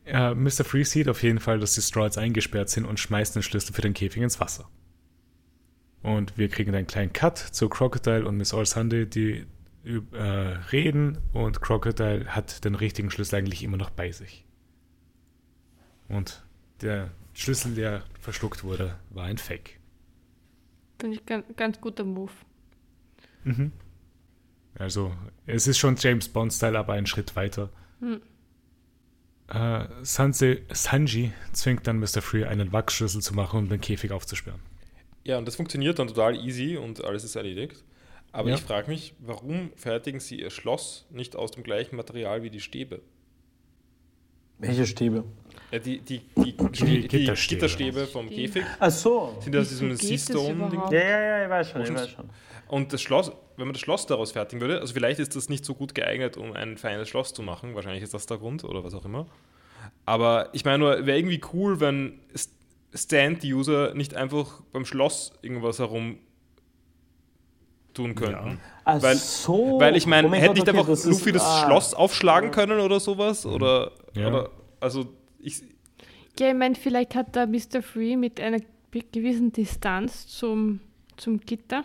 Speaker 1: Ja, Mr. Free sieht auf jeden Fall, dass die Straws eingesperrt sind und schmeißt den Schlüssel für den Käfig ins Wasser. Und wir kriegen einen kleinen Cut zu Crocodile und Miss All Sunday, die äh, reden und Crocodile hat den richtigen Schlüssel eigentlich immer noch bei sich. Und der Schlüssel, der verschluckt wurde, war ein Fake.
Speaker 3: Finde ich ganz, ganz guter Move.
Speaker 1: Mhm. Also, es ist schon James Bond-Style, aber einen Schritt weiter.
Speaker 3: Hm.
Speaker 1: Äh, Sanse, Sanji zwingt dann Mr. Free, einen Wachsschlüssel zu machen, um den Käfig aufzusperren.
Speaker 2: Ja, und das funktioniert dann total easy und alles ist erledigt. Aber
Speaker 1: Ja.
Speaker 2: ich frage mich, warum fertigen sie ihr Schloss nicht aus dem gleichen Material wie die Stäbe?
Speaker 4: Welche Stäbe?
Speaker 2: Ja, die, die, die, die, die
Speaker 1: Gitterstäbe.
Speaker 2: Gitterstäbe vom. Käfig
Speaker 4: Ach so.
Speaker 2: sind aus diesem Seastone-Ding.
Speaker 3: überhaupt?
Speaker 4: Ja, ja, ja, ich weiß schon, ich weiß schon.
Speaker 2: Und das Schloss, wenn man das Schloss daraus fertigen würde, also vielleicht ist das nicht so gut geeignet, um ein feines Schloss zu machen. Wahrscheinlich ist das der Grund oder was auch immer. Aber ich meine nur, wäre irgendwie cool, wenn St- Stand-User nicht einfach beim Schloss irgendwas herum tun könnten.
Speaker 4: Ach
Speaker 2: Weil-
Speaker 4: so.
Speaker 2: Weil ich meine,
Speaker 4: Oh mein
Speaker 2: hätte
Speaker 4: Gott,
Speaker 2: nicht
Speaker 4: okay,
Speaker 2: einfach
Speaker 4: das ist-
Speaker 2: Luffy das
Speaker 4: ah.
Speaker 2: Schloss aufschlagen können oder sowas? Oder,
Speaker 1: Ja.
Speaker 2: oder also ich,
Speaker 3: Ja, ich meine, vielleicht hat da Mr. Free mit einer gewissen Distanz zum, zum Gitter,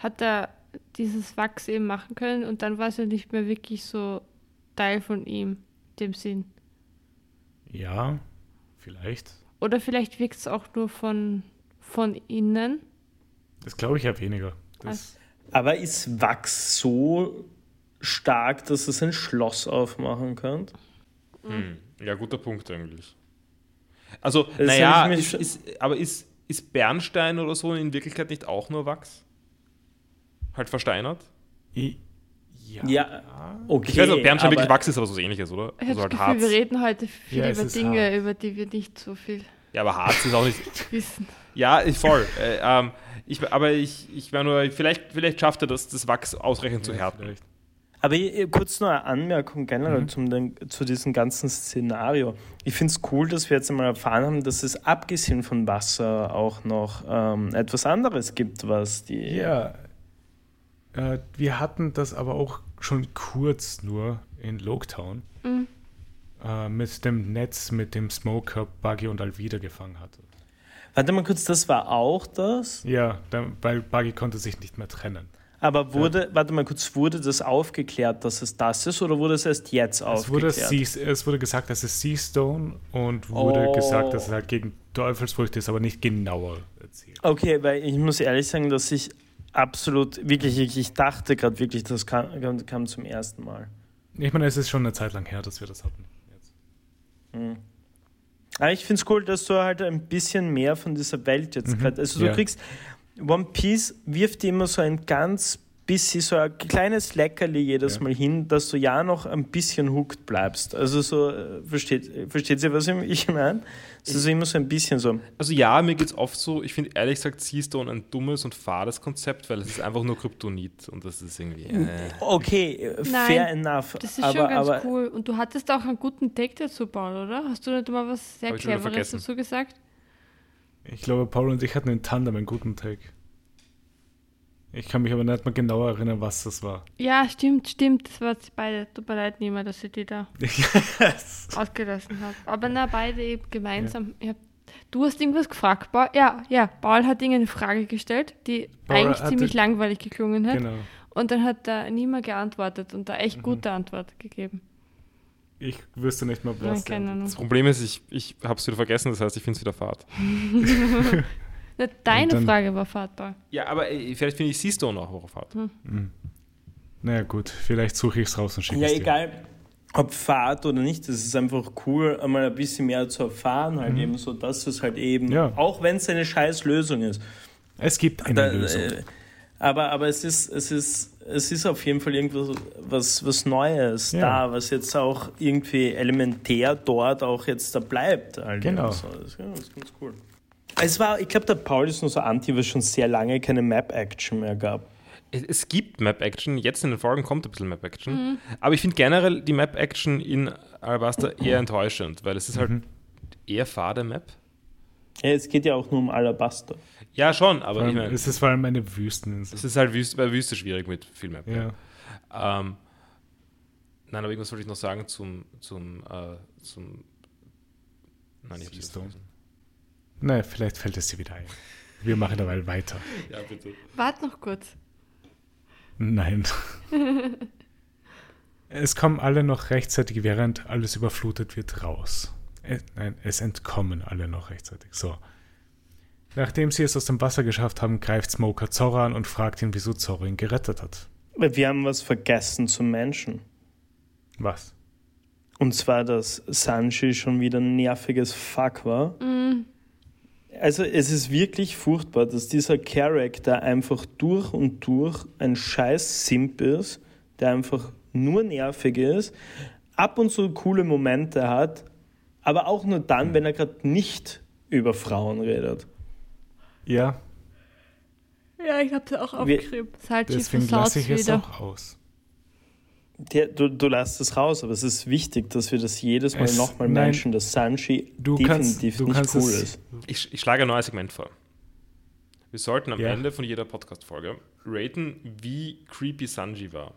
Speaker 3: hat er dieses Wachs eben machen können und dann war es ja nicht mehr wirklich so Teil von ihm, dem Sinn.
Speaker 1: Ja, vielleicht.
Speaker 3: Oder vielleicht wirkt es auch nur von, von innen.
Speaker 1: Das glaube ich ja weniger. Das,
Speaker 4: Aber ist Wachs so stark, dass es ein Schloss aufmachen kann?
Speaker 2: Hm. Ja, guter Punkt eigentlich. Also, naja, aber ist, ist Bernstein oder so in Wirklichkeit nicht auch nur Wachs? Halt versteinert?
Speaker 1: Ja.
Speaker 4: Ja, okay.
Speaker 2: Ich weiß nicht, ob Bernstein wirklich Wachs ist, aber so ähnliches, oder?
Speaker 3: Ich habe
Speaker 2: also
Speaker 3: das
Speaker 2: halt
Speaker 3: Gefühl,
Speaker 2: Harz.
Speaker 3: wir reden heute viel
Speaker 1: Ja,
Speaker 3: über Dinge,
Speaker 1: Harz.
Speaker 3: über die wir nicht so viel
Speaker 2: Ja, aber Harz ist auch nicht.
Speaker 3: wissen.
Speaker 2: Ja, ich- voll. Äh, ähm, ich, aber ich, ich war nur, vielleicht, vielleicht schafft er das, das Wachs ausreichend zu
Speaker 1: Ja,
Speaker 2: härten.
Speaker 1: vielleicht.
Speaker 4: Aber eh, kurz noch eine Anmerkung generell
Speaker 1: Mhm.
Speaker 4: zum, den, zu diesem ganzen Szenario. Ich finde es cool, dass wir jetzt einmal erfahren haben, dass es abgesehen von Wasser auch noch ähm, etwas anderes gibt, was die.
Speaker 1: Ja. Äh, wir hatten das aber auch schon kurz nur in Loketown.
Speaker 3: Mhm.
Speaker 1: Äh, mit dem Netz, mit dem Smoker Buggy und Alvida gefangen hatte.
Speaker 4: Warte mal kurz, das war auch das?
Speaker 1: Ja, weil Buggy konnte sich nicht mehr trennen.
Speaker 4: Aber wurde, warte mal kurz, wurde das aufgeklärt, dass es das ist oder wurde es erst jetzt
Speaker 1: Es wurde,
Speaker 4: aufgeklärt?
Speaker 1: Sea, es wurde gesagt, dass es Seastone und wurde
Speaker 4: Oh.
Speaker 1: gesagt, dass es halt gegen Teufelsfrüchte ist, aber nicht genauer erzählt.
Speaker 4: Okay, weil ich muss ehrlich sagen, dass ich absolut, wirklich, ich, ich dachte gerade wirklich, das kam, kam, zum ersten Mal.
Speaker 1: Ich meine, es ist schon eine Zeit lang her, dass wir das hatten. Jetzt.
Speaker 4: Aber ich finde es cool, dass du halt ein bisschen mehr von dieser Welt jetzt
Speaker 1: Mhm,
Speaker 4: gerade. Also du
Speaker 1: ja.
Speaker 4: kriegst. One Piece wirft dir immer so ein ganz bisschen, so ein kleines Leckerli jedes
Speaker 1: Ja.
Speaker 4: Mal hin, dass du ja noch ein bisschen hooked bleibst. Also so, äh, versteht, versteht ihr, was ich meine? Es ist immer so ein bisschen so.
Speaker 2: Also ja, mir geht es oft so, ich finde ehrlich gesagt Seastone ein dummes und fades Konzept, weil es ist einfach nur Kryptonit und das ist irgendwie. Äh.
Speaker 4: Okay,
Speaker 3: Nein,
Speaker 4: fair enough.
Speaker 3: Das ist
Speaker 4: aber,
Speaker 3: schon ganz
Speaker 4: aber,
Speaker 3: cool. Und du hattest auch einen guten Take dazu, Paul, oder? Hast du nicht mal was sehr Cleveres dazu gesagt?
Speaker 1: Ich glaube, Paul und ich hatten in Tandem einen guten Take. Ich kann mich aber nicht mehr genau erinnern, was das war.
Speaker 3: Ja, stimmt, stimmt. Das war beide. Tut mir leid, Nima, dass ich die da
Speaker 1: yes.
Speaker 3: ausgelassen habe. Aber na, beide eben gemeinsam. Ich hab, du hast irgendwas gefragt, Paul? Ja, ja. Paul hat irgendeine Frage gestellt, die
Speaker 1: Paul
Speaker 3: eigentlich ziemlich langweilig geklungen hat.
Speaker 1: Genau.
Speaker 3: Und dann hat da Nima geantwortet und da echt
Speaker 1: Mhm.
Speaker 3: gute Antwort gegeben.
Speaker 1: Ich wüsste nicht mal,
Speaker 3: Nein,
Speaker 1: was.
Speaker 3: Ahnung.
Speaker 2: Das Problem ist, ich, ich habe es wieder vergessen, das heißt, ich finde es wieder fad.
Speaker 3: Na, deine
Speaker 1: dann-
Speaker 3: Frage war Fahrt, Paul.
Speaker 2: Ja, aber äh, vielleicht finde ich Seastone auch horrorfad.
Speaker 1: Mhm. Naja, gut, vielleicht suche ich es raus und schicke
Speaker 4: ja,
Speaker 1: es dir.
Speaker 4: egal, ob Fahrt oder nicht, es ist einfach cool, einmal ein bisschen mehr zu erfahren, halt eben so, dass es halt eben,
Speaker 1: Mhm. Ja.
Speaker 4: auch wenn es eine scheiß Lösung ist.
Speaker 1: Es gibt eine
Speaker 4: Da,
Speaker 1: Lösung.
Speaker 4: äh, aber, aber es ist, es ist, es ist auf jeden Fall irgendwas was, was Neues
Speaker 1: Ja.
Speaker 4: da, was jetzt auch irgendwie elementär dort auch jetzt da bleibt. Halt
Speaker 1: Genau.
Speaker 4: So. Das, ja, das ist ganz cool. Es war, ich glaube, der Paul ist nur so anti, weil es schon sehr lange keine Map-Action mehr gab.
Speaker 2: Es, gibt Map-Action, jetzt in den Folgen kommt ein bisschen Map-Action, aber ich finde generell die Map-Action in Alabasta eher enttäuschend, weil es ist halt
Speaker 1: Mhm.
Speaker 2: eher fade Map.
Speaker 4: Ja, es geht ja auch nur um Alabasta.
Speaker 2: Ja, schon, aber ich meine,
Speaker 1: es ist vor allem eine Wüsteninsel.
Speaker 2: es ist halt Wüste, bei Wüste schwierig mit viel Map.
Speaker 1: Ja.
Speaker 2: Ähm, nein, aber irgendwas wollte ich noch sagen zum, zum, äh, zum Nein, ich hab's
Speaker 1: Naja, vielleicht fällt es dir wieder ein. Wir machen dabei weiter.
Speaker 2: Ja, bitte.
Speaker 3: Warte noch kurz.
Speaker 1: Nein. es kommen alle noch rechtzeitig, während alles überflutet wird, raus. Äh, nein, es entkommen alle noch rechtzeitig. So. Nachdem sie es aus dem Wasser geschafft haben, greift Smoker Zorro an und fragt ihn, wieso Zorro ihn gerettet hat.
Speaker 4: Weil Wir haben was vergessen zum Menschen.
Speaker 1: Was?
Speaker 4: Und zwar, dass Sanji schon wieder ein nerviges Fuck war. Also es ist wirklich furchtbar, dass dieser Charakter einfach durch und durch ein scheiß Simp ist, der einfach nur nervig ist, ab und zu coole Momente hat, aber auch nur dann, wenn er gerade nicht über Frauen redet.
Speaker 1: Ja,
Speaker 3: Ja, ich habe es auch aufgeschrieben.
Speaker 1: Deswegen lasse ich es
Speaker 3: wieder.
Speaker 1: auch aus.
Speaker 4: Der, du, du lässt es raus, aber es ist wichtig, dass wir das jedes Mal nochmal mention, dass Sanji
Speaker 1: Du
Speaker 4: definitiv
Speaker 1: kannst, du
Speaker 4: nicht
Speaker 1: kannst
Speaker 4: cool
Speaker 1: es,
Speaker 4: ist.
Speaker 2: Ich, ich schlage ein neues Segment vor. Wir sollten am
Speaker 1: Ja.
Speaker 2: Ende von jeder Podcast-Folge raten, wie creepy Sanji war.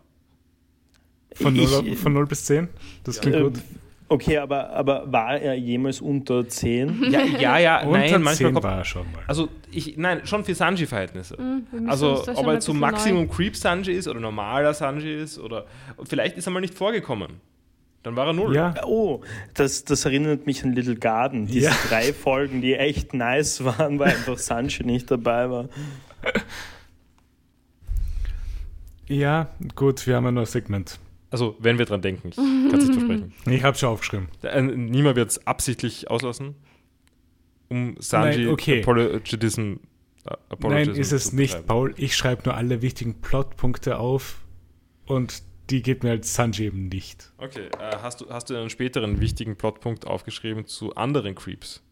Speaker 1: Von 0,
Speaker 4: Ich-
Speaker 1: von 0 bis 10? Das klingt
Speaker 4: Äh,
Speaker 1: gut.
Speaker 4: Okay, aber, aber war er jemals unter 10?
Speaker 2: Ja, ja, ja
Speaker 1: Unter
Speaker 2: nein, manchmal
Speaker 1: 10
Speaker 2: kommt,
Speaker 1: war er schon mal.
Speaker 2: Also, ich, nein, schon für Sanji-Verhältnisse.
Speaker 3: Hm, müssen
Speaker 2: Also, ob er zu Maximum Creep Sanji ist oder normaler Sanji ist oder vielleicht ist er mal nicht vorgekommen. Dann war er null.
Speaker 1: ja,
Speaker 4: Oh, das, das erinnert mich an Little Garden. Diese
Speaker 1: Ja.
Speaker 4: drei Folgen, die echt nice waren, weil einfach Sanji nicht dabei war.
Speaker 1: ja, gut, wir haben ja nur ein Segment.
Speaker 2: Also, wenn wir dran denken, ich kann es nicht versprechen.
Speaker 1: Ich habe schon aufgeschrieben.
Speaker 2: Äh, Niemand wird es absichtlich auslassen, um Sanji
Speaker 1: Nein, okay.
Speaker 2: Apologism, äh,
Speaker 1: Nein,
Speaker 2: Apologism
Speaker 1: ist es nicht,
Speaker 2: betreiben.
Speaker 1: Paul. Ich schreibe nur alle wichtigen Plotpunkte auf und die gibt mir als Sanji eben nicht.
Speaker 2: Okay, äh, hast, du, hast du einen späteren wichtigen Plotpunkt aufgeschrieben zu anderen Creeps?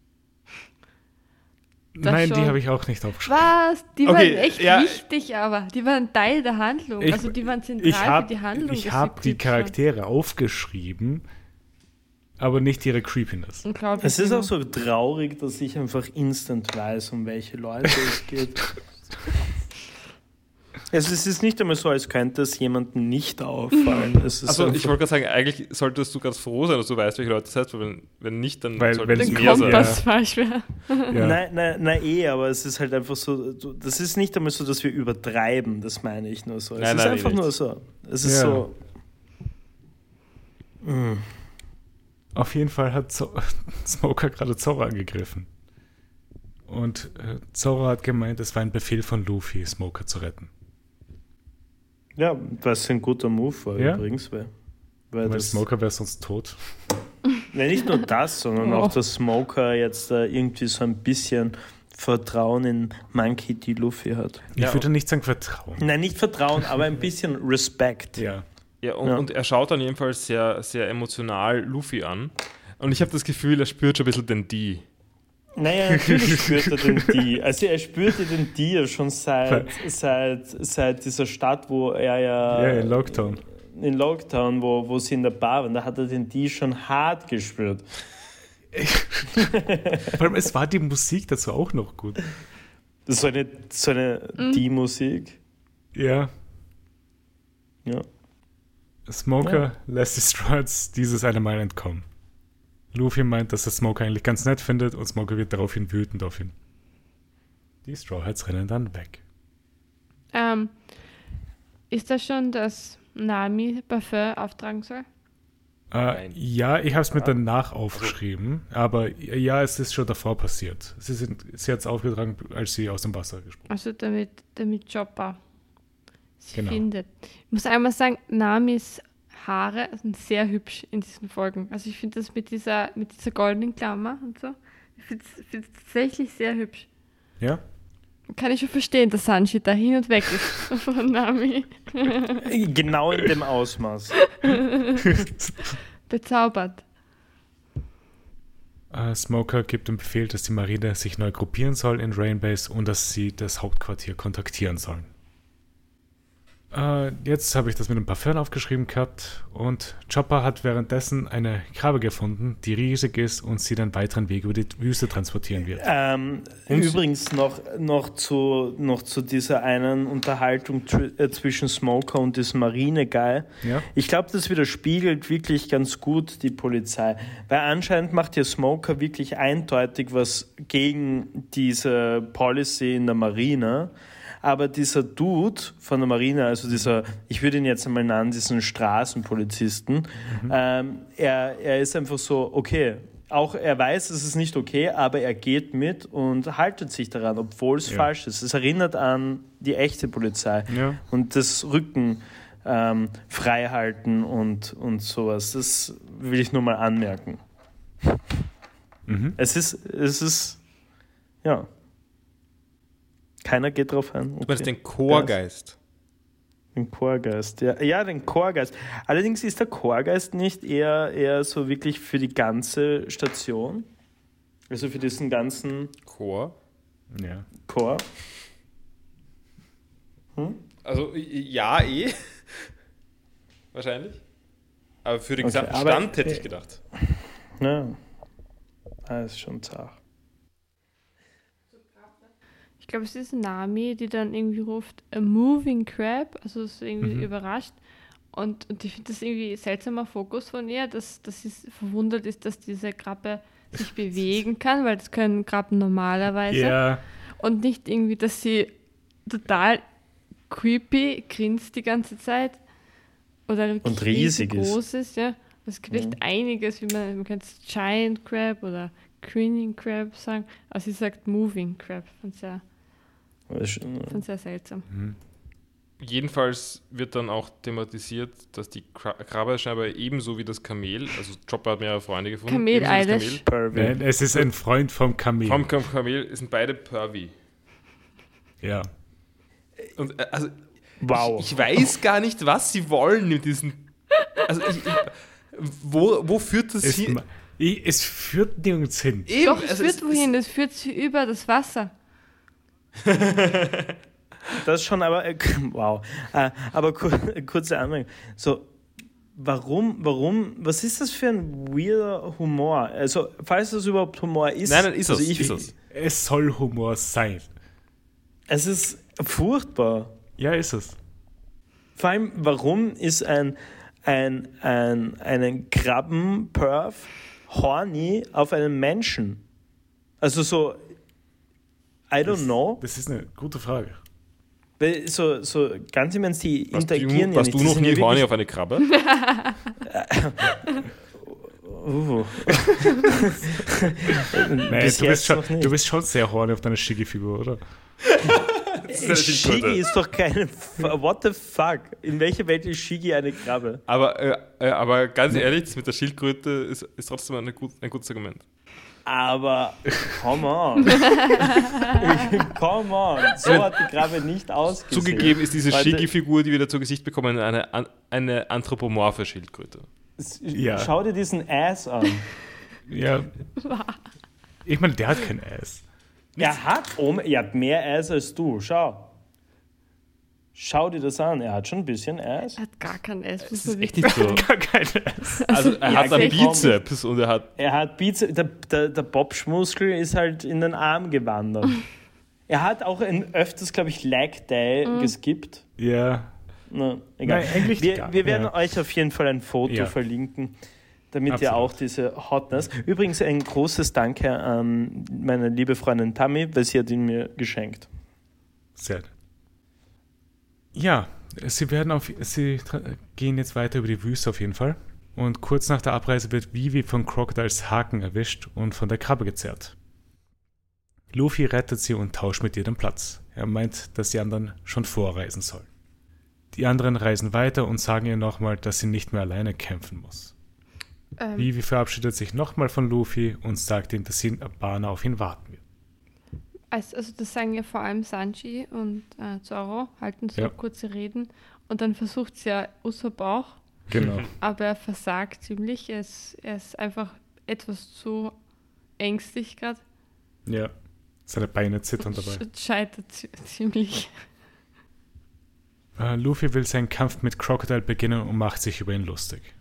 Speaker 3: Das
Speaker 1: Nein, die
Speaker 3: schon.
Speaker 1: habe ich auch nicht aufgeschrieben.
Speaker 3: Was? Die
Speaker 2: Okay,
Speaker 3: waren echt
Speaker 2: ja.
Speaker 3: wichtig, aber die waren Teil der Handlung.
Speaker 1: Ich-
Speaker 3: also die waren zentral
Speaker 1: Ich
Speaker 3: für
Speaker 1: habe
Speaker 3: die Handlung.
Speaker 1: ich
Speaker 3: des
Speaker 1: hab die. Charaktere aufgeschrieben, aber nicht ihre Creepiness.
Speaker 3: Unglaublich.
Speaker 4: Es ist
Speaker 3: immer.
Speaker 4: auch so traurig, dass ich einfach instant weiß, um welche Leute es geht. Also es ist nicht einmal so, als könnte es jemandem nicht auffallen. Es ist
Speaker 2: Also, ich wollte gerade sagen, eigentlich solltest du ganz froh sein, dass du weißt, welche Leute das heißt, weil wenn, wenn nicht, dann
Speaker 1: Weil-
Speaker 2: sollte es mehr sein.
Speaker 3: Kompass falsch wäre.
Speaker 1: Ja.
Speaker 4: Nein, nein, nein, eh, aber es ist halt einfach so, das ist nicht einmal so, dass wir übertreiben, das meine ich nur so. Es
Speaker 2: Nein,
Speaker 4: ist
Speaker 2: nein,
Speaker 4: einfach
Speaker 2: eh
Speaker 4: nur so. Es ist
Speaker 1: Ja.
Speaker 4: so. Mm.
Speaker 1: Auf jeden Fall hat Smoker gerade Zorro angegriffen. Und äh, Zorro hat gemeint, es war ein Befehl von Luffy, Smoker zu retten.
Speaker 4: Ja, was ein guter Move war
Speaker 1: Ja?
Speaker 4: übrigens, weil, weil das,
Speaker 1: Smoker wäre sonst tot.
Speaker 4: Nein, nicht nur das, sondern
Speaker 3: Oh.
Speaker 4: auch, dass Smoker jetzt äh, irgendwie so ein bisschen Vertrauen in Monkey D. Luffy hat.
Speaker 1: Ich
Speaker 2: Ja,
Speaker 1: würde nicht sagen Vertrauen.
Speaker 4: Nein, nicht Vertrauen, aber ein bisschen Respekt.
Speaker 1: Ja.
Speaker 2: Ja, und,
Speaker 4: Ja.
Speaker 2: und er schaut dann jedenfalls sehr, sehr emotional Luffy an. Und ich habe das Gefühl, er spürt schon ein bisschen den D.
Speaker 4: Naja, natürlich spürt er den D. Also er spürte den D ja schon seit, seit, seit dieser Stadt, wo er ja,
Speaker 1: Ja, in Lockdown.
Speaker 4: in Lockdown, wo, wo sie in der Bar waren, da hat er den D schon hart gespürt.
Speaker 1: Vor allem, es war die Musik dazu auch noch gut.
Speaker 4: So eine, so eine D-Musik.
Speaker 1: Ja.
Speaker 4: Ja.
Speaker 1: Smoker lässt die Struts dieses eine Mal entkommen. Luffy meint, dass er Smoker eigentlich ganz nett findet und Smoker wird daraufhin wütend auf ihn. Die Straw Hats rennen dann weg.
Speaker 3: Ähm, ist das schon, dass Nami Parfum auftragen soll?
Speaker 1: Äh, ja, ich habe es mir danach aufgeschrieben, aber ja, es ist schon davor passiert. Sie, sind, sie hat es aufgetragen, als sie aus dem Wasser gesprungen
Speaker 3: Also damit, damit Chopper sie
Speaker 1: Genau.
Speaker 3: findet. Ich muss einmal sagen, Namis Haare sind sehr hübsch in diesen Folgen. Also ich finde das mit dieser, mit dieser goldenen Klammer und so. Ich finde es tatsächlich sehr hübsch.
Speaker 1: Ja?
Speaker 3: Kann ich schon verstehen, dass Sanji da hin und weg ist von Nami.
Speaker 4: Genau in dem Ausmaß.
Speaker 3: Bezaubert.
Speaker 1: Äh, Smoker gibt den Befehl, dass die Marine sich neu gruppieren soll in Rainbase und dass sie das Hauptquartier kontaktieren sollen. Äh, jetzt habe ich das mit dem Parfum aufgeschrieben gehabt und Chopper hat währenddessen eine Krabbe gefunden, die riesig ist und sie den weiteren Weg über die Wüste transportieren wird.
Speaker 4: Ähm, übrigens noch, noch, zu, noch zu dieser einen Unterhaltung äh, zwischen Smoker und diesem Marine-Guy.
Speaker 1: Ja?
Speaker 4: Ich glaube, das widerspiegelt wirklich ganz gut die Polizei. Weil anscheinend macht ja Smoker wirklich eindeutig was gegen diese Policy in der Marine. Aber dieser Dude von der Marine, also dieser, ich würde ihn jetzt einmal nennen, diesen Straßenpolizisten, ähm, er, er ist einfach so, okay, auch er weiß, es ist nicht okay, aber er geht mit und haltet sich daran, obwohl es
Speaker 1: Ja.
Speaker 4: falsch ist. Es erinnert an die echte Polizei
Speaker 1: Ja.
Speaker 4: und das Rücken ähm, frei halten und, und sowas. Das will ich nur mal anmerken.
Speaker 1: Mhm.
Speaker 4: Es ist, es ist, ja. Keiner geht drauf ein.
Speaker 2: Du meinst den Chorgeist.
Speaker 4: Den Chorgeist, ja. Ja, den Chorgeist. Allerdings ist der Chorgeist nicht eher, eher so wirklich für die ganze Station. Also für diesen ganzen
Speaker 2: Chor?
Speaker 1: ja.
Speaker 4: Chor.
Speaker 2: Also, i- ja, eh. Wahrscheinlich. Aber für den
Speaker 4: Okay,
Speaker 2: gesamten
Speaker 4: aber-
Speaker 2: Stand hätte ich gedacht.
Speaker 4: Ja. Das ist schon zart.
Speaker 3: Ich glaube, es ist Nami, die dann irgendwie ruft, a moving crab, also so irgendwie
Speaker 1: Mhm.
Speaker 3: überrascht. Und, und ich finde das irgendwie seltsamer Fokus von ihr, dass, dass sie verwundert ist, dass diese Krabbe sich bewegen kann, weil das können Krabben normalerweise.
Speaker 1: Ja,
Speaker 3: Und nicht irgendwie, dass sie total creepy grinst die ganze Zeit. Oder
Speaker 4: Und riesig ist.
Speaker 3: groß ist. Ja. Es gibt echt einiges, wie man, man es Giant Crab oder Grinning Crab sagen. Aber sie sagt Moving Crab. Fand sehr, fand sehr seltsam.
Speaker 2: Jedenfalls wird dann auch thematisiert, dass die Kra- Krabbe scheinbar ebenso wie das Kamel, also Chopper hat mehrere Freunde gefunden.
Speaker 3: Kamel Eilish.
Speaker 1: nein, es ist ein Freund vom Kamel.
Speaker 2: Vom Kam- Kamel sind beide pervy.
Speaker 1: ja.
Speaker 2: Und äh, also
Speaker 4: Wow.
Speaker 2: ich, ich weiß gar nicht, was sie wollen mit diesen. Also ich, ich, wo, wo führt das
Speaker 1: Es,
Speaker 2: hin?
Speaker 1: ich, es führt nirgends hin.
Speaker 2: Eben,
Speaker 3: Doch, es
Speaker 2: also
Speaker 3: führt wohin? Es führt sie über das Wasser.
Speaker 4: Das schon, aber äh, wow. Äh, aber kur kurze Anmerkung. So, warum, warum, was ist das für ein weirder Humor? Also, falls das überhaupt Humor ist.
Speaker 2: Nein, nein, ist
Speaker 4: also
Speaker 2: es,
Speaker 4: ich,
Speaker 2: ist es.
Speaker 1: Es soll Humor sein.
Speaker 4: Es ist furchtbar.
Speaker 1: Ja, ist es.
Speaker 4: Vor allem, warum ist ein, ein, ein einen Krabben-Perf horny auf einen Menschen? Also so, I don't know.
Speaker 1: Das ist eine gute Frage.
Speaker 4: Weil So, so ganz im Ernst, die
Speaker 2: Warst du,
Speaker 4: interagieren ja
Speaker 2: warst du noch nie horny auf eine Krabbe?
Speaker 4: Uh.
Speaker 1: Nein, du, bist schon, du bist schon sehr horny auf deine Shiggy-Figur, oder?
Speaker 4: Shigi ist doch keine. F What the fuck? In welcher Welt ist Shigi eine Krabbe?
Speaker 2: Aber, äh, äh, aber ganz ehrlich, das mit der Schildkröte ist, ist trotzdem eine gut, ein gutes Argument.
Speaker 4: Aber, come on. come on. So hat die Krabbe nicht ausgesehen.
Speaker 2: Zugegeben ist diese
Speaker 4: Leute,
Speaker 2: Shigi-Figur, die wir da zu Gesicht bekommen, eine, eine anthropomorphe Schildkröte.
Speaker 1: Ja.
Speaker 4: Schau dir diesen Ass an.
Speaker 1: Ja. Ich meine, der hat kein Ass.
Speaker 4: Er hat, um, er hat mehr Ass als du. Schau. Schau dir das an. Er hat schon ein bisschen Ass.
Speaker 3: Er hat gar kein Eis.
Speaker 2: Das ist echt nicht so.
Speaker 1: Gar kein Ass.
Speaker 2: Also er
Speaker 4: Ja,
Speaker 2: hat einen. Bizeps und er hat.
Speaker 4: Er hat Bizeps, der, der, der Bobschmuskel ist halt in den Arm gewandert. er hat auch ein, öfters, glaube ich, Leg Day geskippt.
Speaker 1: Ja.
Speaker 4: Na, egal.
Speaker 1: Nein, eigentlich
Speaker 4: wir,
Speaker 1: gar-
Speaker 4: wir werden
Speaker 1: ja.
Speaker 4: euch auf jeden Fall ein Foto
Speaker 1: Ja.
Speaker 4: verlinken, damit ihr
Speaker 1: Absolut.
Speaker 4: auch diese Hotness. Übrigens ein großes Danke an meine liebe Freundin Tammy, weil sie hat ihn mir geschenkt.
Speaker 1: Sehr. Ja, sie werden auf, sie gehen jetzt weiter über die Wüste auf jeden Fall. Und kurz nach der Abreise wird Vivi von Crocodiles Haken erwischt und von der Krabbe gezerrt. Luffy rettet sie und tauscht mit ihr den Platz. Er meint, dass die anderen schon vorreisen sollen. Die anderen reisen weiter und sagen ihr nochmal, dass sie nicht mehr alleine kämpfen muss.
Speaker 3: Ähm,
Speaker 1: Vivi verabschiedet sich nochmal von Luffy und sagt ihm, dass sie in Abana auf ihn warten wird.
Speaker 3: Also, also das sagen ja vor allem Sanji und äh, Zoro, halten so
Speaker 1: Ja.
Speaker 3: kurze Reden. Und dann versucht sie ja Usopp auch,
Speaker 1: Genau.
Speaker 3: aber er versagt ziemlich. Er ist, er ist einfach etwas zu ängstlich gerade.
Speaker 1: ja. Seine Beine zittern dabei.
Speaker 3: Sch- Scheitert zi- ziemlich.
Speaker 1: Äh, Luffy will seinen Kampf mit Crocodile beginnen und macht sich über ihn lustig.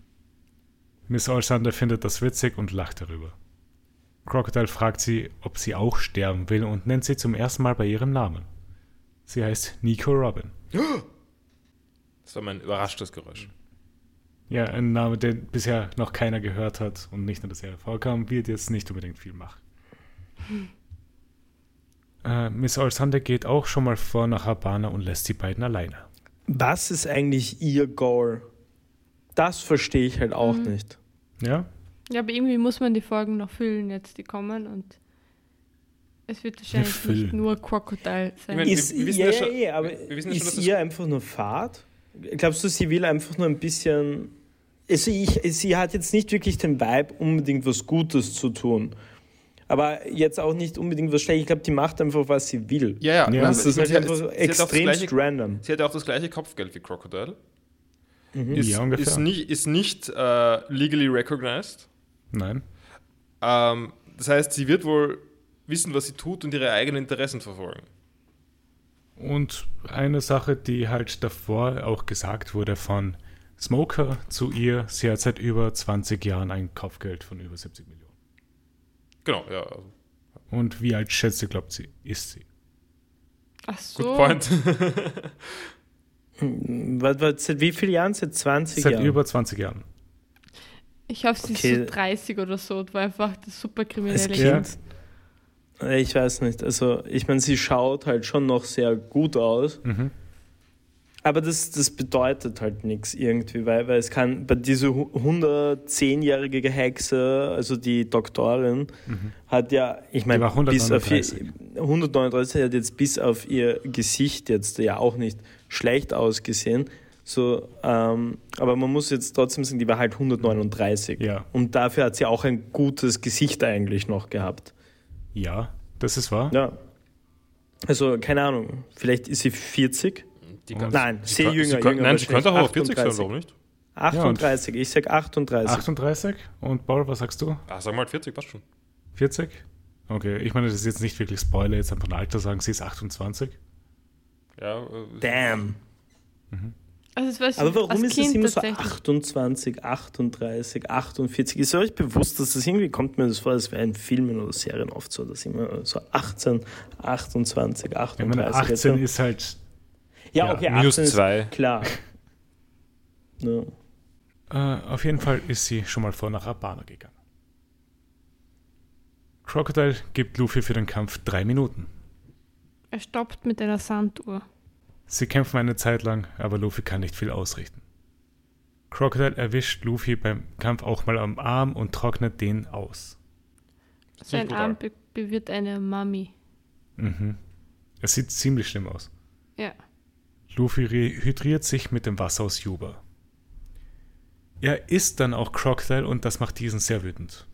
Speaker 1: Miss Allsander findet das witzig und lacht darüber. Crocodile fragt sie, ob sie auch sterben will und nennt sie zum ersten Mal bei ihrem Namen. Sie heißt Nico Robin.
Speaker 2: Das war mein überraschtes Geräusch.
Speaker 1: Ja, ein Name, den bisher noch keiner gehört hat und nicht der Serie vorkam, wird jetzt nicht unbedingt viel machen. Äh, Miss Allsander geht auch schon mal vor nach Habana und lässt die beiden alleine.
Speaker 4: Was ist eigentlich ihr Goal? Das verstehe ich halt auch
Speaker 3: Mhm.
Speaker 4: nicht.
Speaker 1: Ja?
Speaker 3: Ja, aber irgendwie muss man die Folgen noch füllen, jetzt die kommen. Und es wird wahrscheinlich nicht
Speaker 1: füllen.
Speaker 3: nur Crocodile sein.
Speaker 2: Ich meine,
Speaker 4: Ist,
Speaker 2: wir- wir wissen
Speaker 4: ja,
Speaker 2: ja
Speaker 4: ja,
Speaker 2: schon-
Speaker 4: ja, aber
Speaker 2: wir wissen ja schon, dass
Speaker 4: ist ihr einfach nur Fahrt? Glaubst du, sie will einfach nur ein bisschen. Also ich, sie hat jetzt nicht wirklich den Vibe, unbedingt was Gutes zu tun. Aber jetzt auch nicht unbedingt was Schlechtes. Ich glaube, die macht einfach, was sie will.
Speaker 2: Ja, ja.
Speaker 1: Ja.
Speaker 4: Das ist
Speaker 2: sie-
Speaker 4: halt einfach
Speaker 2: gleiche-
Speaker 4: random.
Speaker 2: Sie hat ja auch das gleiche Kopfgeld wie Crocodile.
Speaker 4: Mhm.
Speaker 2: Ist,
Speaker 1: Ja, ungefähr.
Speaker 2: ist nicht, ist nicht äh, legally recognized.
Speaker 1: Nein?
Speaker 2: Ähm, das heißt, sie wird wohl wissen, was sie tut und ihre eigenen Interessen verfolgen.
Speaker 1: Und eine Sache, die halt davor auch gesagt wurde von Smoker zu ihr, sie hat seit über 20 Jahren ein Kaufgeld von über 70 Millionen.
Speaker 2: Genau, ja. Also,
Speaker 1: Und wie alt schätze, glaubt sie, ist sie?
Speaker 3: Ach so.
Speaker 2: good point.
Speaker 4: Was, was, seit wie vielen Jahren? Seit 20
Speaker 1: Seit
Speaker 4: Jahren?
Speaker 1: über 20 Jahren.
Speaker 3: Ich hoffe, sie
Speaker 4: Okay.
Speaker 3: ist so 30 oder so und war einfach das
Speaker 4: Als
Speaker 3: superkriminelle
Speaker 1: Ja.
Speaker 4: Kind? Äh, Ich weiß nicht. Also, ich meine, sie schaut halt schon noch sehr gut aus.
Speaker 1: Mhm.
Speaker 4: Aber das, das bedeutet halt nichts irgendwie, weil, weil es kann bei dieser hu- 110-jährige Hexe, also die Doktorin, hat ja, ich meine, bis auf ihr,
Speaker 1: 139.
Speaker 4: 139 hat jetzt bis auf ihr Gesicht jetzt ja auch nicht schlecht ausgesehen. So, ähm, aber man muss jetzt trotzdem sagen, die war halt 139.
Speaker 1: Ja.
Speaker 4: Und dafür hat sie auch ein gutes Gesicht eigentlich noch gehabt.
Speaker 1: Ja, das ist wahr.
Speaker 4: Ja. Also, keine Ahnung, vielleicht ist sie 40.
Speaker 2: Die
Speaker 1: Und-
Speaker 4: Nein,
Speaker 2: sie
Speaker 4: sehr
Speaker 2: kann-
Speaker 4: jünger.
Speaker 2: sie kann,
Speaker 4: jünger
Speaker 2: nein, sie könnte auch auf 40 sein,
Speaker 4: 38.
Speaker 2: warum nicht?
Speaker 4: 38, ich sag 38.
Speaker 1: 38. Und Paul, was sagst du?
Speaker 2: Ah, sag mal 40, passt schon.
Speaker 1: 40? Okay, ich meine, das ist jetzt nicht wirklich Spoiler, jetzt einfach ein Alter sagen, sie ist 28.
Speaker 2: Ja, äh,
Speaker 4: Damn.
Speaker 3: Also
Speaker 4: Aber warum ist es immer so
Speaker 3: tatsächlich.
Speaker 4: 28, 38, 48? Ist euch bewusst, dass das irgendwie kommt mir das vor, als wäre in Filmen oder Serien oft so, dass immer so 18, 28, 38.
Speaker 1: Ich meine, 18 ist halt,
Speaker 4: ja,
Speaker 1: ja,
Speaker 4: okay,
Speaker 2: minus
Speaker 4: 18 ist
Speaker 2: zwei.
Speaker 4: Klar. Ja.
Speaker 1: äh, auf jeden Fall ist sie schon mal vor nach Abana gegangen. Crocodile gibt Luffy für den Kampf drei Minuten.
Speaker 3: Er stoppt mit einer Sanduhr.
Speaker 1: Sie kämpfen eine Zeit lang, aber Luffy kann nicht viel ausrichten. Crocodile erwischt Luffy beim Kampf auch mal am Arm und trocknet den aus.
Speaker 3: Sein. Arm be berührt eine Mami.
Speaker 1: Mhm. Es sieht ziemlich schlimm aus.
Speaker 3: Ja.
Speaker 1: Luffy rehydriert sich mit dem Wasser aus Juba. Er isst dann auch Crocodile und das macht diesen sehr wütend.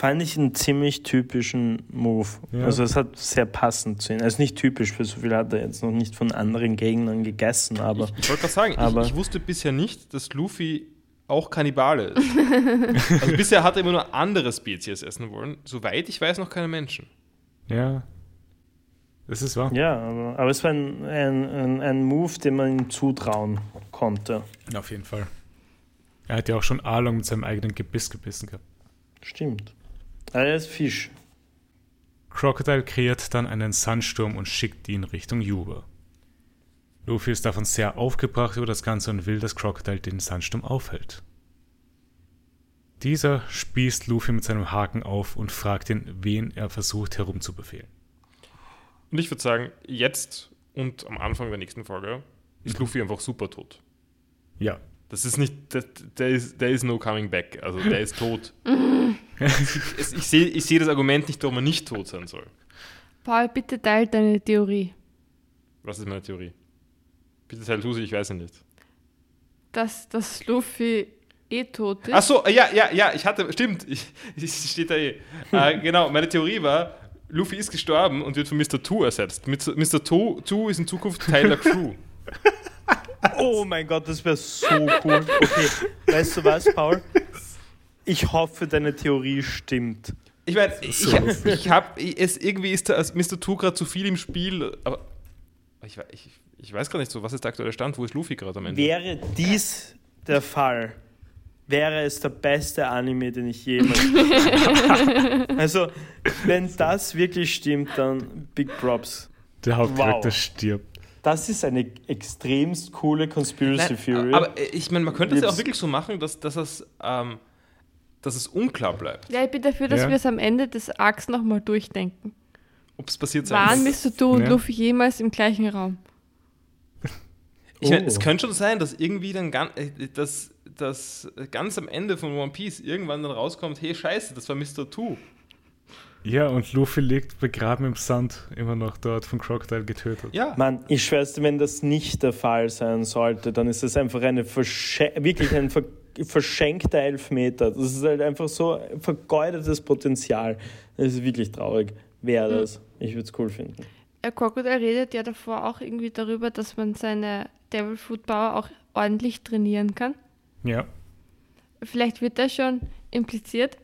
Speaker 4: Fand ich einen ziemlich typischen Move.
Speaker 1: Ja.
Speaker 4: Also es hat sehr passend zu ihm. Also nicht typisch, für so viel hat er jetzt noch nicht von anderen Gegnern gegessen, aber
Speaker 2: Ich, ich wollte gerade sagen,
Speaker 4: Aber-
Speaker 2: ich, ich wusste bisher nicht, dass Luffy auch Kannibale ist. also bisher hat er immer nur andere Spezies essen wollen. Soweit ich weiß, noch keine Menschen.
Speaker 1: Ja. Das ist wahr.
Speaker 4: ja, aber, aber es war ein, ein, ein, ein Move, den man ihm zutrauen konnte.
Speaker 1: Auf jeden Fall. Er hat ja auch schon Arlong mit seinem eigenen Gebiss gebissen gehabt.
Speaker 4: Stimmt. Er ist Fisch.
Speaker 1: Crocodile kreiert dann einen Sandsturm und schickt ihn Richtung Juba. Luffy ist davon sehr aufgebracht über das Ganze und will, dass Crocodile den Sandsturm aufhält. Dieser spießt Luffy mit seinem Haken auf und fragt ihn, wen er versucht herumzubefehlen.
Speaker 2: Und ich würde sagen, jetzt und am Anfang der nächsten Folge ist Luffy einfach super tot.
Speaker 1: Ja,
Speaker 2: Das ist nicht, das, there, is, there is no coming back. Also der ist tot. es, ich sehe ich seh das Argument nicht, warum er nicht tot sein soll.
Speaker 3: Paul, bitte teil deine Theorie,
Speaker 2: Was ist meine Theorie? Bitte teil du sie, ich weiß sie nicht.
Speaker 3: dass das Luffy eh tot ist.
Speaker 2: Ach so, ja, ja, ja, ich hatte, stimmt, ich, ich steht da eh. äh, genau, meine Theorie war, Luffy ist gestorben und wird von Mr. Two ersetzt. Mr. Two, Two ist in Zukunft Teil der Crew.
Speaker 4: Oh mein Gott, das wäre so cool. Okay, weißt du was, Paul? Ich hoffe, deine Theorie stimmt.
Speaker 2: Ich meine, ich, ich, ich habe, es irgendwie ist da als Mr. Two gerade zu viel im Spiel, aber ich, ich, ich weiß gar nicht so, was ist der aktuelle Stand, wo ist Luffy gerade am Ende?
Speaker 4: Wäre dies der Fall, wäre es der beste Anime, den ich jemals Also, wenn das wirklich stimmt, dann Big Props.
Speaker 1: der Hauptcharakter
Speaker 4: Wow.
Speaker 1: stirbt.
Speaker 4: Das ist eine extremst coole Conspiracy
Speaker 2: Nein,
Speaker 4: Theory.
Speaker 2: aber äh, ich meine, man könnte es ja auch wirklich so machen, dass, dass, es, ähm, dass es unklar bleibt,
Speaker 3: Ja, ich bin dafür, dass
Speaker 1: Ja.
Speaker 3: wir es am Ende des Arcs nochmal durchdenken.
Speaker 2: ob es passiert sein
Speaker 3: Waren. Du und
Speaker 1: Ja.
Speaker 3: Luffy jemals im gleichen Raum?
Speaker 2: Ich meine,
Speaker 4: Oh.
Speaker 2: es könnte schon sein, dass irgendwie dann ganz, äh, dass, dass ganz am Ende von One Piece irgendwann dann rauskommt, hey Scheiße, das war Mr. Two.
Speaker 1: Ja, und Luffy liegt begraben im Sand, immer noch dort von Crocodile getötet.
Speaker 2: Ja.
Speaker 4: Mann, ich schwör's dir, wenn das nicht der Fall sein sollte, dann ist das einfach eine Versche wirklich ein ver verschenkter Elfmeter. Das ist halt einfach so vergeudetes Potenzial. Das ist wirklich traurig. Wäre das. Ich würde es cool finden.
Speaker 3: Äh, Crocodile redet ja davor auch irgendwie darüber, dass man seine Devil Fruit Power auch ordentlich trainieren kann.
Speaker 1: Ja,
Speaker 3: Vielleicht wird da schon impliziert,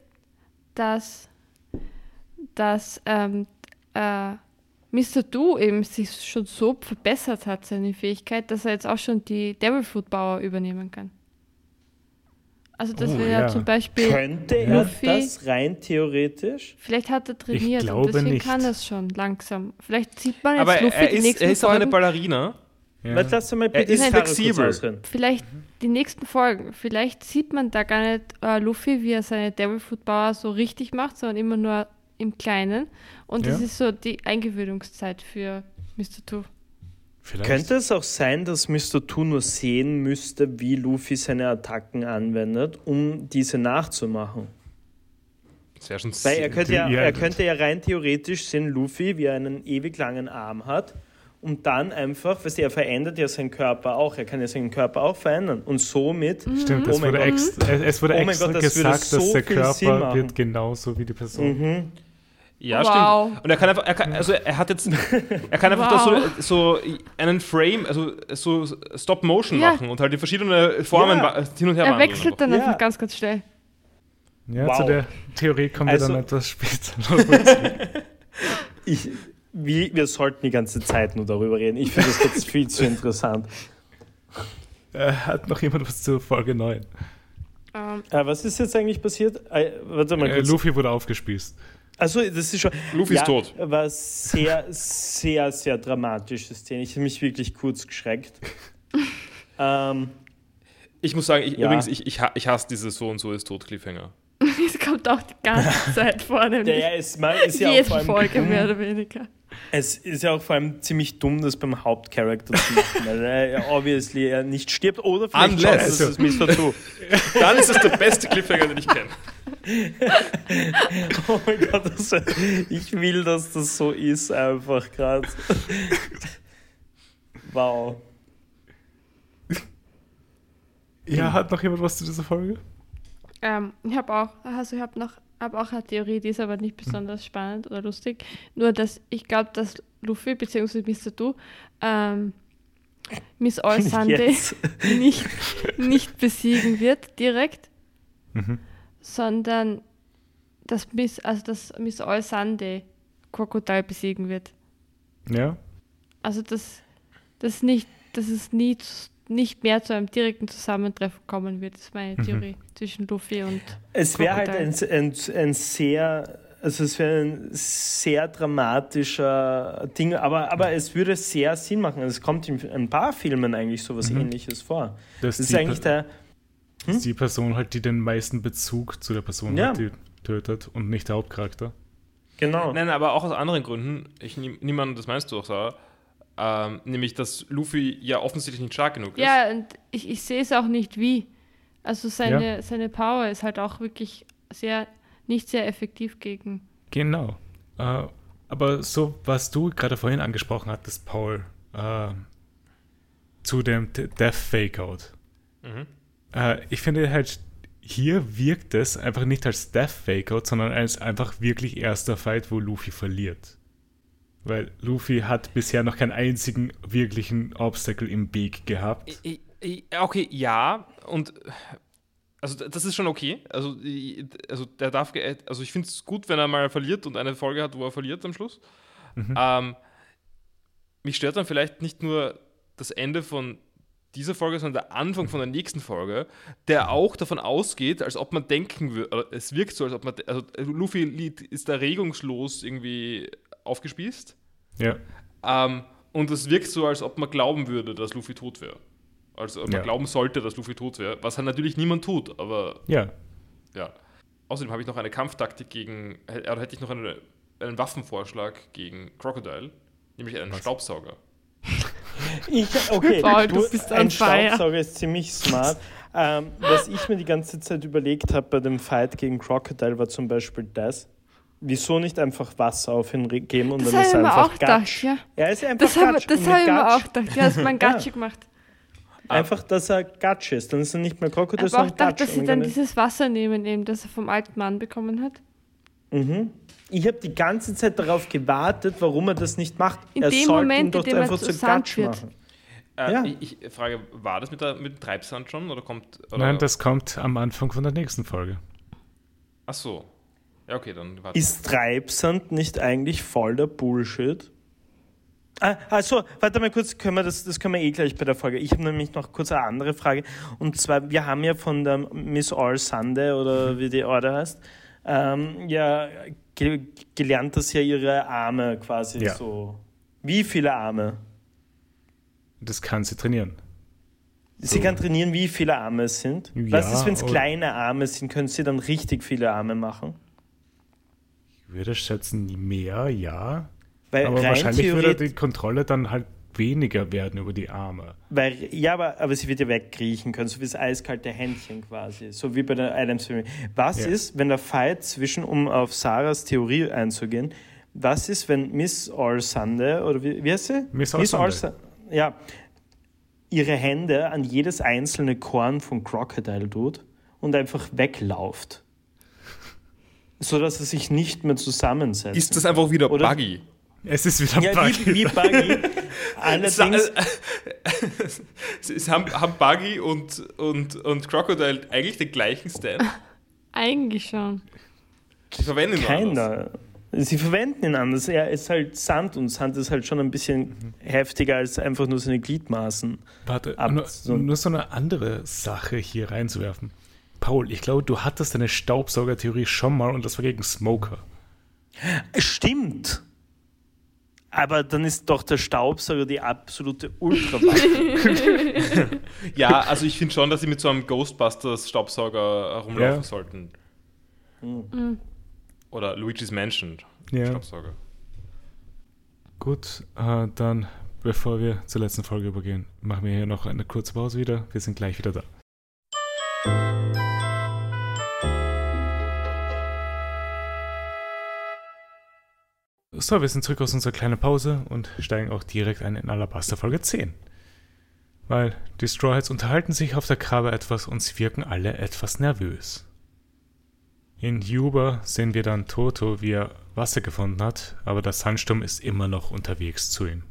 Speaker 3: dass, dass ähm, äh, Mr. Do eben sich schon so verbessert hat, seine Fähigkeit, dass er jetzt auch schon die Devil Fruit Power übernehmen kann. Also das
Speaker 1: Oh,
Speaker 3: wäre ja zum Beispiel,
Speaker 4: Könnte er
Speaker 3: Luffy-
Speaker 4: das rein theoretisch?
Speaker 3: vielleicht hat er trainiert
Speaker 1: glaube
Speaker 3: und deswegen
Speaker 1: nicht.
Speaker 3: kann er es schon langsam. Vielleicht sieht man jetzt
Speaker 2: Aber
Speaker 3: Luffy
Speaker 2: er
Speaker 3: die
Speaker 2: ist,
Speaker 3: nächsten
Speaker 2: er ist auch eine. Ballerina.
Speaker 4: Ja. Lass mal bitte
Speaker 2: ist flexibel.
Speaker 3: Vielleicht die nächsten Folgen, vielleicht sieht man da gar nicht äh, Luffy, wie er seine Devil Fruit Power so richtig macht, sondern immer nur im Kleinen. Und ja. das ist so die Eingewöhnungszeit für Mr. Two.
Speaker 4: Vielleicht. Könnte es auch sein, dass Mr. Two nur sehen müsste, wie Luffy seine Attacken anwendet, um diese nachzumachen?
Speaker 2: Sehr schon
Speaker 4: Weil er könnte, ja, er könnte ja rein theoretisch sehen, Luffy, wie er einen ewig langen Arm hat und dann einfach, weißt du, er verändert ja seinen Körper auch, er kann ja seinen Körper auch verändern und somit...
Speaker 1: Mhm. Stimmt, oh es, wurde extra, es, wurde oh extra Gott, das gesagt, so dass der Körper wird genauso wie die Person.
Speaker 4: Mhm.
Speaker 2: Ja, wow. stimmt. Und er kann einfach, er kann, also er hat jetzt, er kann einfach wow. so, so einen Frame, also so Stop Motion ja. machen und halt die verschiedenen Formen ja. hin und her
Speaker 3: Er wechselt dann einfach ganz, ganz schnell.
Speaker 1: Ja, wow. zu der Theorie kommen also, wir dann etwas später.
Speaker 4: ich, wie, wir sollten die ganze Zeit nur darüber reden. Ich finde das jetzt viel zu interessant.
Speaker 1: Äh, hat noch jemand was zur Folge 9?
Speaker 4: Um. Ähm. Äh, was ist jetzt eigentlich passiert? Äh,
Speaker 1: warte mal äh, kurz. Luffy wurde aufgespießt.
Speaker 4: Also das ist schon.
Speaker 2: Luffy ja, ist tot.
Speaker 4: War sehr, sehr, sehr dramatische Szene. Ich habe mich wirklich kurz geschreckt. ähm,
Speaker 2: ich muss sagen, ich, ja. übrigens, ich, ich, ich hasse diese so und so ist tot Cliffhanger.
Speaker 3: Es kommt auch die ganze Zeit vor, nämlich.
Speaker 4: Der ist, mal, ist ja
Speaker 3: Jede Folge mehr oder weniger.
Speaker 4: Es ist ja auch vor allem ziemlich dumm, das beim Hauptcharakter zu machen, weil er obviously er nicht stirbt oder
Speaker 2: vielleicht Unless. es Mr. Two. Dann ist es der beste Cliffhanger, den ich kenne.
Speaker 4: Oh mein Gott, das, ich will, dass das so ist, einfach gerade. Wow.
Speaker 1: Ja, hat noch jemand was zu dieser Folge?
Speaker 3: Ähm, ich habe auch, also ich habe noch, habe auch eine Theorie, die ist aber nicht besonders spannend oder lustig. Nur, dass ich glaube, dass Luffy bzw. Mr. Du ähm, Miss All Sunday nicht, nicht besiegen wird direkt, mhm. Sondern dass Miss, also dass Miss All Sunday Krokodil besiegen wird.
Speaker 1: Ja.
Speaker 3: Also dass das nicht, dass es nie nicht mehr zu einem direkten Zusammentreffen kommen wird. Ist meine mhm. Theorie mhm. zwischen Luffy und.
Speaker 4: Es wäre halt ein, ein, ein sehr also es wäre ein sehr dramatischer Ding, aber, aber es würde sehr Sinn machen. Also es kommt in ein paar Filmen eigentlich sowas mhm. ähnliches vor.
Speaker 1: Das, das ist eigentlich der. Hm? ist die Person halt, die den meisten Bezug zu der Person ja. hat, die tötet und nicht der Hauptcharakter.
Speaker 2: Genau. Nein, aber auch aus anderen Gründen. Ich niemand, das meinst du auch, Sarah. Ähm, nämlich, dass Luffy ja offensichtlich nicht stark genug ist.
Speaker 3: Ja, und ich, ich sehe es auch nicht wie. Also seine, ja. seine Power ist halt auch wirklich sehr, nicht sehr effektiv gegen.
Speaker 1: Genau. Äh, aber so, was du gerade vorhin angesprochen hattest, Paul, äh, zu dem Death Fakeout. Mhm. Äh, ich finde halt, hier wirkt es einfach nicht als Death Fakeout, sondern als einfach wirklich erster Fight, wo Luffy verliert. Weil Luffy hat bisher noch keinen einzigen wirklichen Obstacle im Weg gehabt.
Speaker 2: Okay, ja, und also das ist schon okay. Also, also der darf, also ich finde es gut, wenn er mal verliert und eine Folge hat, wo er verliert am Schluss. Mhm. Ähm, mich stört dann vielleicht nicht nur das Ende von dieser Folge, sondern der Anfang von der nächsten Folge, der auch davon ausgeht, als ob man denken würde, es wirkt so, als ob man, also Luffy ist da regungslos irgendwie aufgespießt.
Speaker 1: Ja.
Speaker 2: Ähm, und es wirkt so, als ob man glauben würde, dass Luffy tot wäre. Also man ja. glauben sollte, dass Luffy tot wäre, was halt natürlich niemand tut, aber.
Speaker 1: Ja.
Speaker 2: Ja. Außerdem habe ich noch eine Kampftaktik gegen, oder hätte ich noch eine, einen Waffenvorschlag gegen Crocodile, nämlich einen was? Staubsauger.
Speaker 4: Ich, okay, Paul, du, bist ein Staubsauger ist ziemlich smart. Ähm, was ich mir die ganze Zeit überlegt habe bei dem Fight gegen Crocodile war zum Beispiel das. Wieso nicht einfach Wasser auf ihn geben und
Speaker 3: das
Speaker 4: dann ist er einfach
Speaker 3: auch Gatsch? Gedacht, ja.
Speaker 4: Er ist einfach
Speaker 3: das habe das hab ich mir auch gedacht. Ja, hat man Gatschi ja. gemacht.
Speaker 4: Einfach, dass er Gatsch ist. Dann ist er nicht mehr Krokodil,
Speaker 3: sondern Gatsch. Ich dachte, dass sie dann dieses Wasser nehmen, eben, das er vom alten Mann bekommen hat.
Speaker 4: Mhm. Ich habe die ganze Zeit darauf gewartet, warum er das nicht macht.
Speaker 3: In
Speaker 4: er
Speaker 3: dem Moment, in dem er zu Gatsch wird. machen.
Speaker 2: Äh, ja. ich, ich, frage, war das mit, der, mit dem Treibsand schon? Oder kommt, oder?
Speaker 1: Nein, das kommt am Anfang von der nächsten Folge.
Speaker 2: Ach so. Ja, okay, dann
Speaker 4: warte. Ist Treibsand nicht eigentlich voll der Bullshit? Ah, also, warte mal kurz, können wir das, das können wir eh gleich bei der Folge. Ich habe nämlich noch kurz eine andere Frage. Und zwar, wir haben ja von der Miss All Sunday oder wie die Order heißt, ähm, ja ge gelernt, dass ja ihre Arme quasi ja. so. Wie viele Arme?
Speaker 1: Das kann sie trainieren.
Speaker 4: Sie
Speaker 1: So.
Speaker 4: kann trainieren, wie viele Arme es sind.
Speaker 1: Ja,
Speaker 4: Was ist, wenn es kleine Arme sind, können sie dann richtig viele Arme machen?
Speaker 1: Ich würde schätzen, mehr, ja.
Speaker 4: Weil
Speaker 1: Aber wahrscheinlich würde die Kontrolle dann halt weniger werden über die Arme.
Speaker 4: weil, ja, aber, aber sie wird ja wegkriechen können, so wie das eiskalte Händchen quasi, so wie bei der Adams Family. Was
Speaker 1: Ja.
Speaker 4: ist, wenn der Fight zwischen, um auf Sarahs Theorie einzugehen, was ist, wenn Miss Allsande, oder wie, wie heißt sie?
Speaker 1: Miss Allsande.
Speaker 4: Allsa- ja, ihre Hände an jedes einzelne Korn von Crocodile tut und einfach weglauft. So dass er sich nicht mehr zusammensetzt.
Speaker 2: Ist das einfach wieder
Speaker 4: Oder-
Speaker 2: buggy?
Speaker 1: Es ist wieder
Speaker 4: ja,
Speaker 1: Buggy.
Speaker 4: wie, wie Buggy. Allerdings,
Speaker 2: Es haben, haben Buggy und, und, und Crocodile eigentlich den gleichen Stand?
Speaker 3: Eigentlich schon.
Speaker 2: Die verwenden ihn anders.
Speaker 4: keiner. Sie verwenden ihn anders. Er ist halt Sand und Sand ist halt schon ein bisschen heftiger als einfach nur seine Gliedmaßen.
Speaker 1: Warte,
Speaker 4: Ab-
Speaker 1: nur,
Speaker 4: so-
Speaker 1: nur so eine andere Sache hier reinzuwerfen. Paul, ich glaube, du hattest deine Staubsaugertheorie schon mal und das war gegen Smoker.
Speaker 4: Stimmt. Aber dann ist doch der Staubsauger die absolute Ultrawaffe.
Speaker 2: Ja, also ich finde schon, dass sie mit so einem Ghostbusters-Staubsauger herumlaufen
Speaker 1: Ja.
Speaker 2: sollten.
Speaker 3: Mhm.
Speaker 2: Oder Luigi's Mansion
Speaker 1: Ja.
Speaker 2: Staubsauger.
Speaker 1: Gut, äh, dann, bevor wir zur letzten Folge übergehen, machen wir hier noch eine kurze Pause wieder. Wir sind gleich wieder da. So, wir sind zurück aus unserer kleinen Pause und steigen auch direkt ein in Alabaster Folge 10. Weil die Strawheads unterhalten sich auf der Krabbe etwas und sie wirken alle etwas nervös. In Juba sehen wir dann Toto, wie er Wasser gefunden hat, aber der Sandsturm ist immer noch unterwegs zu ihm.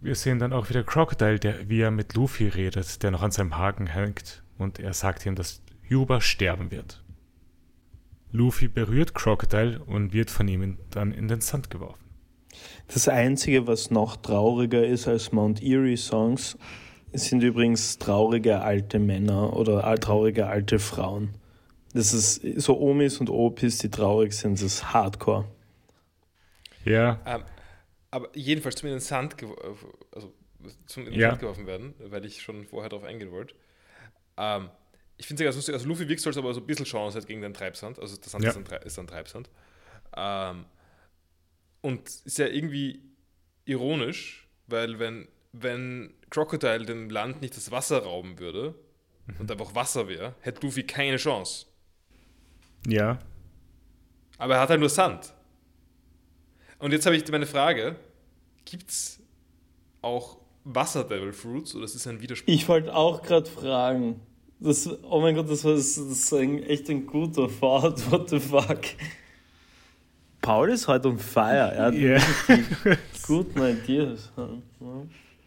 Speaker 1: Wir sehen dann auch wieder Crocodile, der wie er mit Luffy redet, der noch an seinem Haken hängt, und er sagt ihm, dass Juba sterben wird. Luffy berührt Crocodile und wird von ihm dann in den Sand geworfen.
Speaker 4: Das Einzige, was noch trauriger ist als Mount Erie Songs, sind übrigens traurige alte Männer oder al- traurige alte Frauen. Das ist so Omis und Opis, die traurig sind, das ist Hardcore.
Speaker 1: Ja,
Speaker 2: Ähm, aber jedenfalls zum in den Sand, gew- also zum in den
Speaker 1: Ja.
Speaker 2: Sand geworfen werden, weil ich schon vorher darauf eingehen wollte. Ähm, ich finde es ja ganz lustig, also Luffy wirkt so, als ob er so ein bisschen Chance hat gegen den Treibsand. Also der Sand
Speaker 1: Ja.
Speaker 2: ist, ein, Tre- ist ein Treibsand. Ähm, und ist ja irgendwie ironisch, weil wenn, wenn Crocodile dem Land nicht das Wasser rauben würde und einfach Wasser wäre, hätte Luffy keine Chance.
Speaker 1: ja.
Speaker 2: Aber er hat halt nur Sand. Und jetzt habe ich meine Frage: Gibt es auch Wasser-Devil Fruits oder ist es ein Widerspruch?
Speaker 4: Ich wollte auch gerade fragen. Das, oh mein Gott, das war das, das ist ein, echt ein guter Fahrt. What the fuck? Paul ist heute on fire. Er hat die guten Ideas.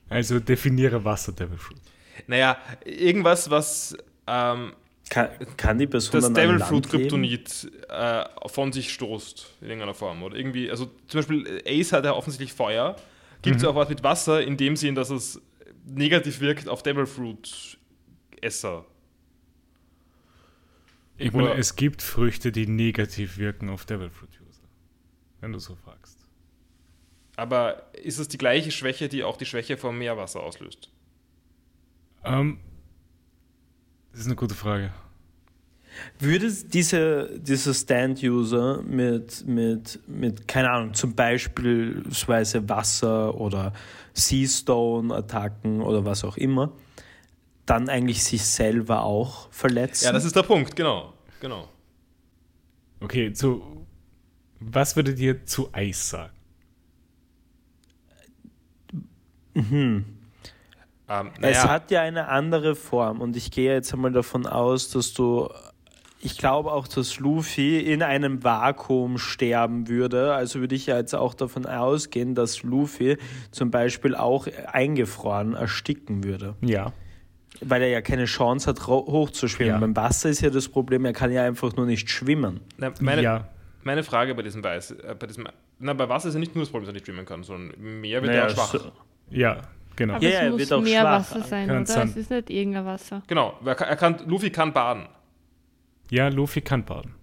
Speaker 1: Also definiere Wasser Devil Fruit.
Speaker 2: Naja, irgendwas, was ähm,
Speaker 4: Kann, kann die Person
Speaker 2: das Devil Fruit? Kryptonit äh, von sich stoßt in irgendeiner Form. Oder irgendwie, also zum Beispiel Ace hat ja offensichtlich Feuer. Gibt es auch was mit Wasser in dem Sinn, dass es negativ wirkt auf Devil Fruit Esser?
Speaker 1: Ich meine,
Speaker 2: Oder-
Speaker 1: es gibt Früchte, die negativ wirken auf Devil Fruit User. Wenn du so fragst.
Speaker 2: Aber ist es die gleiche Schwäche, die auch die Schwäche vom Meerwasser auslöst?
Speaker 1: Ähm, das ist eine gute Frage.
Speaker 4: Würde diese, dieser Stand-User mit, mit, mit, keine Ahnung, zum Beispiel Wasser oder Seastone-Attacken oder was auch immer, dann eigentlich sich selber auch verletzen?
Speaker 2: Ja, das ist der Punkt, genau. genau.
Speaker 1: Okay, zu. Was würdet ihr zu Eis sagen?
Speaker 2: Ähm,
Speaker 4: Es
Speaker 2: naja,
Speaker 4: hat ja eine andere Form und ich gehe jetzt einmal davon aus, dass du, ich glaube auch, dass Luffy in einem Vakuum sterben würde. Also würde ich ja jetzt auch davon ausgehen, dass Luffy zum Beispiel auch eingefroren ersticken würde.
Speaker 1: Ja.
Speaker 4: Weil er ja keine Chance hat, hochzuschwimmen.
Speaker 1: Ja.
Speaker 4: Beim Wasser ist ja das Problem, er kann ja einfach nur nicht schwimmen.
Speaker 2: na, meine,
Speaker 1: ja.
Speaker 2: meine Frage bei diesem Weiß, äh, bei diesem, na, bei Wasser ist ja nicht nur das Problem, dass er nicht schwimmen kann, sondern im Meer wird
Speaker 4: Naja,
Speaker 2: er schwach.
Speaker 4: so-
Speaker 1: Ja, genau.
Speaker 3: Aber
Speaker 4: Ja, er
Speaker 3: es muss
Speaker 4: wird auch
Speaker 3: mehr
Speaker 4: schwach.
Speaker 3: Wasser sein,
Speaker 1: Kann
Speaker 3: oder?
Speaker 1: sein.
Speaker 3: Es ist nicht irgendein Wasser.
Speaker 2: Genau, er kann, er kann, Luffy kann baden,
Speaker 1: Ja, Luffy kann baden.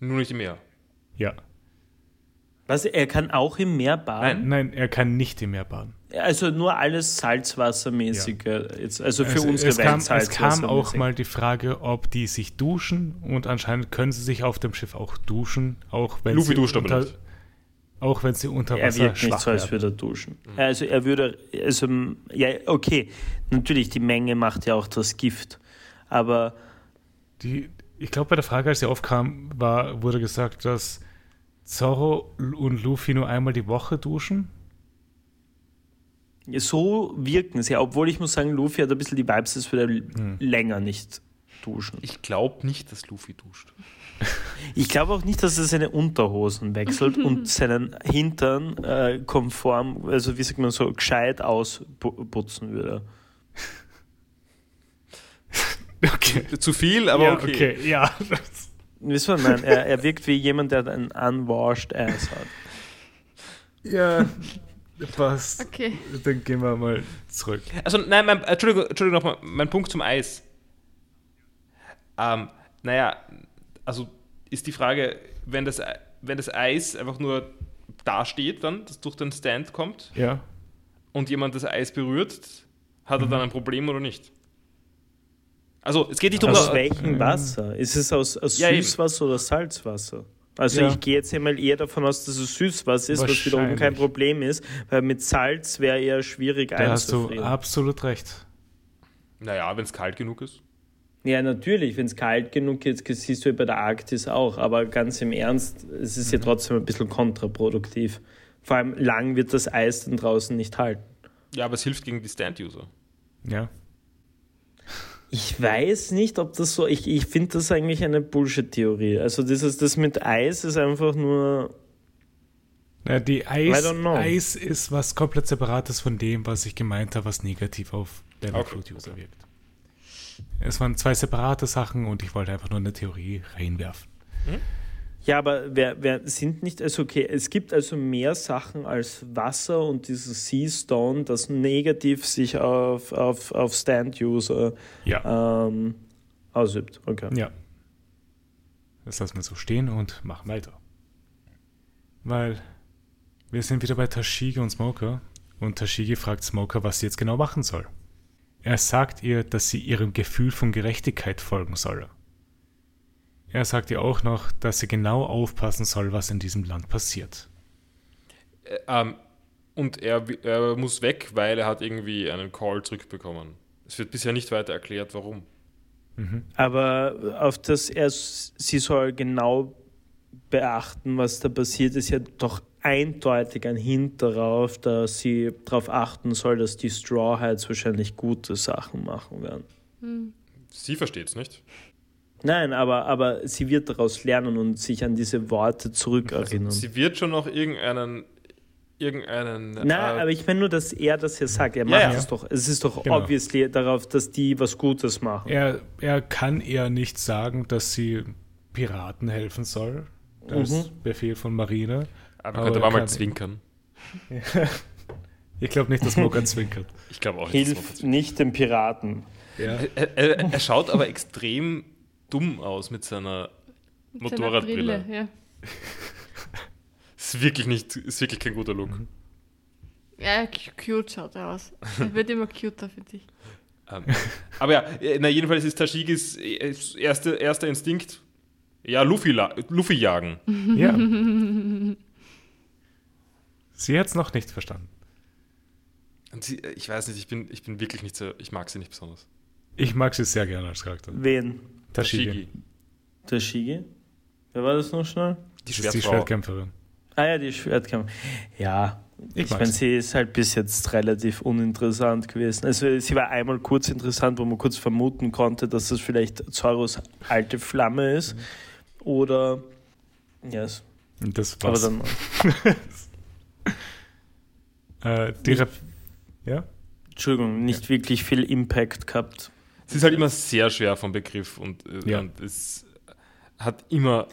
Speaker 2: nur nicht im Meer.
Speaker 1: Ja.
Speaker 4: Was, er kann auch im Meer baden?
Speaker 1: Nein, er kann nicht im Meer baden.
Speaker 4: Also nur alles salzwassermäßige. Jetzt, also für
Speaker 1: Also
Speaker 4: unsere
Speaker 1: es,
Speaker 4: Welt
Speaker 1: kam, es kam auch mal die Frage, ob die sich duschen und anscheinend können sie sich auf dem Schiff auch duschen, auch wenn
Speaker 2: Luffy
Speaker 1: sie
Speaker 2: duscht aber
Speaker 1: unter,
Speaker 2: nicht.
Speaker 1: auch wenn sie unter
Speaker 4: Er
Speaker 1: Wasser
Speaker 4: wirkt nicht so, als würde er duschen. Also er würde, also ja, okay, natürlich, die Menge macht ja auch das Gift. Aber
Speaker 1: Die, ich glaube, bei der Frage, als sie aufkam, war, wurde gesagt, dass Zorro und Luffy nur einmal die Woche duschen.
Speaker 4: so wirken sie, obwohl ich muss sagen, Luffy hat ein bisschen die Vibes, als würde er länger nicht duschen.
Speaker 2: Ich glaube nicht, dass Luffy duscht.
Speaker 4: Ich glaube auch nicht, dass er seine Unterhosen wechselt und seinen Hintern äh, konform, also wie sagt man so, gescheit ausputzen würde.
Speaker 1: Okay.
Speaker 2: Zu viel, aber
Speaker 1: ja,
Speaker 2: okay.
Speaker 1: ja.
Speaker 4: Wisst ihr, nein, er, er wirkt wie jemand, der einen unwashed ass hat.
Speaker 1: ja, passt.
Speaker 3: Okay.
Speaker 1: Dann gehen wir mal zurück.
Speaker 2: Also, nein, mein, Entschuldigung, Entschuldigung nochmal, mein Punkt zum Eis. Ähm, naja, also ist die Frage, wenn das, wenn das Eis einfach nur dasteht, dann, das durch den Stand kommt
Speaker 1: Ja.
Speaker 2: und jemand das Eis berührt, hat er
Speaker 1: Mhm.
Speaker 2: dann ein Problem oder nicht? Also, es geht nicht um.
Speaker 4: Aus welchem Wasser? Ist es aus, aus
Speaker 2: Ja, eben.
Speaker 4: Süßwasser oder Salzwasser? Also
Speaker 1: Ja.
Speaker 4: ich gehe jetzt einmal eher davon aus, dass es Süßwasser ist, was wiederum kein. Problem ist, weil mit Salz wäre eher schwierig
Speaker 1: Da hast du
Speaker 4: einzufrieren.
Speaker 1: absolut recht.
Speaker 2: Naja, wenn es kalt genug ist.
Speaker 4: Ja, natürlich, wenn es kalt genug ist, siehst du ja bei der Arktis auch, aber ganz im Ernst, es ist ja
Speaker 1: Mhm.
Speaker 4: trotzdem ein bisschen kontraproduktiv. Vor allem lang wird das Eis dann draußen nicht halten.
Speaker 2: Ja, aber es hilft gegen die Stand-User.
Speaker 1: Ja.
Speaker 4: Ich weiß nicht, ob das so. Ich, ich finde das eigentlich eine Bullshit-Theorie. Also, dieses, das mit Eis ist einfach nur.
Speaker 1: Na, die Eis. Eis ist was komplett separates von dem, was ich gemeint habe, was negativ auf Level
Speaker 2: Okay.
Speaker 1: Fruit User wirkt. Es waren zwei separate Sachen und ich wollte einfach nur eine Theorie reinwerfen.
Speaker 4: Ja, aber wer, wer sind nicht. Also, okay, es gibt also mehr Sachen als Wasser und dieses Sea Stone, das negativ sich auf, auf, auf Stand-User
Speaker 1: Ja.
Speaker 4: ähm, ausübt. Okay.
Speaker 1: Ja. Das lassen wir so stehen und machen weiter. Weil wir sind wieder bei Tashigi und Smoker und Tashigi fragt Smoker, was sie jetzt genau machen soll. Er sagt ihr, dass sie ihrem Gefühl von Gerechtigkeit folgen solle. Er sagt ihr auch noch, dass sie genau aufpassen soll, was in diesem Land passiert.
Speaker 2: Äh, ähm, und er, er muss weg, weil er hat irgendwie einen Call zurückbekommen. Es wird bisher nicht weiter erklärt, warum.
Speaker 4: Aber auf das er, sie soll genau beachten, was da passiert, ist ja doch eindeutig ein Hint darauf, dass sie darauf achten soll, dass die Straw Hats wahrscheinlich gute Sachen machen werden.
Speaker 2: Sie versteht es nicht.
Speaker 4: Nein, aber, aber sie wird daraus lernen und sich an diese Worte zurückerinnern.
Speaker 2: Also Sie wird schon noch irgendeinen. irgendeinen
Speaker 4: Nein,
Speaker 2: äh,
Speaker 4: aber ich meine nur, dass er das hier sagt. Er
Speaker 2: Ja,
Speaker 4: macht
Speaker 2: ja.
Speaker 4: es doch. Es ist doch
Speaker 1: Genau.
Speaker 4: obviously darauf, dass die was Gutes machen.
Speaker 1: Er, er kann ihr nicht sagen, dass sie Piraten helfen soll. Das ist Befehl von Marine.
Speaker 2: aber
Speaker 1: aber
Speaker 2: könnte
Speaker 1: er
Speaker 2: man mal zwinkern.
Speaker 1: Ich glaube nicht, dass Smoker zwinkert.
Speaker 2: Ich glaube auch nicht. dass man
Speaker 4: Hilf nicht den Piraten.
Speaker 1: Ja.
Speaker 2: Er, er, er schaut aber extrem dumm aus mit seiner
Speaker 3: Mit seiner
Speaker 2: Motorradbrille.
Speaker 3: Brille, Ja.
Speaker 2: Ist wirklich nicht, ist wirklich kein guter Look.
Speaker 3: ja, cu- cute schaut er aus. Er wird immer cuter, finde ich.
Speaker 2: Ähm, aber ja, äh, na, jedenfalls ist Tashigis äh, erste, erster Instinkt, ja, Luffy, Luffy jagen.
Speaker 1: ja. Sie hat es noch nicht verstanden.
Speaker 2: Und sie, äh, ich weiß nicht, ich bin, ich bin wirklich nicht so, ich mag sie nicht besonders.
Speaker 1: Ich mag sie sehr gerne als Charakter.
Speaker 4: Wen?
Speaker 1: Tashigi.
Speaker 4: Der Shige? Wer war das noch schnell?
Speaker 2: Die
Speaker 1: Das ist die
Speaker 2: Schwertfrau.
Speaker 1: Schwertkämpferin.
Speaker 4: Ah ja, die Schwertkampf. Ja,
Speaker 1: Ich
Speaker 4: ich, meine,
Speaker 1: sie.
Speaker 4: ist halt bis jetzt relativ uninteressant gewesen. Also sie war einmal kurz interessant, wo man kurz vermuten konnte, dass das vielleicht Zoros alte Flamme ist. Oder yes.
Speaker 1: Und das
Speaker 4: Aber
Speaker 1: war's.
Speaker 4: dann
Speaker 1: äh, die Rep ja?
Speaker 4: Entschuldigung, nicht wirklich viel Impact gehabt.
Speaker 2: Sie ist halt immer sehr schwer vom Begriff und, äh,
Speaker 1: Ja.
Speaker 2: und es hat immer,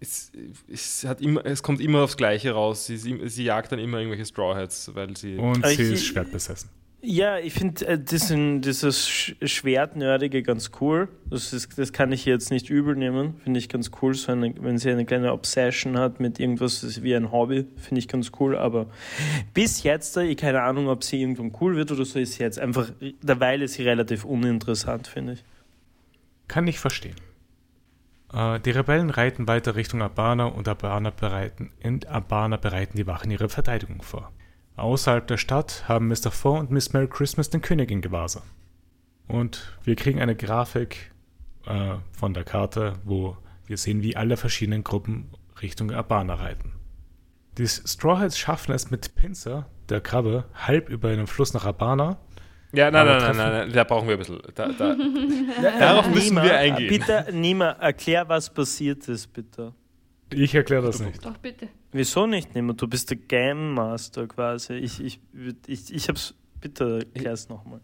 Speaker 2: es, es, hat immer, es kommt immer aufs Gleiche raus. Sie, sie, sie jagt dann immer irgendwelche Straw Hats, weil sie.
Speaker 1: Und sie
Speaker 4: ich-
Speaker 1: ist schwertbesessen.
Speaker 4: Ja, ich finde äh, dieses Schwertnördige ganz cool. Das, ist, das kann ich jetzt nicht übel nehmen. Finde ich ganz cool. So eine, wenn sie eine kleine Obsession hat mit irgendwas wie ein Hobby, finde ich ganz cool. Aber bis jetzt, ich keine Ahnung, ob sie irgendwann cool wird oder so, ist sie jetzt einfach, derweil ist sie relativ uninteressant, finde ich.
Speaker 1: Kann ich verstehen. Äh, die Rebellen reiten weiter Richtung Abana und Abana bereiten, in Abana bereiten die Wachen ihre Verteidigung vor. Außerhalb der Stadt haben Mr. Four und Miss Merry Christmas den König in Gewahrsam. Und wir kriegen eine Grafik äh, von der Karte, wo wir sehen, wie alle verschiedenen Gruppen Richtung Abana reiten. Die Strawheads schaffen es mit Pinzer, der Krabbe, halb über den Fluss nach Abana.
Speaker 2: Ja, nein, nein, nein, nein, nein, da brauchen wir ein bisschen. Da, da. Darauf müssen
Speaker 4: Nima,
Speaker 2: wir eingehen.
Speaker 4: Bitte, Nima, erklär, was passiert ist, bitte.
Speaker 1: Ich erkläre das nicht.
Speaker 3: Doch, bitte.
Speaker 4: Wieso nicht, Nima? Du bist der Game Master quasi. Ich, ich, ich, ich hab's. Bitte erklär's nochmal.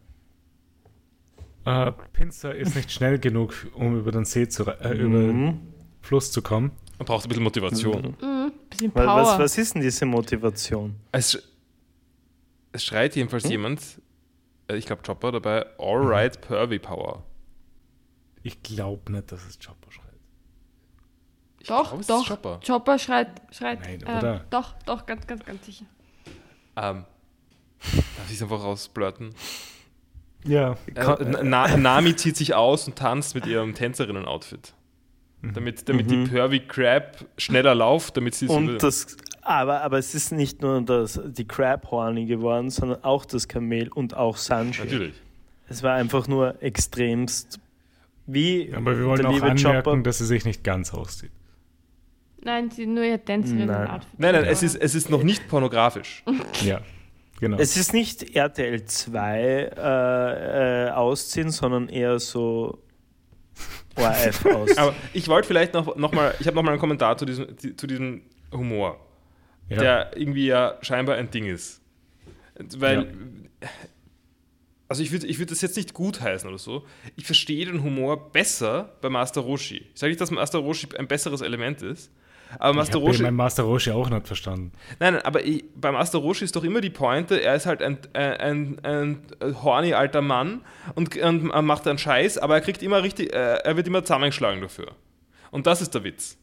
Speaker 1: Äh, Pinzer ist nicht schnell genug, um über den See zu, äh, über den
Speaker 4: Mhm.
Speaker 1: Fluss zu kommen.
Speaker 2: Man braucht ein bisschen Motivation.
Speaker 3: Mhm. Bisschen
Speaker 4: Was,
Speaker 3: Power.
Speaker 4: was, was ist denn diese Motivation?
Speaker 2: Es, es schreit jedenfalls
Speaker 4: Hm?
Speaker 2: jemand, äh, ich glaube Chopper dabei, Alright Pervy Power.
Speaker 1: Ich glaube nicht, dass es Chopper schreit.
Speaker 3: Doch,
Speaker 2: glaub,
Speaker 3: doch.
Speaker 2: Chopper.
Speaker 3: Chopper schreit, schreit.
Speaker 1: Nein,
Speaker 3: ähm,
Speaker 1: oder?
Speaker 3: Doch, doch, ganz, ganz, ganz sicher.
Speaker 2: Ähm, darf ich es einfach rausblurten?
Speaker 1: Ja.
Speaker 2: Äh, Na Nami zieht sich aus und tanzt mit ihrem Tänzerinnen-Outfit. Damit, damit die Pervy Crab schneller lauft, damit sie es über-
Speaker 4: Und das, aber, aber es ist nicht nur das, die Crab-Horny geworden, sondern auch das Kamel und auch Sunshine.
Speaker 2: Natürlich.
Speaker 4: Es war einfach nur extremst. Wie
Speaker 1: Aber wir wollen
Speaker 4: der
Speaker 1: auch
Speaker 4: liebe
Speaker 1: anmerken,
Speaker 4: Chopper.
Speaker 1: dass sie sich nicht ganz auszieht.
Speaker 3: Nein, sie nur ihr Tänzerin
Speaker 4: Nein.
Speaker 3: Outfit.
Speaker 2: Nein, nein, es ist, es ist noch nicht pornografisch.
Speaker 1: Ja, genau.
Speaker 4: Es ist nicht RTL 2 äh, äh, ausziehen, sondern eher so ORF aus.
Speaker 2: Aber ich wollte vielleicht noch, noch mal, ich habe noch mal einen Kommentar zu diesem, zu diesem Humor,
Speaker 1: ja.
Speaker 2: der irgendwie ja scheinbar ein Ding ist. Weil, also ich würde ich würd das jetzt nicht gut heißen oder so. Ich verstehe den Humor besser bei Master Roshi. Ich sage nicht, dass Master Roshi ein besseres Element ist, aber
Speaker 1: ich
Speaker 2: Master
Speaker 1: habe
Speaker 2: Roshi...
Speaker 1: meinen Master Roshi auch nicht verstanden.
Speaker 2: Nein, nein, aber ich, bei Master Roshi ist doch immer die Pointe, er ist halt ein, ein, ein, ein horny alter Mann und, und macht einen Scheiß, aber er kriegt immer richtig, äh, er wird immer zusammengeschlagen dafür. Und das ist der Witz.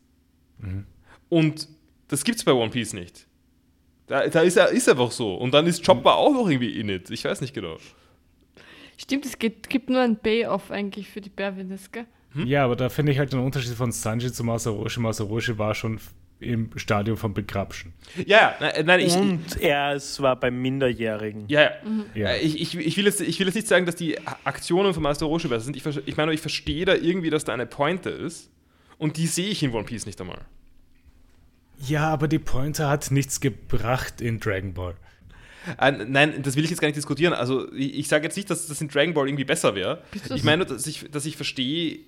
Speaker 2: Und das gibt's bei One Piece nicht. Da, da ist er ist einfach so. Und dann ist Chopper auch noch irgendwie in it. Ich weiß nicht genau.
Speaker 3: Stimmt, es gibt, gibt nur ein Payoff eigentlich für die Berwindes, gell?
Speaker 1: Ja, aber da finde ich halt den Unterschied von Sanji zu Master Roshi. Master Roshi war schon im Stadium von Begrapschen.
Speaker 2: Ja, nein, nein ich,
Speaker 4: Und er es war beim Minderjährigen.
Speaker 2: Ja, ja.
Speaker 1: Ja.
Speaker 2: Äh, Ich, ich, ich, will jetzt, ich will jetzt nicht sagen, dass die Aktionen von Master Roshi besser sind. Ich, ich meine, ich verstehe da irgendwie, dass da eine Pointe ist. Und die sehe ich in One Piece nicht einmal.
Speaker 1: Ja, aber die Pointer hat nichts gebracht in Dragon Ball.
Speaker 2: Äh, nein, das will ich jetzt gar nicht diskutieren. Also, ich, ich sage jetzt nicht, dass das in Dragon Ball irgendwie besser wäre. Ich meine, dass ich, dass ich verstehe,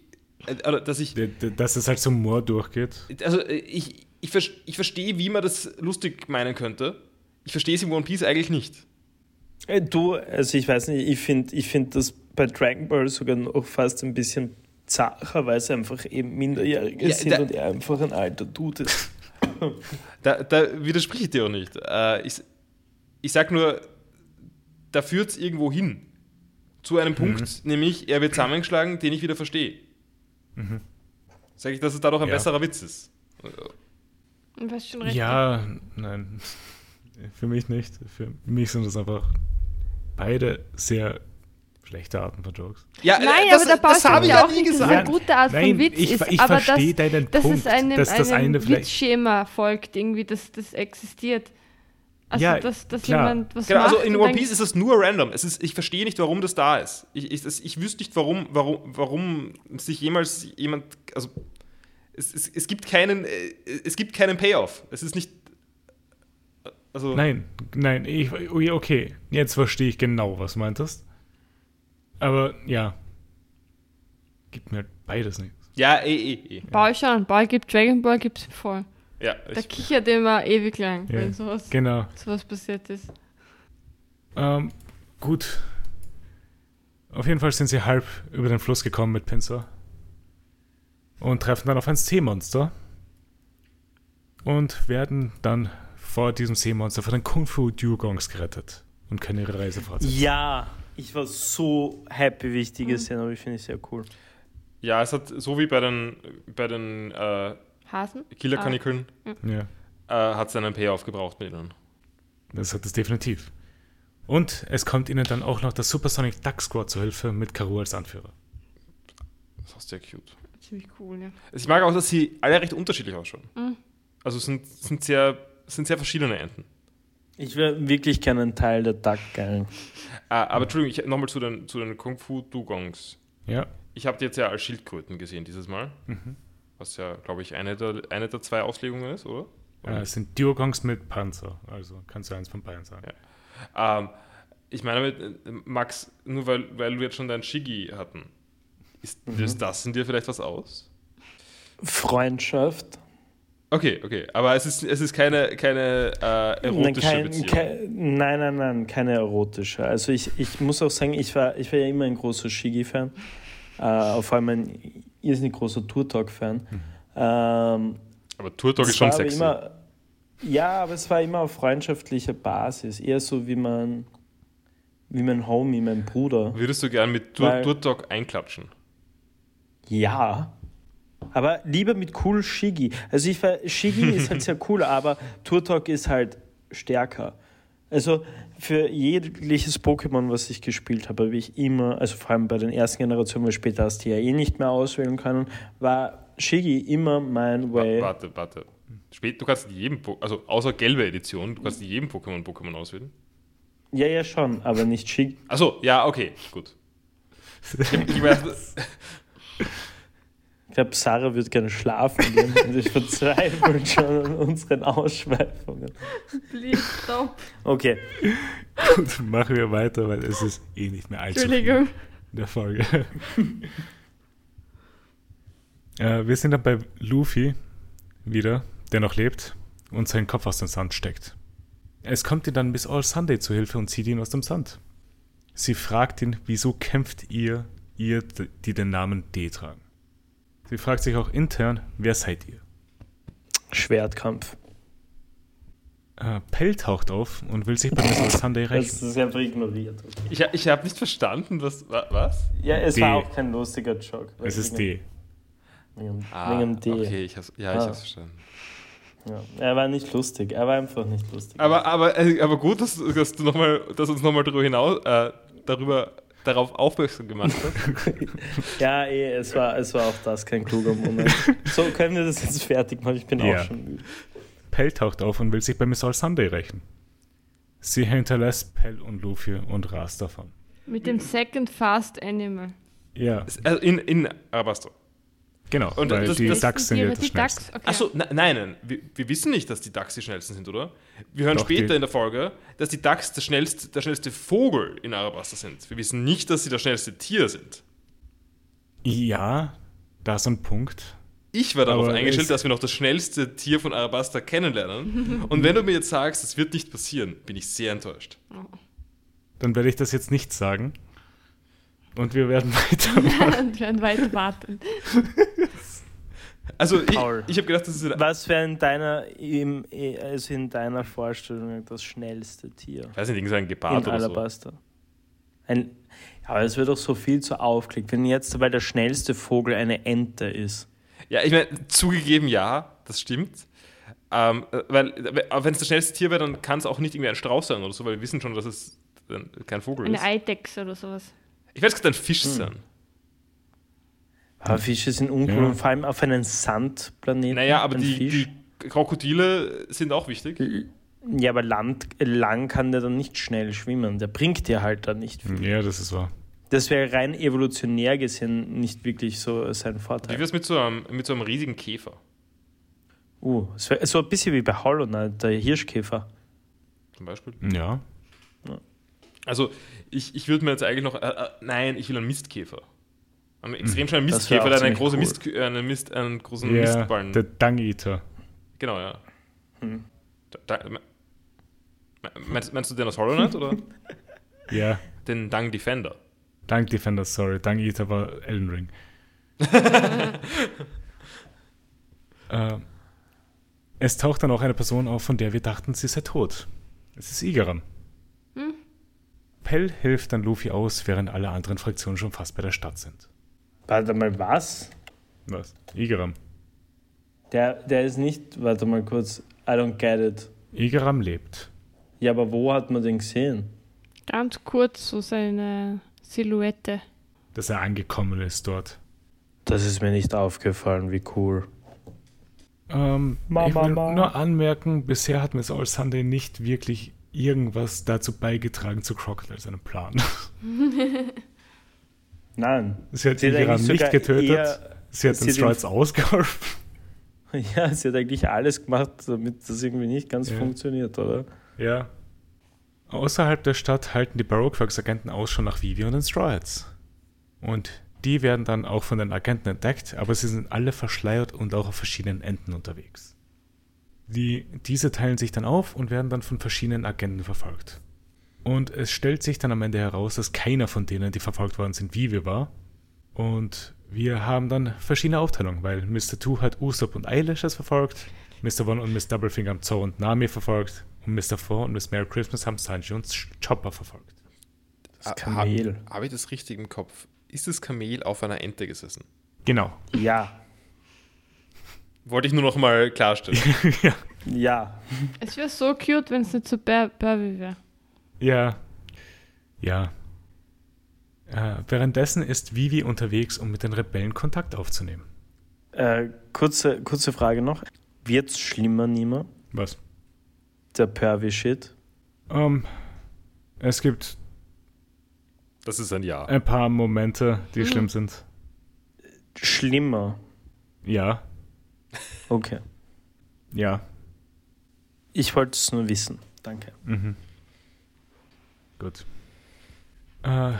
Speaker 2: oder dass ich,
Speaker 1: Dass es halt zum Moor durchgeht.
Speaker 2: also äh, ich, ich, ich verstehe, wie man das lustig meinen könnte. Ich verstehe es in One Piece eigentlich nicht.
Speaker 4: Äh, Du, also ich weiß nicht, ich finde ich find das bei Dragon Ball sogar noch fast ein bisschen zacher, weil es einfach eben Minderjährige
Speaker 2: Ja,
Speaker 4: sind
Speaker 2: da-
Speaker 4: und er einfach ein alter Dude ist.
Speaker 2: Da, da widerspreche ich dir auch nicht. Ich, ich sag nur, da führt es irgendwo hin. Zu einem Punkt, nämlich er wird zusammengeschlagen, den ich wieder verstehe. Sag ich, dass es dadurch ein
Speaker 1: Ja.
Speaker 2: besserer Witz ist.
Speaker 3: Und hast schon recht.
Speaker 1: Ja, nein. Für mich nicht. Für mich sind das einfach beide sehr schlechte Arten von Jokes.
Speaker 2: Ja,
Speaker 3: Nein,
Speaker 2: das,
Speaker 3: aber der Paul
Speaker 2: das habe ich
Speaker 3: auch
Speaker 2: nie
Speaker 3: dass
Speaker 2: gesagt.
Speaker 3: eine gute Art
Speaker 1: Nein,
Speaker 3: von Witz
Speaker 1: ich-
Speaker 3: ist,
Speaker 1: ich
Speaker 3: aber
Speaker 1: verstehe
Speaker 3: dass,
Speaker 1: deinen Punkt, dass das
Speaker 3: einem
Speaker 1: eine
Speaker 3: Witzschema folgt, irgendwie, dass das existiert. Also,
Speaker 1: Ja,
Speaker 3: dass, dass
Speaker 1: klar.
Speaker 3: jemand was
Speaker 2: Genau,
Speaker 3: macht
Speaker 2: also in One Piece ist es nur random. Es ist, ich verstehe nicht, warum das da ist. Ich, ich, das, ich wüsste nicht, warum, warum, warum sich jemals jemand. Also, es, es, es gibt keinen, äh, es gibt keinen Payoff. Es ist nicht. Also,
Speaker 1: Nein, nein, ich, okay. Jetzt verstehe ich genau, was du meintest. Aber ja. Gibt mir halt beides nicht.
Speaker 2: Ja, eh, eh, eh.
Speaker 3: Paul schon, Paul gibt Dragon Ball gibt's voll.
Speaker 2: Ja,
Speaker 3: Da
Speaker 2: ich,
Speaker 3: kichert immer ewig lang,
Speaker 1: Ja,
Speaker 3: wenn sowas,
Speaker 1: Genau.
Speaker 3: sowas passiert ist.
Speaker 1: Ähm, gut. Auf jeden Fall sind sie halb über den Fluss gekommen mit Pinsor. Und treffen dann auf ein Seemonster. Und werden dann vor diesem Seemonster von den Kung Fu Dugongs gerettet. und können ihre Reise fortsetzen.
Speaker 4: Ja, ich war so happy, wie ich die gesehen habe. Ich finde es sehr cool.
Speaker 2: Ja, es hat so wie bei den, bei den äh,
Speaker 3: Hasen?
Speaker 2: Killerkanikeln,
Speaker 1: Ja,
Speaker 2: äh, hat es einen Payoff gebraucht mit ihnen.
Speaker 1: das hat es definitiv. Und es kommt ihnen dann auch noch der Supersonic Duck Squad zu Hilfe mit Karu als Anführer.
Speaker 2: Das ist sehr cute.
Speaker 3: Ah, ziemlich cool, ja.
Speaker 2: Ich mag auch, dass sie alle recht unterschiedlich ausschauen.
Speaker 3: Mhm.
Speaker 2: Also sind, sind, sehr, sind sehr verschiedene Enten.
Speaker 4: Ich wäre wirklich gerne ein Teil der Duck Gang.
Speaker 2: Äh, aber Entschuldigung, nochmal zu den, zu den Kung Fu Dugongs.
Speaker 1: Ja,
Speaker 2: Ich habe die jetzt ja als Schildkröten gesehen dieses Mal.
Speaker 1: Mhm.
Speaker 2: Was ja, glaube ich, eine der, eine der zwei Auslegungen ist, oder?
Speaker 1: äh, es sind Duogongs mit Panzer. Also kannst du eins von beiden sagen.
Speaker 2: Ja. Ähm, ich meine, mit, Max, nur weil, weil wir jetzt schon dein Shigi hatten, ist,
Speaker 1: Mhm.
Speaker 2: löst das in dir vielleicht was aus?
Speaker 4: Freundschaft.
Speaker 2: Okay, okay, aber es ist, es ist keine, keine äh, erotische
Speaker 4: nein, kein,
Speaker 2: Beziehung.
Speaker 4: kein, nein, nein, nein, keine erotische. Also ich, ich muss auch sagen, ich war, ich war ja immer ein großer Shigi-Fan. Äh, vor allem ein irrsinnig großer Tour-Talk-Fan. Ähm,
Speaker 2: aber Tour Talk
Speaker 4: es
Speaker 2: ist schon sexy.
Speaker 4: Immer, ja, aber es war immer auf freundschaftlicher Basis. Eher so wie man, wie mein Homie, mein Bruder.
Speaker 2: Würdest du gern mit Tour,
Speaker 4: Weil-
Speaker 2: Tour Talk einklatschen?
Speaker 4: Ja. Aber lieber mit cool Shigi. Also ich war, Shigi ist halt sehr cool, aber Turtok ist halt stärker. Also für jegliches Pokémon, was ich gespielt habe, habe ich immer, also vor allem bei den ersten Generationen, weil später hast du ja eh nicht mehr auswählen können, war Shigi immer mein
Speaker 2: Wa-
Speaker 4: Way.
Speaker 2: Warte, warte. Spät, du kannst in jedem, Po- also außer gelbe Edition, du kannst in jedem Pokémon Pokémon auswählen.
Speaker 4: Ja, ja, schon, aber nicht Shigi.
Speaker 2: Achso, ja, okay, gut. Ich, ich weiß,
Speaker 4: Ich glaube, Sarah wird gerne schlafen gehen und ich verzweifle schon an unseren Ausschweifungen.
Speaker 3: Please stop.
Speaker 4: Okay,
Speaker 1: Gut, machen wir weiter, weil es ist eh nicht mehr allzu viel
Speaker 3: Entschuldigung.
Speaker 1: in der Folge. äh, wir sind dann bei Luffy wieder, der noch lebt und seinen Kopf aus dem Sand steckt. Es kommt ihr dann bis All Sunday zu Hilfe und zieht ihn aus dem Sand. Sie fragt ihn, wieso kämpft ihr, ihr, die den Namen D tragen. Sie fragt sich auch intern, wer seid ihr?
Speaker 4: Schwertkampf.
Speaker 1: Äh, Pell taucht auf und will sich bei Miss All Sunday
Speaker 4: Das
Speaker 1: rächen.
Speaker 4: ist einfach ignoriert.
Speaker 2: ich, ich habe nicht verstanden, was. wa- was?
Speaker 4: Ja, es
Speaker 1: D.
Speaker 4: war auch kein lustiger Joke.
Speaker 1: Es ist D.
Speaker 4: Wegen,
Speaker 2: Ah,
Speaker 4: wegen D.
Speaker 2: okay, ich hab's, ja, ich
Speaker 4: Ah.
Speaker 2: hab's verstanden.
Speaker 4: Ja. Er war nicht lustig, er war einfach nicht lustig.
Speaker 2: Aber, aber, äh, aber gut, dass, dass du noch mal, dass uns nochmal darüber hinaus, äh, darüber, darauf aufmerksam gemacht hast.
Speaker 4: ja, eh, es war, es war auch das kein kluger Moment. so, können wir das jetzt fertig machen? Ich bin
Speaker 1: Ja.
Speaker 4: auch schon müde.
Speaker 1: Pell taucht auf und will sich bei Miss All Sunday rächen. Sie hinterlässt Pell und Luffy und rast davon.
Speaker 3: Mit dem Second Fast Animal.
Speaker 1: Ja,
Speaker 2: Also in, in Arabasta.
Speaker 1: Genau,
Speaker 2: Und
Speaker 1: weil
Speaker 2: das-
Speaker 1: die
Speaker 2: das-
Speaker 1: Ducks sind
Speaker 3: die,
Speaker 1: ja
Speaker 3: die
Speaker 1: das schnellste.
Speaker 3: Okay.
Speaker 2: Achso, nein, nein, wir, wir wissen nicht, dass die Ducks die schnellsten sind, oder? Wir hören
Speaker 1: Doch,
Speaker 2: später
Speaker 1: die-
Speaker 2: in der Folge, dass die Ducks der schnellste, der schnellste Vogel in Arabasta sind. Wir wissen nicht, dass sie das schnellste Tier sind.
Speaker 1: Ja, da ist ein Punkt.
Speaker 2: Ich war darauf
Speaker 1: Aber
Speaker 2: eingestellt,
Speaker 1: es-
Speaker 2: dass wir noch das schnellste Tier von Arabasta kennenlernen. Und wenn du mir jetzt sagst, das wird nicht passieren, bin ich sehr enttäuscht.
Speaker 1: Dann werde ich das jetzt nicht sagen. Und wir werden weiter.
Speaker 3: Und werden weiter warten.
Speaker 2: Also ich,
Speaker 4: Paul.
Speaker 2: ich habe gedacht, das ist...
Speaker 4: Was wäre in deiner, im, also in deiner Vorstellung das schnellste Tier
Speaker 2: Ich weiß nicht, irgendein
Speaker 4: in
Speaker 2: Gepard oder so.
Speaker 4: Alabaster? Ein, aber es wird doch so viel zu aufgelegt, wenn jetzt, weil der schnellste Vogel eine Ente ist.
Speaker 2: Ja, ich meine, zugegeben, ja, das stimmt. Ähm, äh, weil, wenn es das schnellste Tier wäre, dann kann es auch nicht irgendwie ein Strauß sein oder so, weil wir wissen schon, dass es kein Vogel
Speaker 3: Eine
Speaker 2: ist.
Speaker 3: Eidechse oder sowas.
Speaker 2: Ich werde es gerade ein Fisch
Speaker 4: Hm.
Speaker 2: sein.
Speaker 4: Aber Fische sind uncool
Speaker 1: Ja.
Speaker 4: und vor allem auf einem Sandplaneten.
Speaker 2: Naja, aber die, die Krokodile sind auch wichtig.
Speaker 4: Ja, aber Land, lang kann der dann nicht schnell schwimmen. Der bringt dir halt dann nicht viel.
Speaker 1: ja, das ist wahr.
Speaker 4: Das wäre rein evolutionär gesehen nicht wirklich so sein
Speaker 2: Wie
Speaker 4: Vorteil.
Speaker 2: wäre es mit, so einem- mit so einem riesigen Käfer?
Speaker 4: Uh, so ein bisschen wie bei Hollow Knight, der Hirschkäfer.
Speaker 2: Zum Beispiel.
Speaker 1: Ja.
Speaker 2: Also, ich, ich würde mir jetzt eigentlich noch. Äh, äh, nein, ich will einen Mistkäfer. Einen extrem
Speaker 4: Hm. Das wär
Speaker 2: Mistkäfer, der eine
Speaker 4: ziemlich
Speaker 2: große
Speaker 4: cool.
Speaker 2: Mist, äh, eine Mist, einen großen
Speaker 1: Ja,
Speaker 2: Mistballen.
Speaker 1: der Dung Eater.
Speaker 2: Genau, ja.
Speaker 4: Hm.
Speaker 2: Da, da, me- meinst, meinst du den aus Hollow Knight oder
Speaker 1: Ja,
Speaker 2: den Dung Defender?
Speaker 1: Dung Defender, sorry. Dung Eater war Elden Ring. äh, es taucht dann auch eine Person auf, von der wir dachten, sie sei tot. Es ist Igaran. Pell hilft dann Luffy aus, während alle anderen Fraktionen schon fast bei der Stadt sind.
Speaker 4: Warte mal, was?
Speaker 1: Was? Igaram.
Speaker 4: Der, der ist nicht, warte mal kurz, I don't get it.
Speaker 1: Igaram lebt.
Speaker 4: Ja, aber wo hat man den gesehen?
Speaker 3: Ganz kurz so seine Silhouette.
Speaker 1: Dass er angekommen ist dort.
Speaker 4: Das ist mir nicht aufgefallen, wie cool.
Speaker 1: Ähm,
Speaker 4: Ma,
Speaker 1: ich
Speaker 4: ma,
Speaker 1: will nur anmerken, bisher hat Miss All Sunday nicht wirklich irgendwas dazu beigetragen zu Crocodile, seinem Plan.
Speaker 4: Nein.
Speaker 1: Sie hat
Speaker 4: Sie
Speaker 1: Igaram
Speaker 4: eigentlich
Speaker 1: nicht getötet.
Speaker 4: eher-
Speaker 1: sie hat
Speaker 4: sie
Speaker 1: den Strides ausgeholfen.
Speaker 4: Ja, sie hat eigentlich alles gemacht, damit das irgendwie nicht ganz
Speaker 1: Ja.
Speaker 4: funktioniert, oder?
Speaker 1: Ja. Außerhalb der Stadt halten die Baroqueworks-Agenten Ausschau nach Vivi und den Strides. Und die werden dann auch von den Agenten entdeckt, aber sie sind alle verschleiert und auch auf verschiedenen Enden unterwegs. Die, diese teilen sich dann auf und werden dann von verschiedenen Agenten verfolgt. Und es stellt sich dann am Ende heraus, dass keiner von denen, die verfolgt worden sind, Vivi war. Und wir haben dann verschiedene Aufteilungen, weil Mr. Two hat Usopp und Eyelashes verfolgt, Mr. One und Miss Doublefinger haben Zoro und Nami verfolgt und Mr. Four und Miss Merry Christmas haben Sanji und Chopper verfolgt.
Speaker 4: Das Kamel.
Speaker 5: Habe hab ich das richtig im Kopf? Ist das Kamel auf einer Ente gesessen?
Speaker 1: Genau.
Speaker 4: Ja.
Speaker 2: Wollte ich nur noch mal klarstellen.
Speaker 1: ja.
Speaker 4: Ja.
Speaker 3: Es wäre so cute, wenn es nicht so Bärby wäre.
Speaker 1: Ja. Ja. Äh, währenddessen ist Vivi unterwegs, um mit den Rebellen Kontakt aufzunehmen.
Speaker 4: Äh, kurze, kurze Frage noch. Wird's schlimmer, Nima?
Speaker 1: Was?
Speaker 4: Der Pervy-Shit?
Speaker 1: Ähm, es gibt
Speaker 2: Das ist ein Ja.
Speaker 1: ein paar Momente, die
Speaker 3: Mhm.
Speaker 1: schlimm sind.
Speaker 4: Schlimmer.
Speaker 1: Ja.
Speaker 4: Okay.
Speaker 1: Ja.
Speaker 4: Ich wollte es nur wissen. Danke.
Speaker 1: Mhm. Gut. Äh,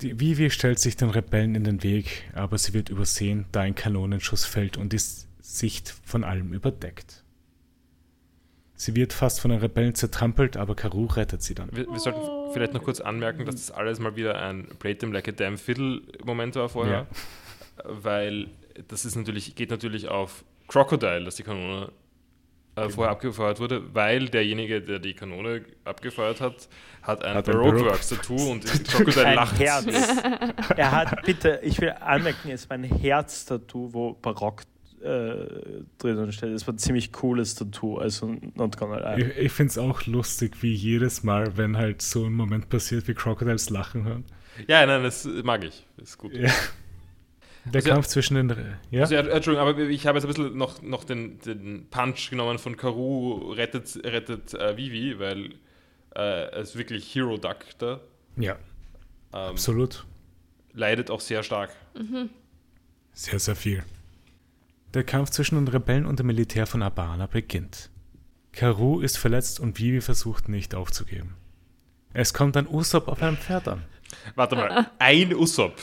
Speaker 1: die Vivi stellt sich den Rebellen in den Weg, aber sie wird übersehen, da ein Kanonenschuss fällt und die Sicht von allem überdeckt. Sie wird fast von den Rebellen zertrampelt, aber Karu rettet sie dann.
Speaker 2: Wir, wir sollten vielleicht noch kurz anmerken, dass das alles mal wieder ein Play them like a damn fiddle Moment war vorher. Weil das ist natürlich, geht natürlich auf Crocodile, dass die Kanone äh, vorher abgefeuert wurde, weil derjenige, der die Kanone abgefeuert hat, hat ein
Speaker 1: Hat ein
Speaker 2: Baroque-Works-Tattoo und Crocodile
Speaker 4: Ein
Speaker 2: lacht.
Speaker 4: Herz. er hat, bitte, ich will anmerken, es war ein Herz-Tattoo, wo Barock äh, drinnen steht. Es war ein ziemlich cooles Tattoo, also not gonna lie.
Speaker 1: Ich, ich finde es auch lustig, wie jedes Mal, wenn halt so ein Moment passiert, wie Crocodiles lachen hören.
Speaker 2: Ja, nein, das mag ich. Das ist gut.
Speaker 1: Ja. Der
Speaker 2: Also-
Speaker 1: Kampf zwischen den. Ja?
Speaker 2: Also, ja, Entschuldigung, aber ich habe jetzt ein bisschen noch, noch den, den Punch genommen von Karu rettet, rettet äh, Vivi, weil äh, er ist wirklich Hero Duck da.
Speaker 1: ja,
Speaker 2: Ähm,
Speaker 1: absolut.
Speaker 2: leidet auch sehr stark.
Speaker 1: Sehr, sehr viel. Der Kampf zwischen den Rebellen und dem Militär von Abana beginnt. Karu ist verletzt und Vivi versucht nicht aufzugeben. Es kommt dann Usopp auf einem Pferd an.
Speaker 2: Warte mal, ein Usopp.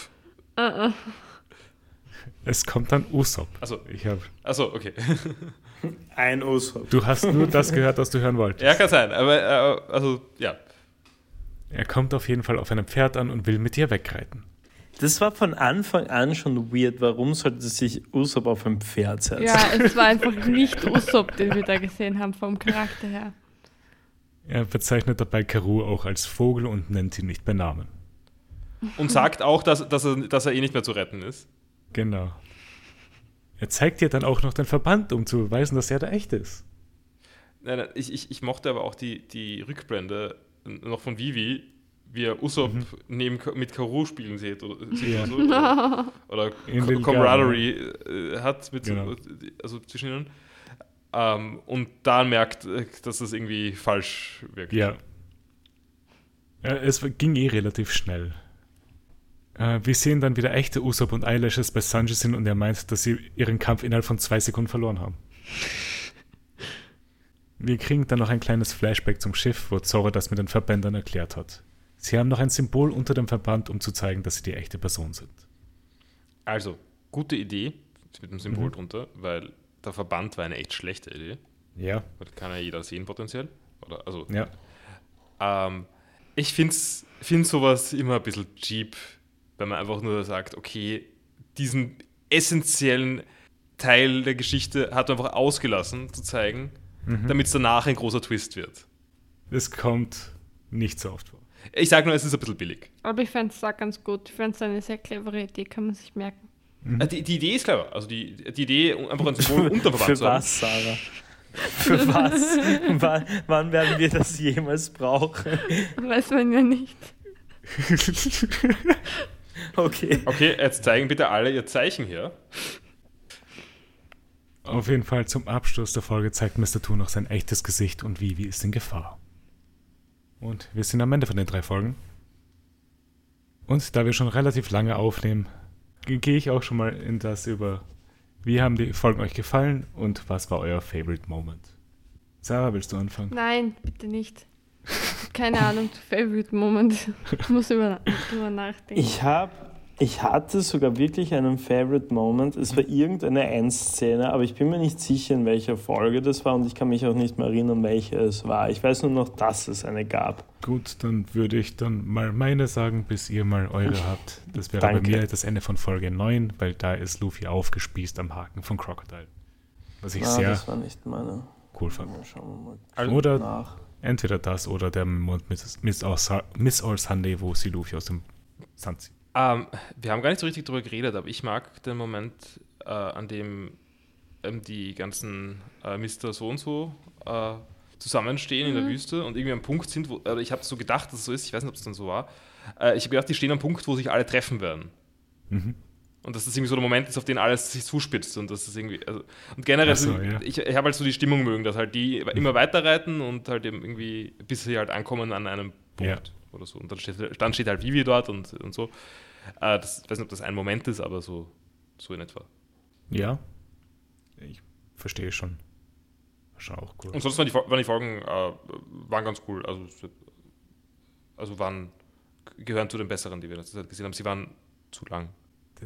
Speaker 1: Es kommt dann Usopp.
Speaker 2: Also,
Speaker 1: Ich hab,
Speaker 2: also okay.
Speaker 4: Ein Usopp.
Speaker 1: du hast nur das gehört, was du hören wolltest.
Speaker 2: ja, kann sein, aber äh, also, ja.
Speaker 1: Er kommt auf jeden Fall auf einem Pferd an und will mit ihr wegreiten.
Speaker 4: Das war von Anfang an schon weird. Warum sollte sich Usopp auf ein Pferd setzen?
Speaker 3: Ja, es war einfach nicht Usopp, den wir da gesehen haben, vom Charakter her.
Speaker 1: Er bezeichnet dabei Karu auch als Vogel und nennt ihn nicht bei Namen.
Speaker 2: Und sagt auch, dass, dass, er, dass er eh nicht mehr zu retten ist.
Speaker 1: Genau. Er zeigt dir dann auch noch den Verband, um zu beweisen, dass er der echte ist.
Speaker 2: Nein, nein, ich, ich, ich mochte aber auch die, die Rückblende noch von Vivi, wie er Usopp neben, Ka- mit Karu spielen sieht oder, sieht
Speaker 1: Ja.
Speaker 2: oder so. Oder, oder
Speaker 1: In
Speaker 2: Co-
Speaker 1: Lilgara.
Speaker 2: Camaraderie äh, hat mit,
Speaker 1: Genau.
Speaker 2: also zwischen ihnen. Ähm, und dann merkt, äh, dass das irgendwie falsch wirkt.
Speaker 1: Ja. ja es ging eh relativ schnell. Äh, wir sehen dann, wie der echte Usopp und Eyelashes bei Sanji sind und er meint, dass sie ihren Kampf innerhalb von zwei Sekunden verloren haben. Wir kriegen dann noch ein kleines Flashback zum Schiff, wo Zoro das mit den Verbändern erklärt hat. Sie haben noch ein Symbol unter dem Verband, um zu zeigen, dass sie die echte Person sind.
Speaker 2: Also, gute Idee mit dem Symbol
Speaker 1: Mhm.
Speaker 2: drunter, weil der Verband war eine echt schlechte Idee.
Speaker 1: Ja,
Speaker 2: Das kann ja jeder sehen potenziell. Oder, also,
Speaker 1: ja.
Speaker 2: Ähm, ich finde find sowas immer ein bisschen cheap, wenn man einfach nur sagt, okay, diesen essentiellen Teil der Geschichte hat man einfach ausgelassen zu zeigen, damit es danach ein großer Twist wird.
Speaker 1: Es kommt nicht so oft vor.
Speaker 2: Ich sage nur, es ist ein bisschen billig.
Speaker 3: Aber ich fände es auch ganz gut. Ich fände es eine sehr clevere Idee, kann man sich merken.
Speaker 2: Äh, Die, die Idee ist clever. Also die, die Idee, einfach ein Symbol unterverwandt
Speaker 4: Für
Speaker 2: zu haben.
Speaker 4: was, Sarah? Für was? wann, wann werden wir das jemals brauchen?
Speaker 3: Weiß man ja nicht.
Speaker 4: Okay.
Speaker 2: Okay, jetzt zeigen bitte alle ihr Zeichen hier.
Speaker 1: Auf jeden Fall zum Abschluss der Folge zeigt Mr. Two noch sein echtes Gesicht und Vivi ist in Gefahr. Und wir sind am Ende von den drei Folgen. Und da wir schon relativ lange aufnehmen, ge- gehe ich auch schon mal in das über, wie haben die Folgen euch gefallen und was war euer Favorite Moment? Sarah, willst du anfangen?
Speaker 3: Nein, bitte nicht. Keine Ahnung, Favorite Moment. Ich muss über, drüber nachdenken.
Speaker 4: Ich habe, ich hatte sogar wirklich einen Favorite Moment. Es war irgendeine Endszene, aber ich bin mir nicht sicher, in welcher Folge das war und ich kann mich auch nicht mehr erinnern, welche es war. Ich weiß nur noch, dass es eine gab.
Speaker 1: Gut, dann würde ich dann mal meine sagen, bis ihr mal eure habt. Das wäre bei mir das Ende von Folge 9, weil da ist Luffy aufgespießt am Haken von Crocodile. Was ich
Speaker 4: Ah,
Speaker 1: sehr
Speaker 4: das war nicht meine.
Speaker 1: cool fand.
Speaker 4: Mal Schauen wir mal
Speaker 2: Also-
Speaker 1: Oder
Speaker 4: nach.
Speaker 1: Entweder das oder der Mond Miss, Miss, All, Sa- Miss All Sunday, wo sie Luffy aus dem Sand zieht.
Speaker 2: Ähm, wir haben gar nicht so richtig drüber geredet, aber ich mag den Moment, äh, an dem ähm, die ganzen äh, Mr. So und so äh, zusammenstehen in der Wüste und irgendwie am Punkt sind, wo, äh, ich habe so gedacht, dass es so ist, ich weiß nicht, ob es dann so war. Äh, ich habe gedacht, die stehen am Punkt, wo sich alle treffen werden.
Speaker 1: Mhm.
Speaker 2: Und dass das irgendwie so der Moment ist, auf den alles sich zuspitzt und das ist irgendwie. Also, und generell,
Speaker 1: so, ja.
Speaker 2: ich, ich habe halt so die Stimmung mögen, dass halt die immer weiterreiten und halt eben irgendwie, bis sie halt ankommen an einem Punkt oder so. Und dann steht, dann steht halt Vivi dort und, und so. Äh, das, ich weiß nicht, ob das ein Moment ist, aber so, so in etwa.
Speaker 1: Ja, ich verstehe schon. Schon auch cool.
Speaker 2: Und sonst waren die, waren die Folgen äh, waren ganz cool. Also, also waren, gehören zu den besseren, die wir letzte Zeit gesehen haben. Sie waren zu lang.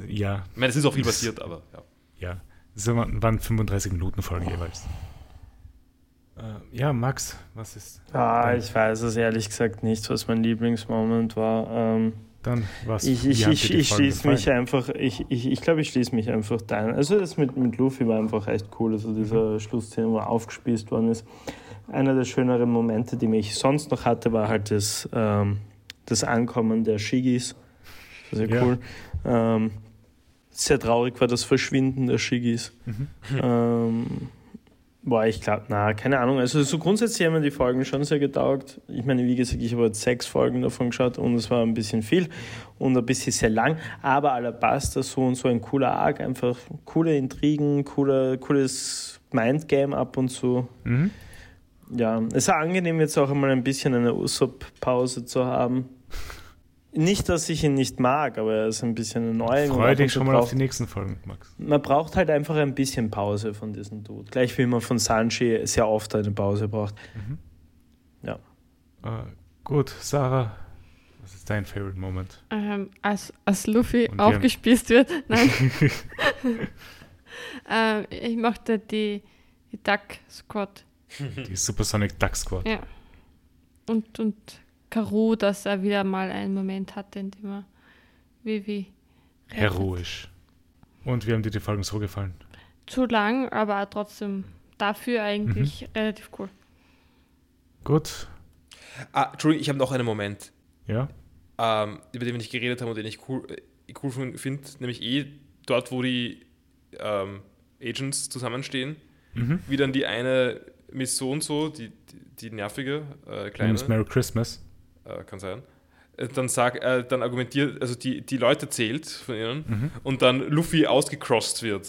Speaker 1: Ja,
Speaker 2: Ich meine, es ist auch viel passiert, aber ja.
Speaker 1: ja. Das waren waren 35 Minuten Folgen jeweils. Äh, ja, Max, was ist?
Speaker 4: Ah, ich weiß es ehrlich gesagt nicht, was mein Lieblingsmoment war. Ähm,
Speaker 1: dann was?
Speaker 4: ich ich, ich, ich schließe mich einfach, ich, ich, ich glaube, ich schließe mich einfach dein. Also das mit, mit Luffy war einfach echt cool, also dieser Schlussszene, wo er aufgespießt worden ist. Einer der schöneren Momente, die mich sonst noch hatte, war halt das, ähm, das Ankommen der Shigis. Sehr
Speaker 1: Ja.
Speaker 4: cool. Ähm, sehr traurig war das Verschwinden der Shigis.
Speaker 1: Mhm.
Speaker 4: Ähm, boah, ich glaube, na, keine Ahnung. Also so grundsätzlich haben mir die Folgen schon sehr getaugt. Ich meine, wie gesagt, ich habe jetzt sechs Folgen davon geschaut und es war ein bisschen viel und ein bisschen sehr lang. Aber Alabasta, so und so ein cooler Arc, einfach coole Intrigen, cooler, cooles Mindgame ab und zu.
Speaker 1: Mhm.
Speaker 4: Ja, es war angenehm, jetzt auch einmal ein bisschen eine Usopp-Pause zu haben. Nicht, dass ich ihn nicht mag, aber er ist ein bisschen annoying. und
Speaker 1: Freu
Speaker 4: ab und
Speaker 1: dich schon mal auf
Speaker 4: braucht-
Speaker 1: die nächsten Folgen, Max.
Speaker 4: man braucht halt einfach ein bisschen Pause von diesem Dude. Gleich wie man von Sanji sehr oft eine Pause braucht. Ja.
Speaker 1: Äh, gut, Sarah, was ist dein Favorite Moment?
Speaker 3: Ähm, als, als Luffy
Speaker 1: Und
Speaker 3: aufgespießt wird. Nein. ähm, ich mochte die, die Duck Squad.
Speaker 1: Die Supersonic Duck Squad.
Speaker 3: Ja. Und, und Karu, dass er wieder mal einen Moment hatte, in dem er Vivi rettet.
Speaker 1: Heroisch. Und wie haben dir die Folgen so gefallen?
Speaker 3: Zu lang, aber trotzdem dafür eigentlich
Speaker 1: Mhm.
Speaker 3: relativ cool.
Speaker 1: Gut,
Speaker 2: Ah, Entschuldigung, ich habe noch einen Moment.
Speaker 1: ja.
Speaker 2: ähm, über den wir nicht geredet haben und den ich cool, äh, cool finde, nämlich eh dort, wo die ähm, Agents zusammenstehen,
Speaker 1: Mhm.
Speaker 2: wie dann die eine Miss so und so, die, die, die nervige, äh, kleine,
Speaker 1: Namens Merry Christmas.
Speaker 2: Äh, kann sein, äh, dann sag, äh, dann argumentiert, also die, die Leute zählt von ihnen
Speaker 1: Mhm.
Speaker 2: und dann Luffy ausgecrossed wird.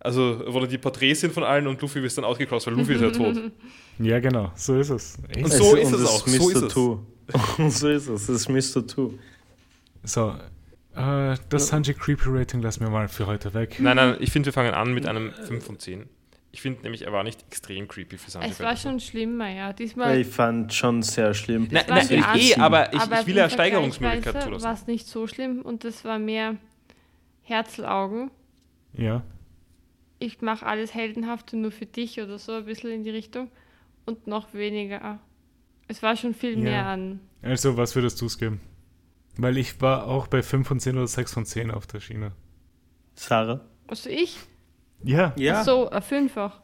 Speaker 2: Also, wo dann die Porträts sind von allen und Luffy wird dann ausgecrossed, weil Luffy ist ja tot.
Speaker 1: Ja, genau, so ist es. Echt?
Speaker 2: Und so ist
Speaker 4: und
Speaker 2: es auch, so ist es.
Speaker 4: Und so ist es, das ist Mr. Two.
Speaker 1: So, äh, das Sanji Creepy Rating lassen wir mal für heute weg.
Speaker 2: Nein, nein, ich finde, wir fangen an mit einem 5 von 10. Ich finde nämlich, er war nicht extrem creepy für Sanji.
Speaker 3: Es war schon schlimmer, ja. Diesmal
Speaker 4: Ich fand schon sehr schlimm.
Speaker 2: Nein, nein, eh, aber ich,
Speaker 3: aber
Speaker 2: ich will ja Steigerungsmöglichkeiten
Speaker 3: Vergleichsweise
Speaker 2: zulassen.
Speaker 3: war es nicht so schlimm und das war mehr Herzlaugen.
Speaker 1: Ja,
Speaker 3: Ich mache alles Heldenhafte nur für dich oder so, ein bisschen in die Richtung. Und noch weniger. Es war schon viel
Speaker 1: Ja.
Speaker 3: mehr an.
Speaker 1: also was würdest du es geben? Weil ich war auch bei 5 von 10 oder 6 von 10 auf der Schiene.
Speaker 4: Sarah?
Speaker 3: Also ich?
Speaker 1: Ja,
Speaker 4: Ja.
Speaker 3: So, ein Fünffach.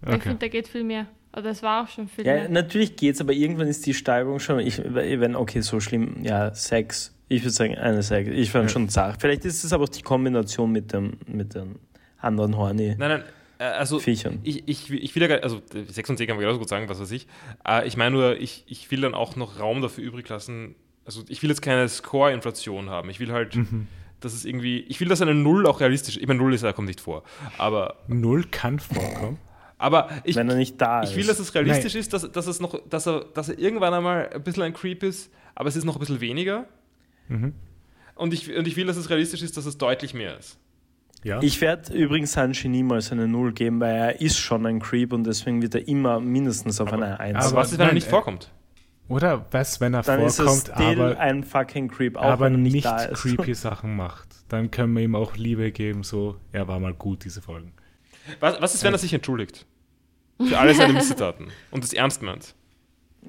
Speaker 3: Weil Ich
Speaker 1: Okay.
Speaker 3: finde, da geht viel mehr. Oder es war auch schon viel
Speaker 4: Ja,
Speaker 3: mehr.
Speaker 4: natürlich geht's, aber irgendwann ist die Steigerung schon, ich, wenn, okay, so schlimm, ja, Sex. Ich würde sagen, eine Sex. Ich fand
Speaker 1: Ja.
Speaker 4: schon zart. Vielleicht ist es aber auch die Kombination mit dem, mit den anderen horny
Speaker 2: Nein, nein, äh, also
Speaker 4: Viechern.
Speaker 2: ich, ich, ich will ja gar also äh, 6 und 10 kann man genauso gut sagen, was weiß ich. Äh, ich meine nur, ich, ich will dann auch noch Raum dafür übrig lassen. Also ich will jetzt keine Score-Inflation haben. Ich will halt,
Speaker 1: Mhm.
Speaker 2: Dass es irgendwie, ich will, dass eine Null auch realistisch Ich meine, Null ist ja, kommt nicht vor. Aber,
Speaker 1: Null kann vorkommen.
Speaker 2: aber ich,
Speaker 4: wenn er nicht da ist.
Speaker 2: ich will, dass es realistisch ist, dass, dass, es noch, dass, er, dass er irgendwann einmal ein bisschen ein Creep ist, aber es ist noch ein bisschen weniger.
Speaker 1: Mhm.
Speaker 2: Und ich, und ich will, dass es realistisch ist, dass es deutlich mehr ist.
Speaker 1: Ja.
Speaker 4: Ich werde übrigens Sanji niemals eine Null geben, weil er ist schon ein Creep und deswegen wird er immer mindestens auf einer Eins.
Speaker 2: Aber
Speaker 1: Aber
Speaker 2: was ist, wenn er
Speaker 1: nein,
Speaker 2: nicht
Speaker 1: äh,
Speaker 2: vorkommt?
Speaker 1: Oder was, wenn er
Speaker 4: Dann ist es
Speaker 1: vorkommt,
Speaker 4: still
Speaker 1: aber,
Speaker 4: ein fucking Creep, auch
Speaker 1: aber
Speaker 4: wenn er nicht,
Speaker 1: nicht
Speaker 4: da ist.
Speaker 1: creepy Sachen macht? Dann können wir ihm auch Liebe geben, so, er war mal gut, diese Folgen.
Speaker 2: Was, was ist, wenn er sich entschuldigt? Für alle seine Missetaten und das ernst meint?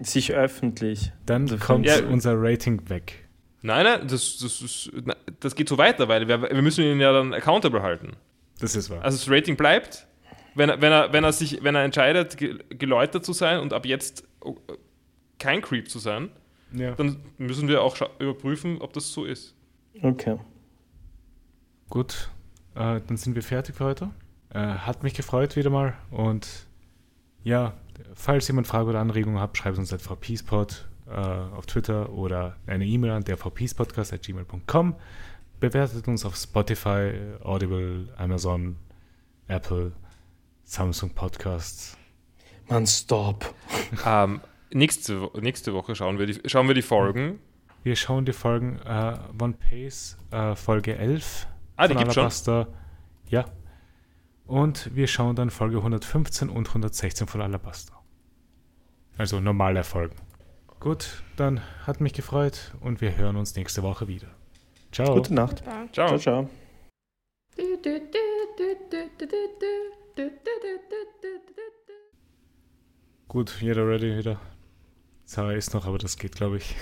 Speaker 4: Sich öffentlich.
Speaker 1: Dann
Speaker 4: Das
Speaker 1: kommt
Speaker 2: Ja.
Speaker 1: unser Rating weg.
Speaker 2: Nein, nein, das, das, ist, das geht so weiter, weil wir, wir müssen ihn ja dann accountable halten.
Speaker 1: Das ist wahr.
Speaker 2: Also das Rating bleibt, wenn er, wenn er, wenn er, sich, wenn er entscheidet, ge- geläutert zu sein und ab jetzt oh, kein Creep zu sein,
Speaker 1: ja.
Speaker 2: dann müssen wir auch überprüfen, ob das so ist.
Speaker 4: Okay.
Speaker 1: Gut, äh, dann sind wir fertig für heute. Äh, hat mich gefreut wieder mal und ja, falls jemand Frage oder Anregungen habt, schreibt uns at vpspot äh, auf Twitter oder eine E-Mail an der vpspodcast.gmail.com. Bewertet uns auf Spotify, Audible, Amazon, Apple, Samsung Podcasts.
Speaker 4: Man, stop.
Speaker 2: Ähm, nächste, nächste Woche schauen wir die, schauen wir die Folgen.
Speaker 1: Wir schauen die Folgen äh, One Pace, äh, Folge 11
Speaker 2: Ah, die
Speaker 1: von
Speaker 2: gibt's schon?
Speaker 1: Alabaster. Ja. Und wir schauen dann Folge 115 und 116 von Alabaster. Also normale Folgen. Gut, dann hat mich gefreut und wir hören uns nächste Woche wieder. Ciao.
Speaker 4: Gute Nacht.
Speaker 2: Ciao.
Speaker 4: Ciao, ciao.
Speaker 1: Gut, jeder ready wieder. Sarah ist noch, aber das geht, glaube ich.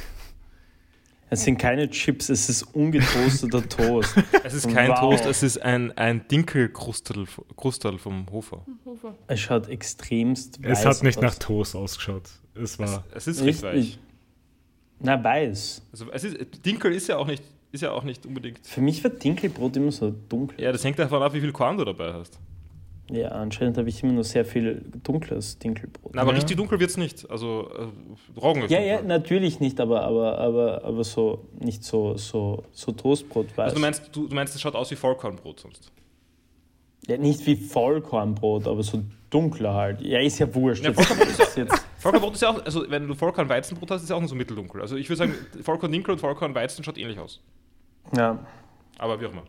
Speaker 4: Es sind keine Chips, es ist ungetoasteter Toast.
Speaker 2: Es ist kein
Speaker 4: Wow.
Speaker 2: Toast, es ist ein, ein Dinkelkrustel Krustel vom Hofer.
Speaker 3: Hofer.
Speaker 4: Es schaut extremst weiß
Speaker 1: Es hat nicht
Speaker 4: aus.
Speaker 1: nach Toast ausgeschaut. Es war.
Speaker 2: Es ist recht
Speaker 4: Richtig.
Speaker 2: weich.
Speaker 4: Na, weiß.
Speaker 2: Also es ist, Dinkel ist ja auch nicht, ist ja auch nicht unbedingt.
Speaker 4: Für mich war Dinkelbrot immer so dunkel.
Speaker 2: Ja, das hängt davon ab, wie viel Korn du dabei hast.
Speaker 4: Ja, anscheinend habe ich immer nur sehr viel dunkles Dinkelbrot.
Speaker 2: Na, aber
Speaker 1: Ja.
Speaker 2: richtig dunkel wird es nicht. Also äh, Roggen ist
Speaker 4: ja,
Speaker 2: dunkel.
Speaker 4: ja, natürlich nicht, aber, aber, aber, aber so nicht so, so, so Toastbrot weiß.
Speaker 2: Also du meinst, du, du meinst, es schaut aus wie Vollkornbrot sonst.
Speaker 4: ja, nicht wie Vollkornbrot, aber so dunkler halt. Ja, ist ja wurscht.
Speaker 2: Ja, Vollkornbrot ist
Speaker 4: ist jetzt,
Speaker 2: Vollkornbrot ist ja auch, also wenn du Vollkorn-Weizenbrot hast, ist ja auch nur so mitteldunkel. Also ich würde sagen, Vollkorn-Dinkel und Vollkorn-Weizen schaut ähnlich aus.
Speaker 4: ja.
Speaker 2: Aber wie auch immer.